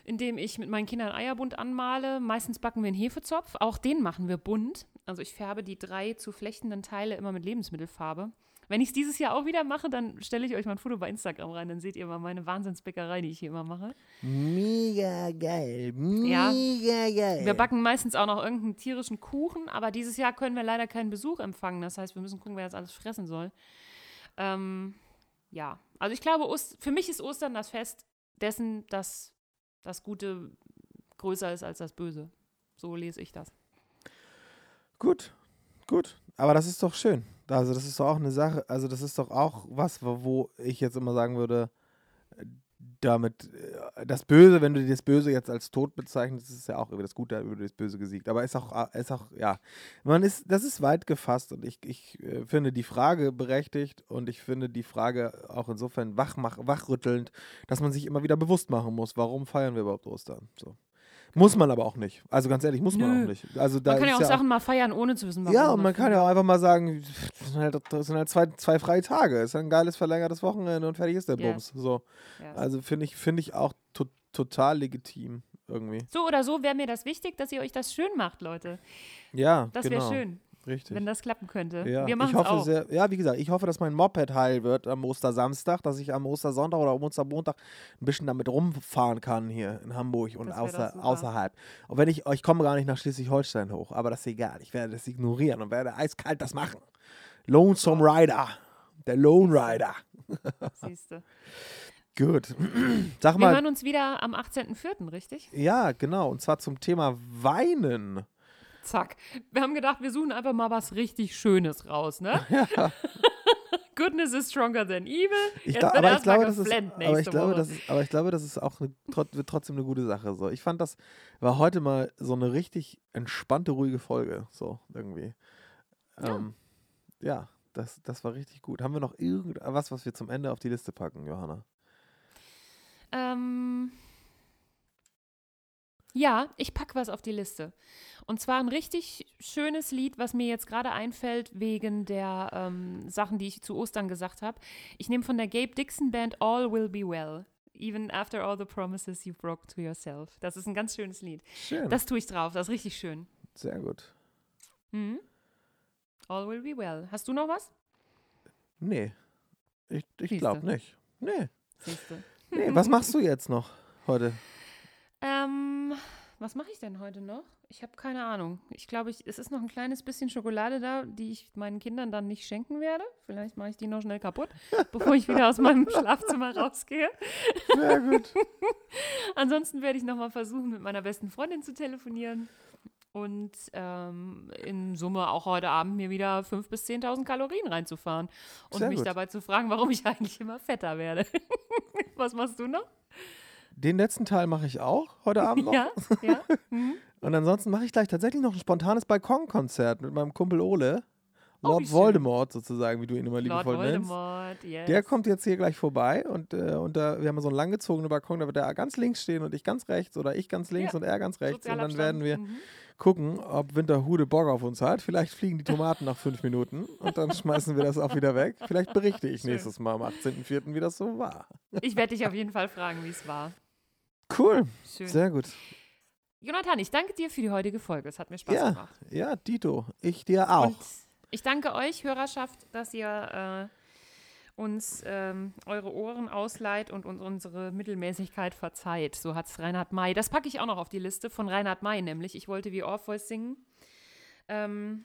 indem ich mit meinen Kindern Eierbund anmale. Meistens backen wir einen Hefezopf. Auch den machen wir bunt. Also ich färbe die drei zu flechtenden Teile immer mit Lebensmittelfarbe. Wenn ich es dieses Jahr auch wieder mache, dann stelle ich euch mal ein Foto bei Instagram rein. Dann seht ihr mal meine Wahnsinnsbäckerei, die ich hier immer mache. Mega geil. Ja. Mega geil. Wir backen meistens auch noch irgendeinen tierischen Kuchen, aber dieses Jahr können wir leider keinen Besuch empfangen. Das heißt, wir müssen gucken, wer das alles fressen soll. Ähm, ja, also ich glaube, Ost für mich ist Ostern das Fest dessen, dass das Gute größer ist als das Böse. So lese ich das. Gut, gut. Aber das ist doch schön. Also das ist doch auch eine Sache, also das ist doch auch was, wo, ich jetzt immer sagen würde, äh, damit, äh, das Böse, wenn du das Böse jetzt als Tod bezeichnest, ist ja auch über das Gute, über das Böse gesiegt. Aber ist auch, ist auch, ja, man ist, das ist weit gefasst und ich, ich äh, finde die Frage berechtigt und ich finde die Frage auch insofern wachmach, wachrüttelnd, dass man sich immer wieder bewusst machen muss, warum feiern wir überhaupt Ostern? So. Muss man aber auch nicht. Also ganz ehrlich, muss man Nö. auch nicht. Also da Man kann ja auch Sachen mal feiern, ohne zu wissen, warum. ja, und man kann ja auch einfach mal sagen, das sind halt, das sind halt zwei, zwei freie Tage. Es ist ein geiles verlängertes Wochenende und fertig ist der Ja. Bums. So. Ja. Also finde ich, finde ich auch to total legitim. irgendwie. So oder so wäre mir das wichtig, dass ihr euch das schön macht, Leute. Ja, Das genau. wäre schön, Richtig. wenn das klappen könnte. Ja, Wir ich machen es hoffe auch. sehr, ja, wie gesagt, ich hoffe, dass mein Moped heil wird am Ostersamstag, dass ich am Ostersonntag oder am Ostermontag ein bisschen damit rumfahren kann hier in Hamburg und außer, außerhalb. Und wenn ich, ich komme gar nicht nach Schleswig-Holstein hoch, aber das ist egal. Ich werde das ignorieren und werde eiskalt das machen. Lonesome Rider. Der Lone Rider. Siehste. Gut. Sag Wir mal, hören uns wieder am 18.04., richtig? ja, genau, und zwar zum Thema Weinen. Zack. Wir haben gedacht, wir suchen einfach mal was richtig Schönes raus, ne? Goodness is stronger than evil. Ich Jetzt glaub, aber, ich glaube, das ist, aber, ich glaube, Woche. das ist, aber ich glaube, das ist auch eine, trotzdem eine gute Sache. So. Ich fand, das war heute mal so eine richtig entspannte, ruhige Folge. So, irgendwie. Ja. Ähm, ja, das, das war richtig gut. Haben wir noch irgendwas, was wir zum Ende auf die Liste packen, Johanna? Ähm, ja, ich packe was auf die Liste. Und zwar ein richtig schönes Lied, was mir jetzt gerade einfällt, wegen der ähm, Sachen, die ich zu Ostern gesagt habe. Ich nehme von der Gabe Dixon Band All Will Be Well. Even after all the promises you broke to yourself. Das ist ein ganz schönes Lied. Schön. Das tue ich drauf, das ist richtig schön. Sehr gut. Mhm. All will be well. Hast du noch was? Nee. Ich, ich glaube nicht. Nee. Siehste. nee. Was machst du jetzt noch heute? Ähm, was mache ich denn heute noch? Ich habe keine Ahnung. Ich glaube, ich, es ist noch ein kleines bisschen Schokolade da, die ich meinen Kindern dann nicht schenken werde. Vielleicht mache ich die noch schnell kaputt, bevor ich wieder aus meinem Schlafzimmer rausgehe. Sehr gut. Ansonsten werde ich nochmal versuchen, mit meiner besten Freundin zu telefonieren. Und ähm, in Summe auch heute Abend mir wieder 5.000 bis 10.000 Kalorien reinzufahren. Und Sehr mich gut. dabei zu fragen, warum ich eigentlich immer fetter werde. Was machst du noch? Den letzten Teil mache ich auch heute Abend noch. Ja, ja. Mhm. Und ansonsten mache ich gleich tatsächlich noch ein spontanes Balkonkonzert mit meinem Kumpel Ole. Oh, Lord schön. Voldemort sozusagen, wie du ihn immer Lord liebevoll nennst. Voldemort, yes. Der kommt jetzt hier gleich vorbei und, äh, und da, wir haben so einen langgezogenen Balkon, da wird er ganz links stehen und ich ganz rechts oder ich ganz links Ja, und er ganz rechts. Und dann Sozialabstand. werden wir Mhm. gucken, ob Winterhude Bock auf uns hat. Vielleicht fliegen die Tomaten nach fünf Minuten und dann schmeißen wir das auch wieder weg. Vielleicht berichte ich Schön. nächstes Mal am 18.04., wie das so war. Ich werde dich auf jeden Fall fragen, wie es war. Cool, Schön. sehr gut. Jonathan, ich danke dir für die heutige Folge. Es hat mir Spaß Ja, gemacht. ja, Dito, ich dir auch. Und ich danke euch, Hörerschaft, dass ihr äh, uns ähm, eure Ohren ausleiht und uns unsere Mittelmäßigkeit verzeiht. So hat es Reinhard May. Das packe ich auch noch auf die Liste von Reinhard May, nämlich. Ich wollte wie Orpheus singen. Ähm,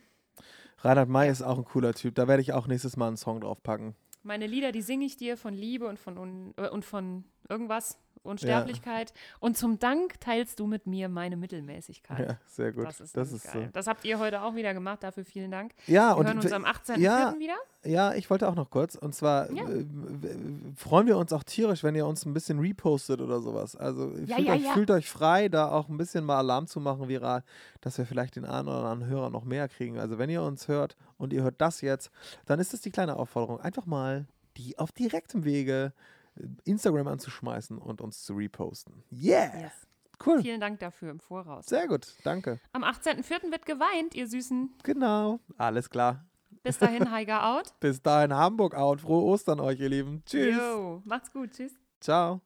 Reinhard May ist auch ein cooler Typ. Da werde ich auch nächstes Mal einen Song drauf packen. meine Lieder, die singe ich dir von Liebe und von, äh, und von irgendwas, Unsterblichkeit. Und zum Dank teilst du mit mir meine Mittelmäßigkeit. Ja, sehr gut. Das ist, das ist geil. so. Das habt ihr heute auch wieder gemacht, dafür vielen Dank. Ja, Wir und hören uns am 18.04. ja, wieder. Ja, ich wollte auch noch kurz. Und zwar Ja. äh, freuen wir uns auch tierisch, wenn ihr uns ein bisschen repostet oder sowas. Also Ja, fühlt, ja, euch, ja. fühlt euch frei, da auch ein bisschen mal Alarm zu machen, viral, dass wir vielleicht den einen oder anderen Hörer noch mehr kriegen. Also wenn ihr uns hört und ihr hört das jetzt, dann ist es die kleine Aufforderung, einfach mal die auf direktem Wege Instagram anzuschmeißen und uns zu reposten. Yeah! Yes. Cool. Vielen Dank dafür im Voraus. Sehr gut, danke. Am 18.04. wird geweint, ihr Süßen. Genau, alles klar. Bis dahin, Heiger out. Bis dahin Hamburg out. Frohe Ostern euch, ihr Lieben. Tschüss. Yo, macht's gut. Tschüss. Ciao.